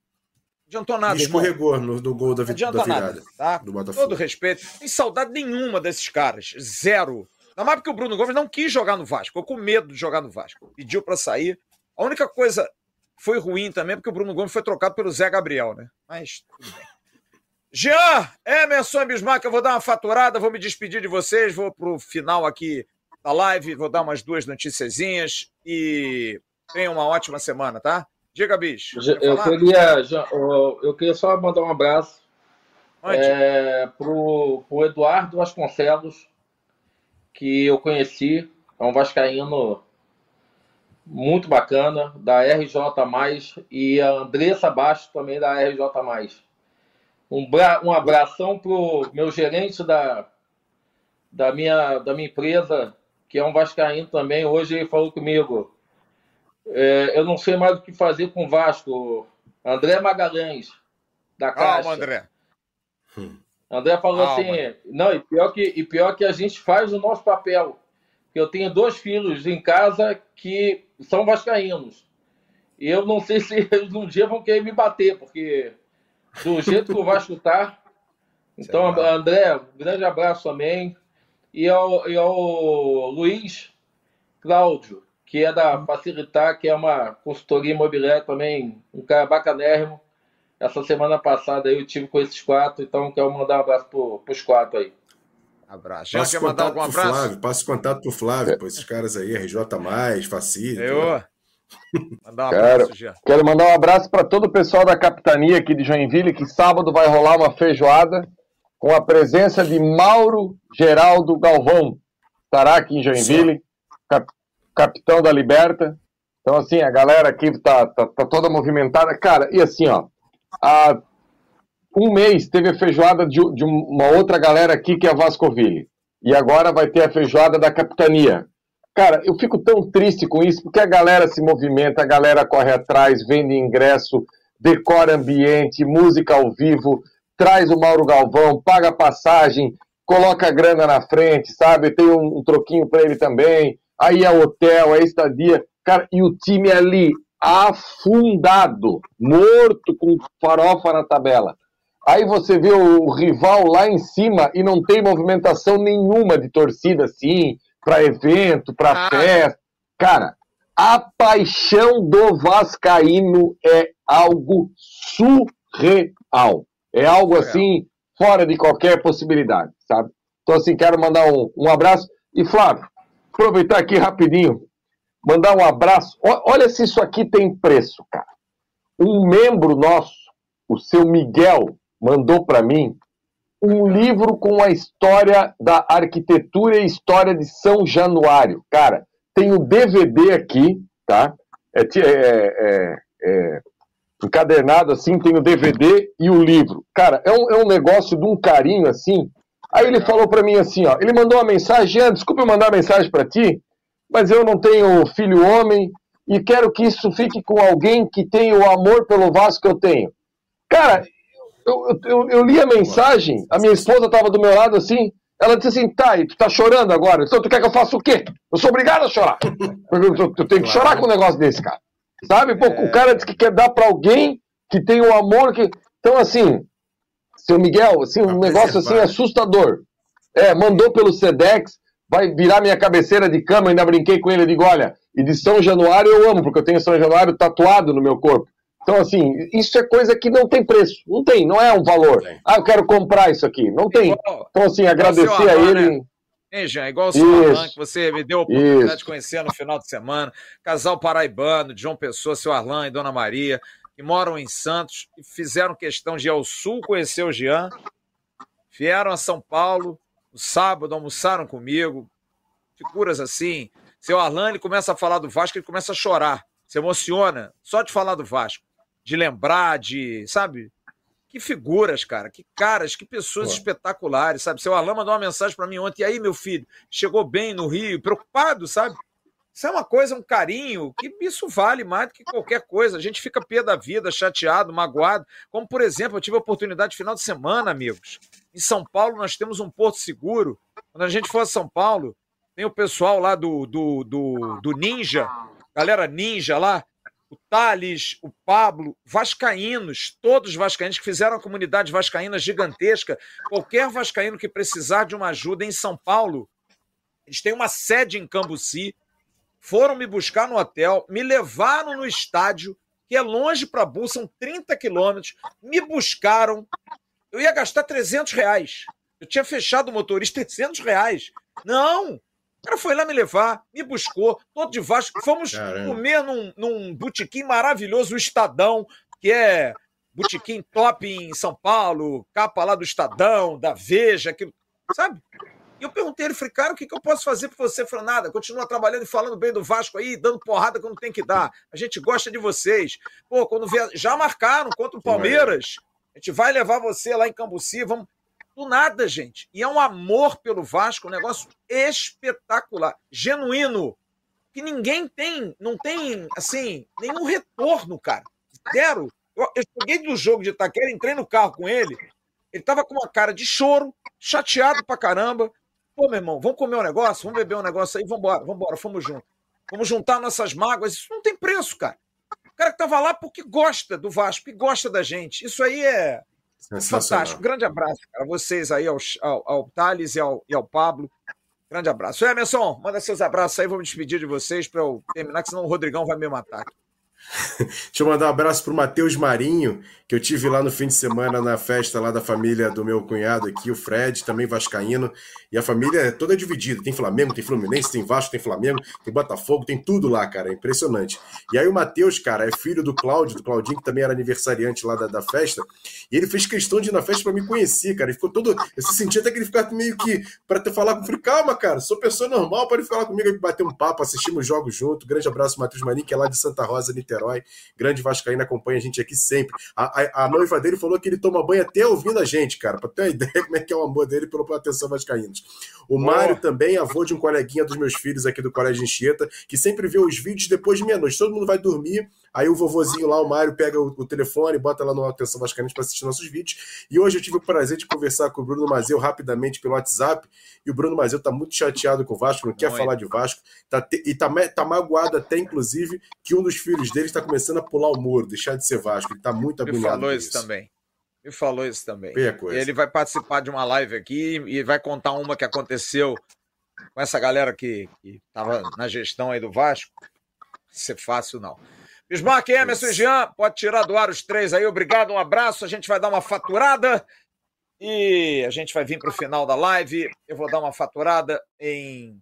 adiantou nada. E escorregou no, no, gol da, vitória. da virada. Nada, tá? Do Botafogo. Todo respeito. Tem saudade nenhuma desses caras. Zero. Não mais porque o Bruno Gomes não quis jogar no Vasco. Ficou com medo de jogar no Vasco. Pediu para sair. A única coisa foi ruim também porque o Bruno Gomes foi trocado pelo Zé Gabriel, né? Mas tudo bem. Jean, Emerson e Bismarck, eu vou dar uma faturada, vou me despedir de vocês, vou pro final aqui da live, vou dar umas duas noticiazinhas e tenham uma ótima semana, tá? Diga, bicho. Eu queria, eu queria só mandar um abraço é, pro, pro Eduardo Vasconcelos, que eu conheci, é um vascaíno muito bacana, da RJ+, e a Andressa Baixo também da RJ+. Um, bra, um abração pro meu gerente da, da, minha, da minha empresa, que é um vascaíno também, hoje ele falou comigo, é, eu não sei mais o que fazer com o Vasco. André Magalhães, da Caixa. Calma, André. André falou Calma. assim, não, e pior, que, e pior que a gente faz o nosso papel. Eu tenho dois filhos em casa que são vascaínos. E eu não sei [laughs] se eles um dia vão querer me bater, porque do jeito que o Vasco tá. [laughs] Então, André, um grande abraço também. E ao, e ao Luiz Cláudio, que é da Facilitar, que é uma consultoria imobiliária também, um cara bacanérrimo. Essa semana passada eu tive com esses quatro, então quero mandar um abraço para os quatro aí. Abraço. Já quer mandar algum abraço? Flávio, passa o contato pro Flávio, pô, esses caras aí, RJ, Facilita. Eu. Mandar um abraço, quero, quero mandar um abraço para todo o pessoal da capitania aqui de Joinville, que sábado vai rolar uma feijoada com a presença de Mauro Geraldo Galvão. Estará aqui em Joinville, cap, capitão da Liberta. Então, assim, a galera aqui tá, tá, tá, toda movimentada. Cara, e assim, ó, há um mês teve a feijoada de, de uma outra galera aqui, que é a Vascoville. E agora vai ter a feijoada da capitania. Cara, eu fico tão triste com isso, porque a galera se movimenta, a galera corre atrás, vende ingresso, decora ambiente, música ao vivo, traz o Mauro Galvão, paga passagem, coloca a grana na frente, sabe? Tem um, um troquinho para ele também. Aí é hotel, é estadia. Cara, e o time ali afundado, morto com farofa na tabela. Aí você vê o rival lá em cima e não tem movimentação nenhuma de torcida assim, para evento, para ah. festa. Cara, a paixão do Vascaíno é algo surreal. É algo assim, fora de qualquer possibilidade, sabe? Então, assim, quero mandar um, um abraço. E, Flávio, aproveitar aqui rapidinho, mandar um abraço. Olha se isso aqui tem preço, cara. Um membro nosso, o seu Miguel, mandou para mim um livro com a história da arquitetura e história de São Januário. Cara, tem o DVD aqui, tá? É, é, é, é, encadernado assim, tem o DVD e o livro. Cara, é um, é um negócio de um carinho assim. Aí ele falou para mim assim, ó, ele mandou uma mensagem, ah, desculpa eu mandar mensagem para ti, mas eu não tenho filho homem e quero que isso fique com alguém que tem o amor pelo Vasco que eu tenho. Cara, eu, eu, eu li a mensagem, a minha esposa estava do meu lado assim, ela disse assim, tá, e tu tá chorando agora, então tu quer que eu faça o quê? Eu sou obrigado a chorar. Eu, eu, tenho que chorar com um negócio desse, cara. Sabe? Pô, é... O cara diz que quer dar para alguém que tem o amor que... Então, assim, seu Miguel, assim, um negócio assim assustador. É, mandou pelo Sedex, vai virar minha cabeceira de cama, ainda brinquei com ele, digo, olha, e de São Januário eu amo, porque eu tenho São Januário tatuado no meu corpo. Então, assim, isso é coisa que não tem preço. Não tem, não é um valor. Ah, eu quero comprar isso aqui. Não tem. Então, assim, agradecer a ele. Né? Hein, Jean? Igual o seu Arlan, que você me deu a oportunidade isso. de conhecer no final de semana. Casal paraibano, de João Pessoa, seu Arlan e Dona Maria, que moram em Santos e fizeram questão de ir ao sul conhecer o Jean. Vieram a São Paulo, no sábado, almoçaram comigo. Figuras assim. Seu Arlan, ele começa a falar do Vasco, ele começa a chorar. Se emociona só de falar do Vasco de lembrar, de, sabe? Que figuras, cara, que caras, que pessoas Pô. espetaculares, sabe? Seu Alain mandou uma mensagem para mim ontem, e aí, meu filho, chegou bem no Rio, preocupado, sabe? Isso é uma coisa, um carinho, que isso vale mais do que qualquer coisa. A gente fica pé da vida, chateado, magoado. Como, por exemplo, eu tive a oportunidade final de semana, amigos. Em São Paulo, nós temos um porto seguro. Quando a gente for a São Paulo, tem o pessoal lá do, do, do, do Ninja, galera Ninja lá, o Thales, o Pablo, vascaínos, todos vascaínos que fizeram a comunidade vascaína gigantesca. Qualquer vascaíno que precisar de uma ajuda em São Paulo, eles têm uma sede em Cambuci, foram me buscar no hotel, me levaram no estádio, que é longe para Bu, são 30 quilômetros, me buscaram. Eu ia gastar 300 reais. Eu tinha fechado o motorista 300 reais. Não, o cara foi lá me levar, me buscou, todo de Vasco. Fomos Caramba. comer num, num botequim maravilhoso, o Estadão, que é botequim top em São Paulo, capa lá do Estadão, da Veja, que, sabe? E eu perguntei ele, falei, cara, o que, que eu posso fazer por você? Ele falou, nada, continua trabalhando e falando bem do Vasco aí, dando porrada quando tem que dar. A gente gosta de vocês. Pô, quando vê, já marcaram contra o Palmeiras, a gente vai levar você lá em Cambuci, vamos do nada, gente. E é um amor pelo Vasco, um negócio espetacular, genuíno, que ninguém tem, não tem, assim, nenhum retorno, cara. Zero. Eu, eu cheguei do jogo de Itaquera, entrei no carro com ele, ele tava com uma cara de choro, chateado pra caramba. Pô, meu irmão, vamos comer um negócio, vamos beber um negócio aí, vambora, vambora, fomos juntos. Vamos juntar nossas mágoas, isso não tem preço, cara. O cara que tava lá porque gosta do Vasco, e gosta da gente. Isso aí é, Fantástico. Grande abraço a vocês aí, ao, ao, ao Thales e ao, e ao Pablo. Grande abraço. Emerson, manda seus abraços aí, vou me despedir de vocês para eu terminar, que senão o Rodrigão vai me matar. [laughs] Deixa eu mandar um abraço pro Matheus Marinho, que eu tive lá no fim de semana na festa lá da família do meu cunhado aqui, o Fred, também vascaíno, e a família é toda dividida, tem Flamengo, tem Fluminense, tem Vasco, tem Flamengo, tem Botafogo, tem tudo lá, cara, é impressionante. E aí o Matheus, cara, é filho do Cláudio, do Claudinho, que também era aniversariante lá da, da festa, e ele fez questão de ir na festa para me conhecer, cara, ele ficou todo, eu se sentia até que ele ficava meio que, para ter falar com falei, calma, cara, sou pessoa normal, pode falar comigo, bater um papo, assistimos jogos junto, grande abraço, Matheus Marinho, que é lá de Santa Rosa, Niterói, grande vascaíno, acompanha a gente aqui sempre. A, a, a, noiva dele falou que ele toma banho até ouvindo a gente, cara, para ter uma [laughs] ideia como é que é o amor dele pela atenção vascaínos. O Mário também, avô de um coleguinha dos meus filhos aqui do Colégio Enchieta, que sempre vê os vídeos depois de meia-noite. Todo mundo vai dormir, aí o vovozinho lá, o Mário, pega o, o telefone, bota lá no Atenção Vascaínos para assistir nossos vídeos. E hoje eu tive o prazer de conversar com o Bruno Mazeu rapidamente pelo WhatsApp, e o Bruno Mazeu tá muito chateado com o Vasco, não quer muito. falar de Vasco, tá te, e tá, tá magoado até, inclusive, que um dos filhos dele está começando a pular o muro, deixar de ser Vasco. Ele tá muito agoniado. Ele falou isso, isso também. Me falou isso também. Ele vai participar de uma live aqui e vai contar uma que aconteceu com essa galera que, estava na gestão aí do Vasco. Ser fácil, não. Bismarck, Emerson e Jean, pode tirar do ar os três aí. Obrigado, um abraço. A gente vai dar uma faturada e a gente vai vir para o final da live. Eu vou dar uma faturada em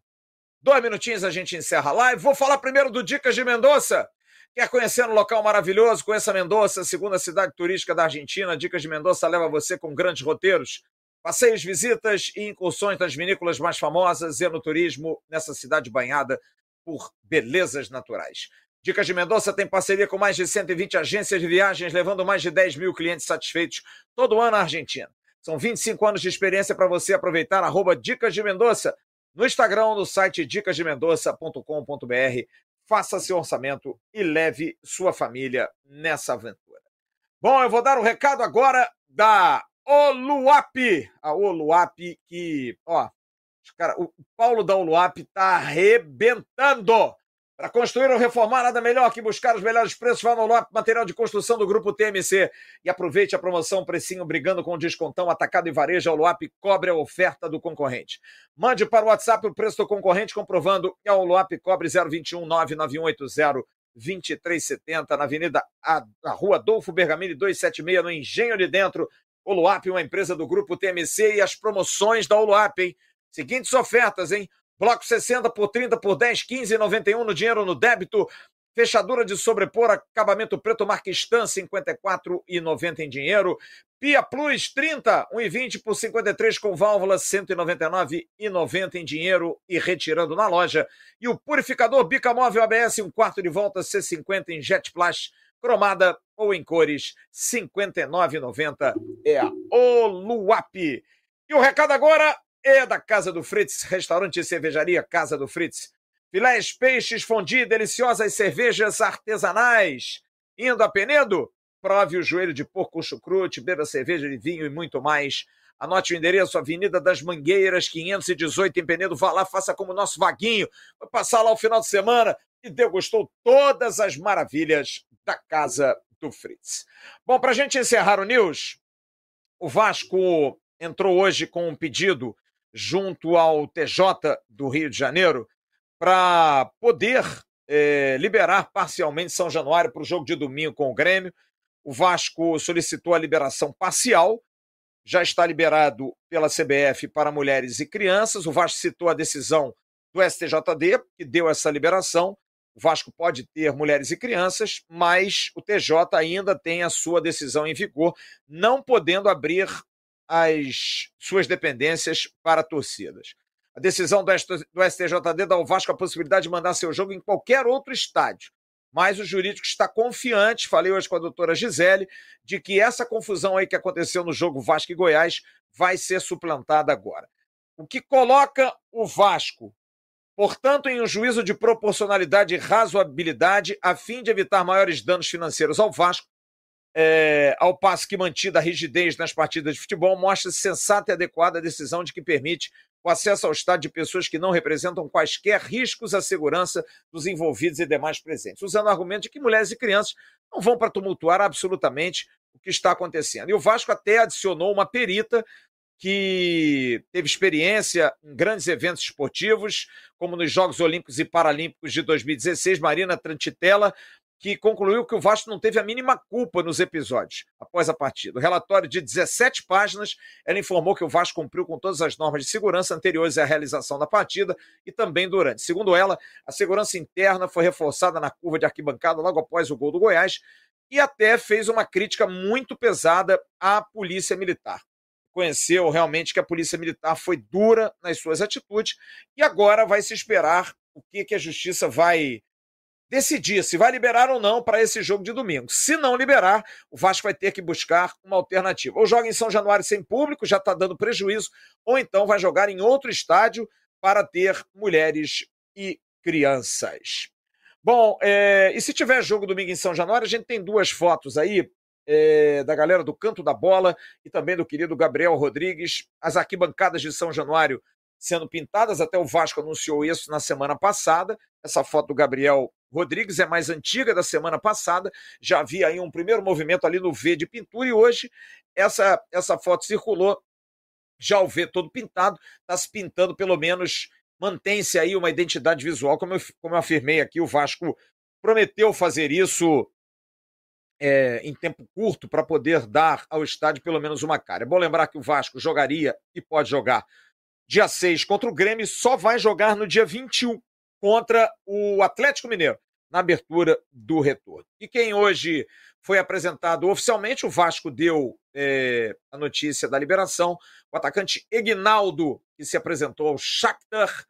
dois minutinhos. A gente encerra a live. Vou falar primeiro do Dicas de Mendonça. Quer conhecer um local maravilhoso? Conheça Mendoza, segunda cidade turística da Argentina. Dicas de Mendoza leva você com grandes roteiros, passeios, visitas e incursões nas vinícolas mais famosas e no turismo nessa cidade banhada por belezas naturais. Dicas de Mendonça tem parceria com mais de 120 agências de viagens, levando mais de 10 mil clientes satisfeitos todo ano à Argentina. São 25 anos de experiência para você aproveitar. Arroba Dicas de Mendonça no Instagram, no site dicasdemendoça.com.br faça seu orçamento e leve sua família nessa aventura. Bom, eu vou dar o um recado agora da Oluap. A Oluap que, ó, cara, o Paulo da Oluap tá arrebentando. Para construir ou reformar, nada melhor que buscar os melhores preços. Vá no Lop, material de construção do Grupo TMC. E aproveite a promoção Precinho Brigando com descontão atacado e varejo. A Luap cobre a oferta do concorrente. Mande para o WhatsApp o preço do concorrente, comprovando que a Luap cobre 021 99180 2370 na Avenida a, Rua Adolfo Bergamini 276, no Engenho de Dentro. O Luap, uma empresa do Grupo TMC e as promoções da Oluap, hein? Seguintes ofertas, hein? Bloco 60 por 30 por 10, 15,91 no dinheiro no débito. Fechadura de sobrepor, acabamento preto Marquistan, 54,90 em dinheiro. Pia Plus 30, 1,20 por 53 com válvula, 199,90 em dinheiro e retirando na loja. E o purificador Bica Móvel ABS, um quarto de volta, C50 em Jet Plus, cromada ou em cores, 59,90 é a Oluap. E o recado agora é da Casa do Fritz, restaurante e cervejaria Casa do Fritz. Filés, peixes, fondue, deliciosas cervejas artesanais. Indo a Penedo? Prove o joelho de porco chucrute, beba cerveja de vinho e muito mais. Anote o endereço, Avenida das Mangueiras, 518 em Penedo. Vá lá, faça como o nosso Vaguinho. Vai passar lá o final de semana e degustou todas as maravilhas da Casa do Fritz. Bom, para a gente encerrar o News, o Vasco entrou hoje com um pedido junto ao TJ do Rio de Janeiro para poder é, liberar parcialmente São Januário para o jogo de domingo com o Grêmio. O Vasco solicitou a liberação parcial, já está liberado pela CBF para mulheres e crianças. O Vasco citou a decisão do STJD, que deu essa liberação. O Vasco pode ter mulheres e crianças, mas o TJ ainda tem a sua decisão em vigor, não podendo abrir as suas dependências para torcidas. A decisão do STJD dá ao Vasco a possibilidade de mandar seu jogo em qualquer outro estádio. Mas o jurídico está confiante, falei hoje com a doutora Gisele, de que essa confusão aí que aconteceu no jogo Vasco e Goiás vai ser suplantada agora. O que coloca o Vasco, portanto, em um juízo de proporcionalidade e razoabilidade, a fim de evitar maiores danos financeiros ao Vasco, é, ao passo que mantida a rigidez nas partidas de futebol, mostra sensata e adequada a decisão de que permite o acesso ao estádio de pessoas que não representam quaisquer riscos à segurança dos envolvidos e demais presentes, usando o argumento de que mulheres e crianças não vão para tumultuar absolutamente o que está acontecendo. E o Vasco até adicionou uma perita que teve experiência em grandes eventos esportivos, como nos Jogos Olímpicos e Paralímpicos de 2016, Marina Trantitella, que concluiu que o Vasco não teve a mínima culpa nos episódios após a partida. O relatório de 17 páginas, ela informou que o Vasco cumpriu com todas as normas de segurança anteriores à realização da partida e também durante. Segundo ela, a segurança interna foi reforçada na curva de arquibancada logo após o gol do Goiás e até fez uma crítica muito pesada à polícia militar. Conheceu realmente que a polícia militar foi dura nas suas atitudes e agora vai se esperar o que, que a justiça vai decidir se vai liberar ou não para esse jogo de domingo. Se não liberar, o Vasco vai ter que buscar uma alternativa. Ou joga em São Januário sem público, já está dando prejuízo, ou então vai jogar em outro estádio para ter mulheres e crianças. Bom, é, e se tiver jogo domingo em São Januário, a gente tem duas fotos aí é, da galera do Canto da Bola e também do querido Gabriel Rodrigues. As arquibancadas de São Januário sendo pintadas, até o Vasco anunciou isso na semana passada. Essa foto do Gabriel Rodrigues é mais antiga da semana passada, já havia aí um primeiro movimento ali no V de pintura e hoje essa, essa foto circulou, já o V todo pintado, está se pintando pelo menos, mantém-se aí uma identidade visual, como eu, como eu afirmei aqui, o Vasco prometeu fazer isso é, em tempo curto para poder dar ao estádio pelo menos uma cara. É bom lembrar que o Vasco jogaria e pode jogar dia 6 contra o Grêmio, só vai jogar no dia 21 contra o Atlético Mineiro, na abertura do retorno. E quem hoje foi apresentado oficialmente, o Vasco deu é, a notícia da liberação, o atacante Egnaldo, que se apresentou ao Shakhtar.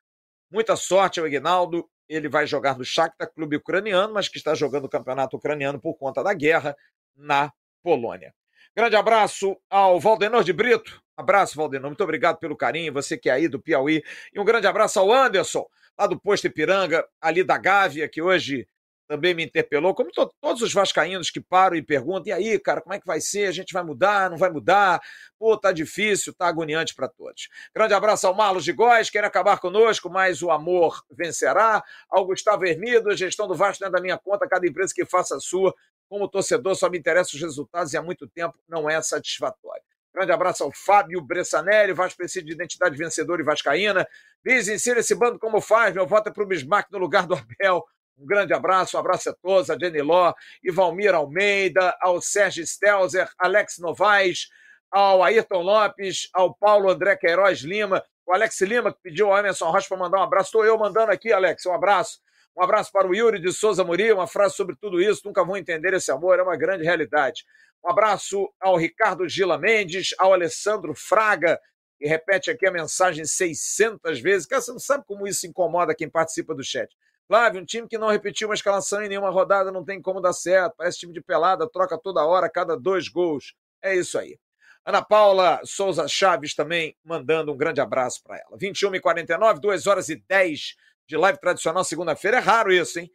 Muita sorte ao Egnaldo, ele vai jogar no Shakhtar, clube ucraniano, mas que está jogando o campeonato ucraniano por conta da guerra na Polônia. Grande abraço ao Valdenor de Brito. Abraço, Valdenor. Muito obrigado pelo carinho, você que é aí do Piauí. E um grande abraço ao Anderson, lá do Posto Ipiranga, ali da Gávea, que hoje também me interpelou, como to todos os vascaínos que param e perguntam, e aí, cara, como é que vai ser? A gente vai mudar, não vai mudar? Pô, tá difícil, tá agoniante para todos. Grande abraço ao Marlos de Góes, quer acabar conosco, mas o amor vencerá. Ao Gustavo Hermido, a gestão do Vasco não é da minha conta, cada empresa que faça a sua. Como torcedor, só me interessam os resultados e há muito tempo não é satisfatório. Grande abraço ao Fábio Bressanelli, Vasco precisa de identidade vencedora e vascaína. Liz, insira esse bando como faz, meu voto é para o Bismarck no lugar do Abel. Um grande abraço, um abraço a todos, a Jenny Ló, Ivalmir Almeida, ao Sérgio Stelzer, Alex Novaes, ao Ayrton Lopes, ao Paulo André Queiroz Lima, o Alex Lima, que pediu ao Emerson Rocha para mandar um abraço. Estou eu mandando aqui, Alex, um abraço. Um abraço para o Yuri de Souza Muri, uma frase sobre tudo isso. Nunca vão entender esse amor, é uma grande realidade. Um abraço ao Ricardo Gila Mendes, ao Alessandro Fraga, que repete aqui a mensagem 600 vezes. Cara, você não sabe como isso incomoda quem participa do chat. Flávio, um time que não repetiu uma escalação em nenhuma rodada não tem como dar certo. Parece time de pelada, troca toda hora, cada dois gols. É isso aí. Ana Paula Souza Chaves também mandando um grande abraço para ela. 21 e 49, 2 horas e 10 de live tradicional segunda-feira. É raro isso, hein?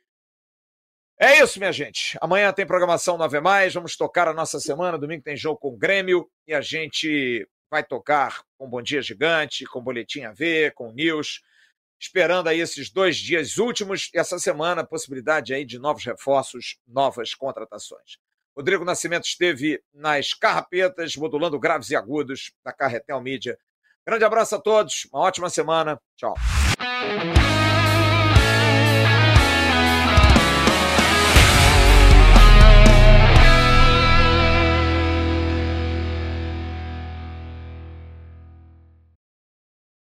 É isso, minha gente. Amanhã tem programação 9 mais. Vamos tocar a nossa semana. Domingo tem jogo com o Grêmio e a gente vai tocar com Bom Dia Gigante, com Boletim AV, com News, esperando aí esses dois dias últimos e essa semana a possibilidade aí de novos reforços, novas contratações. Rodrigo Nascimento esteve nas carrapetas, modulando graves e agudos da Carretel Mídia. Grande abraço a todos, uma ótima semana. Tchau.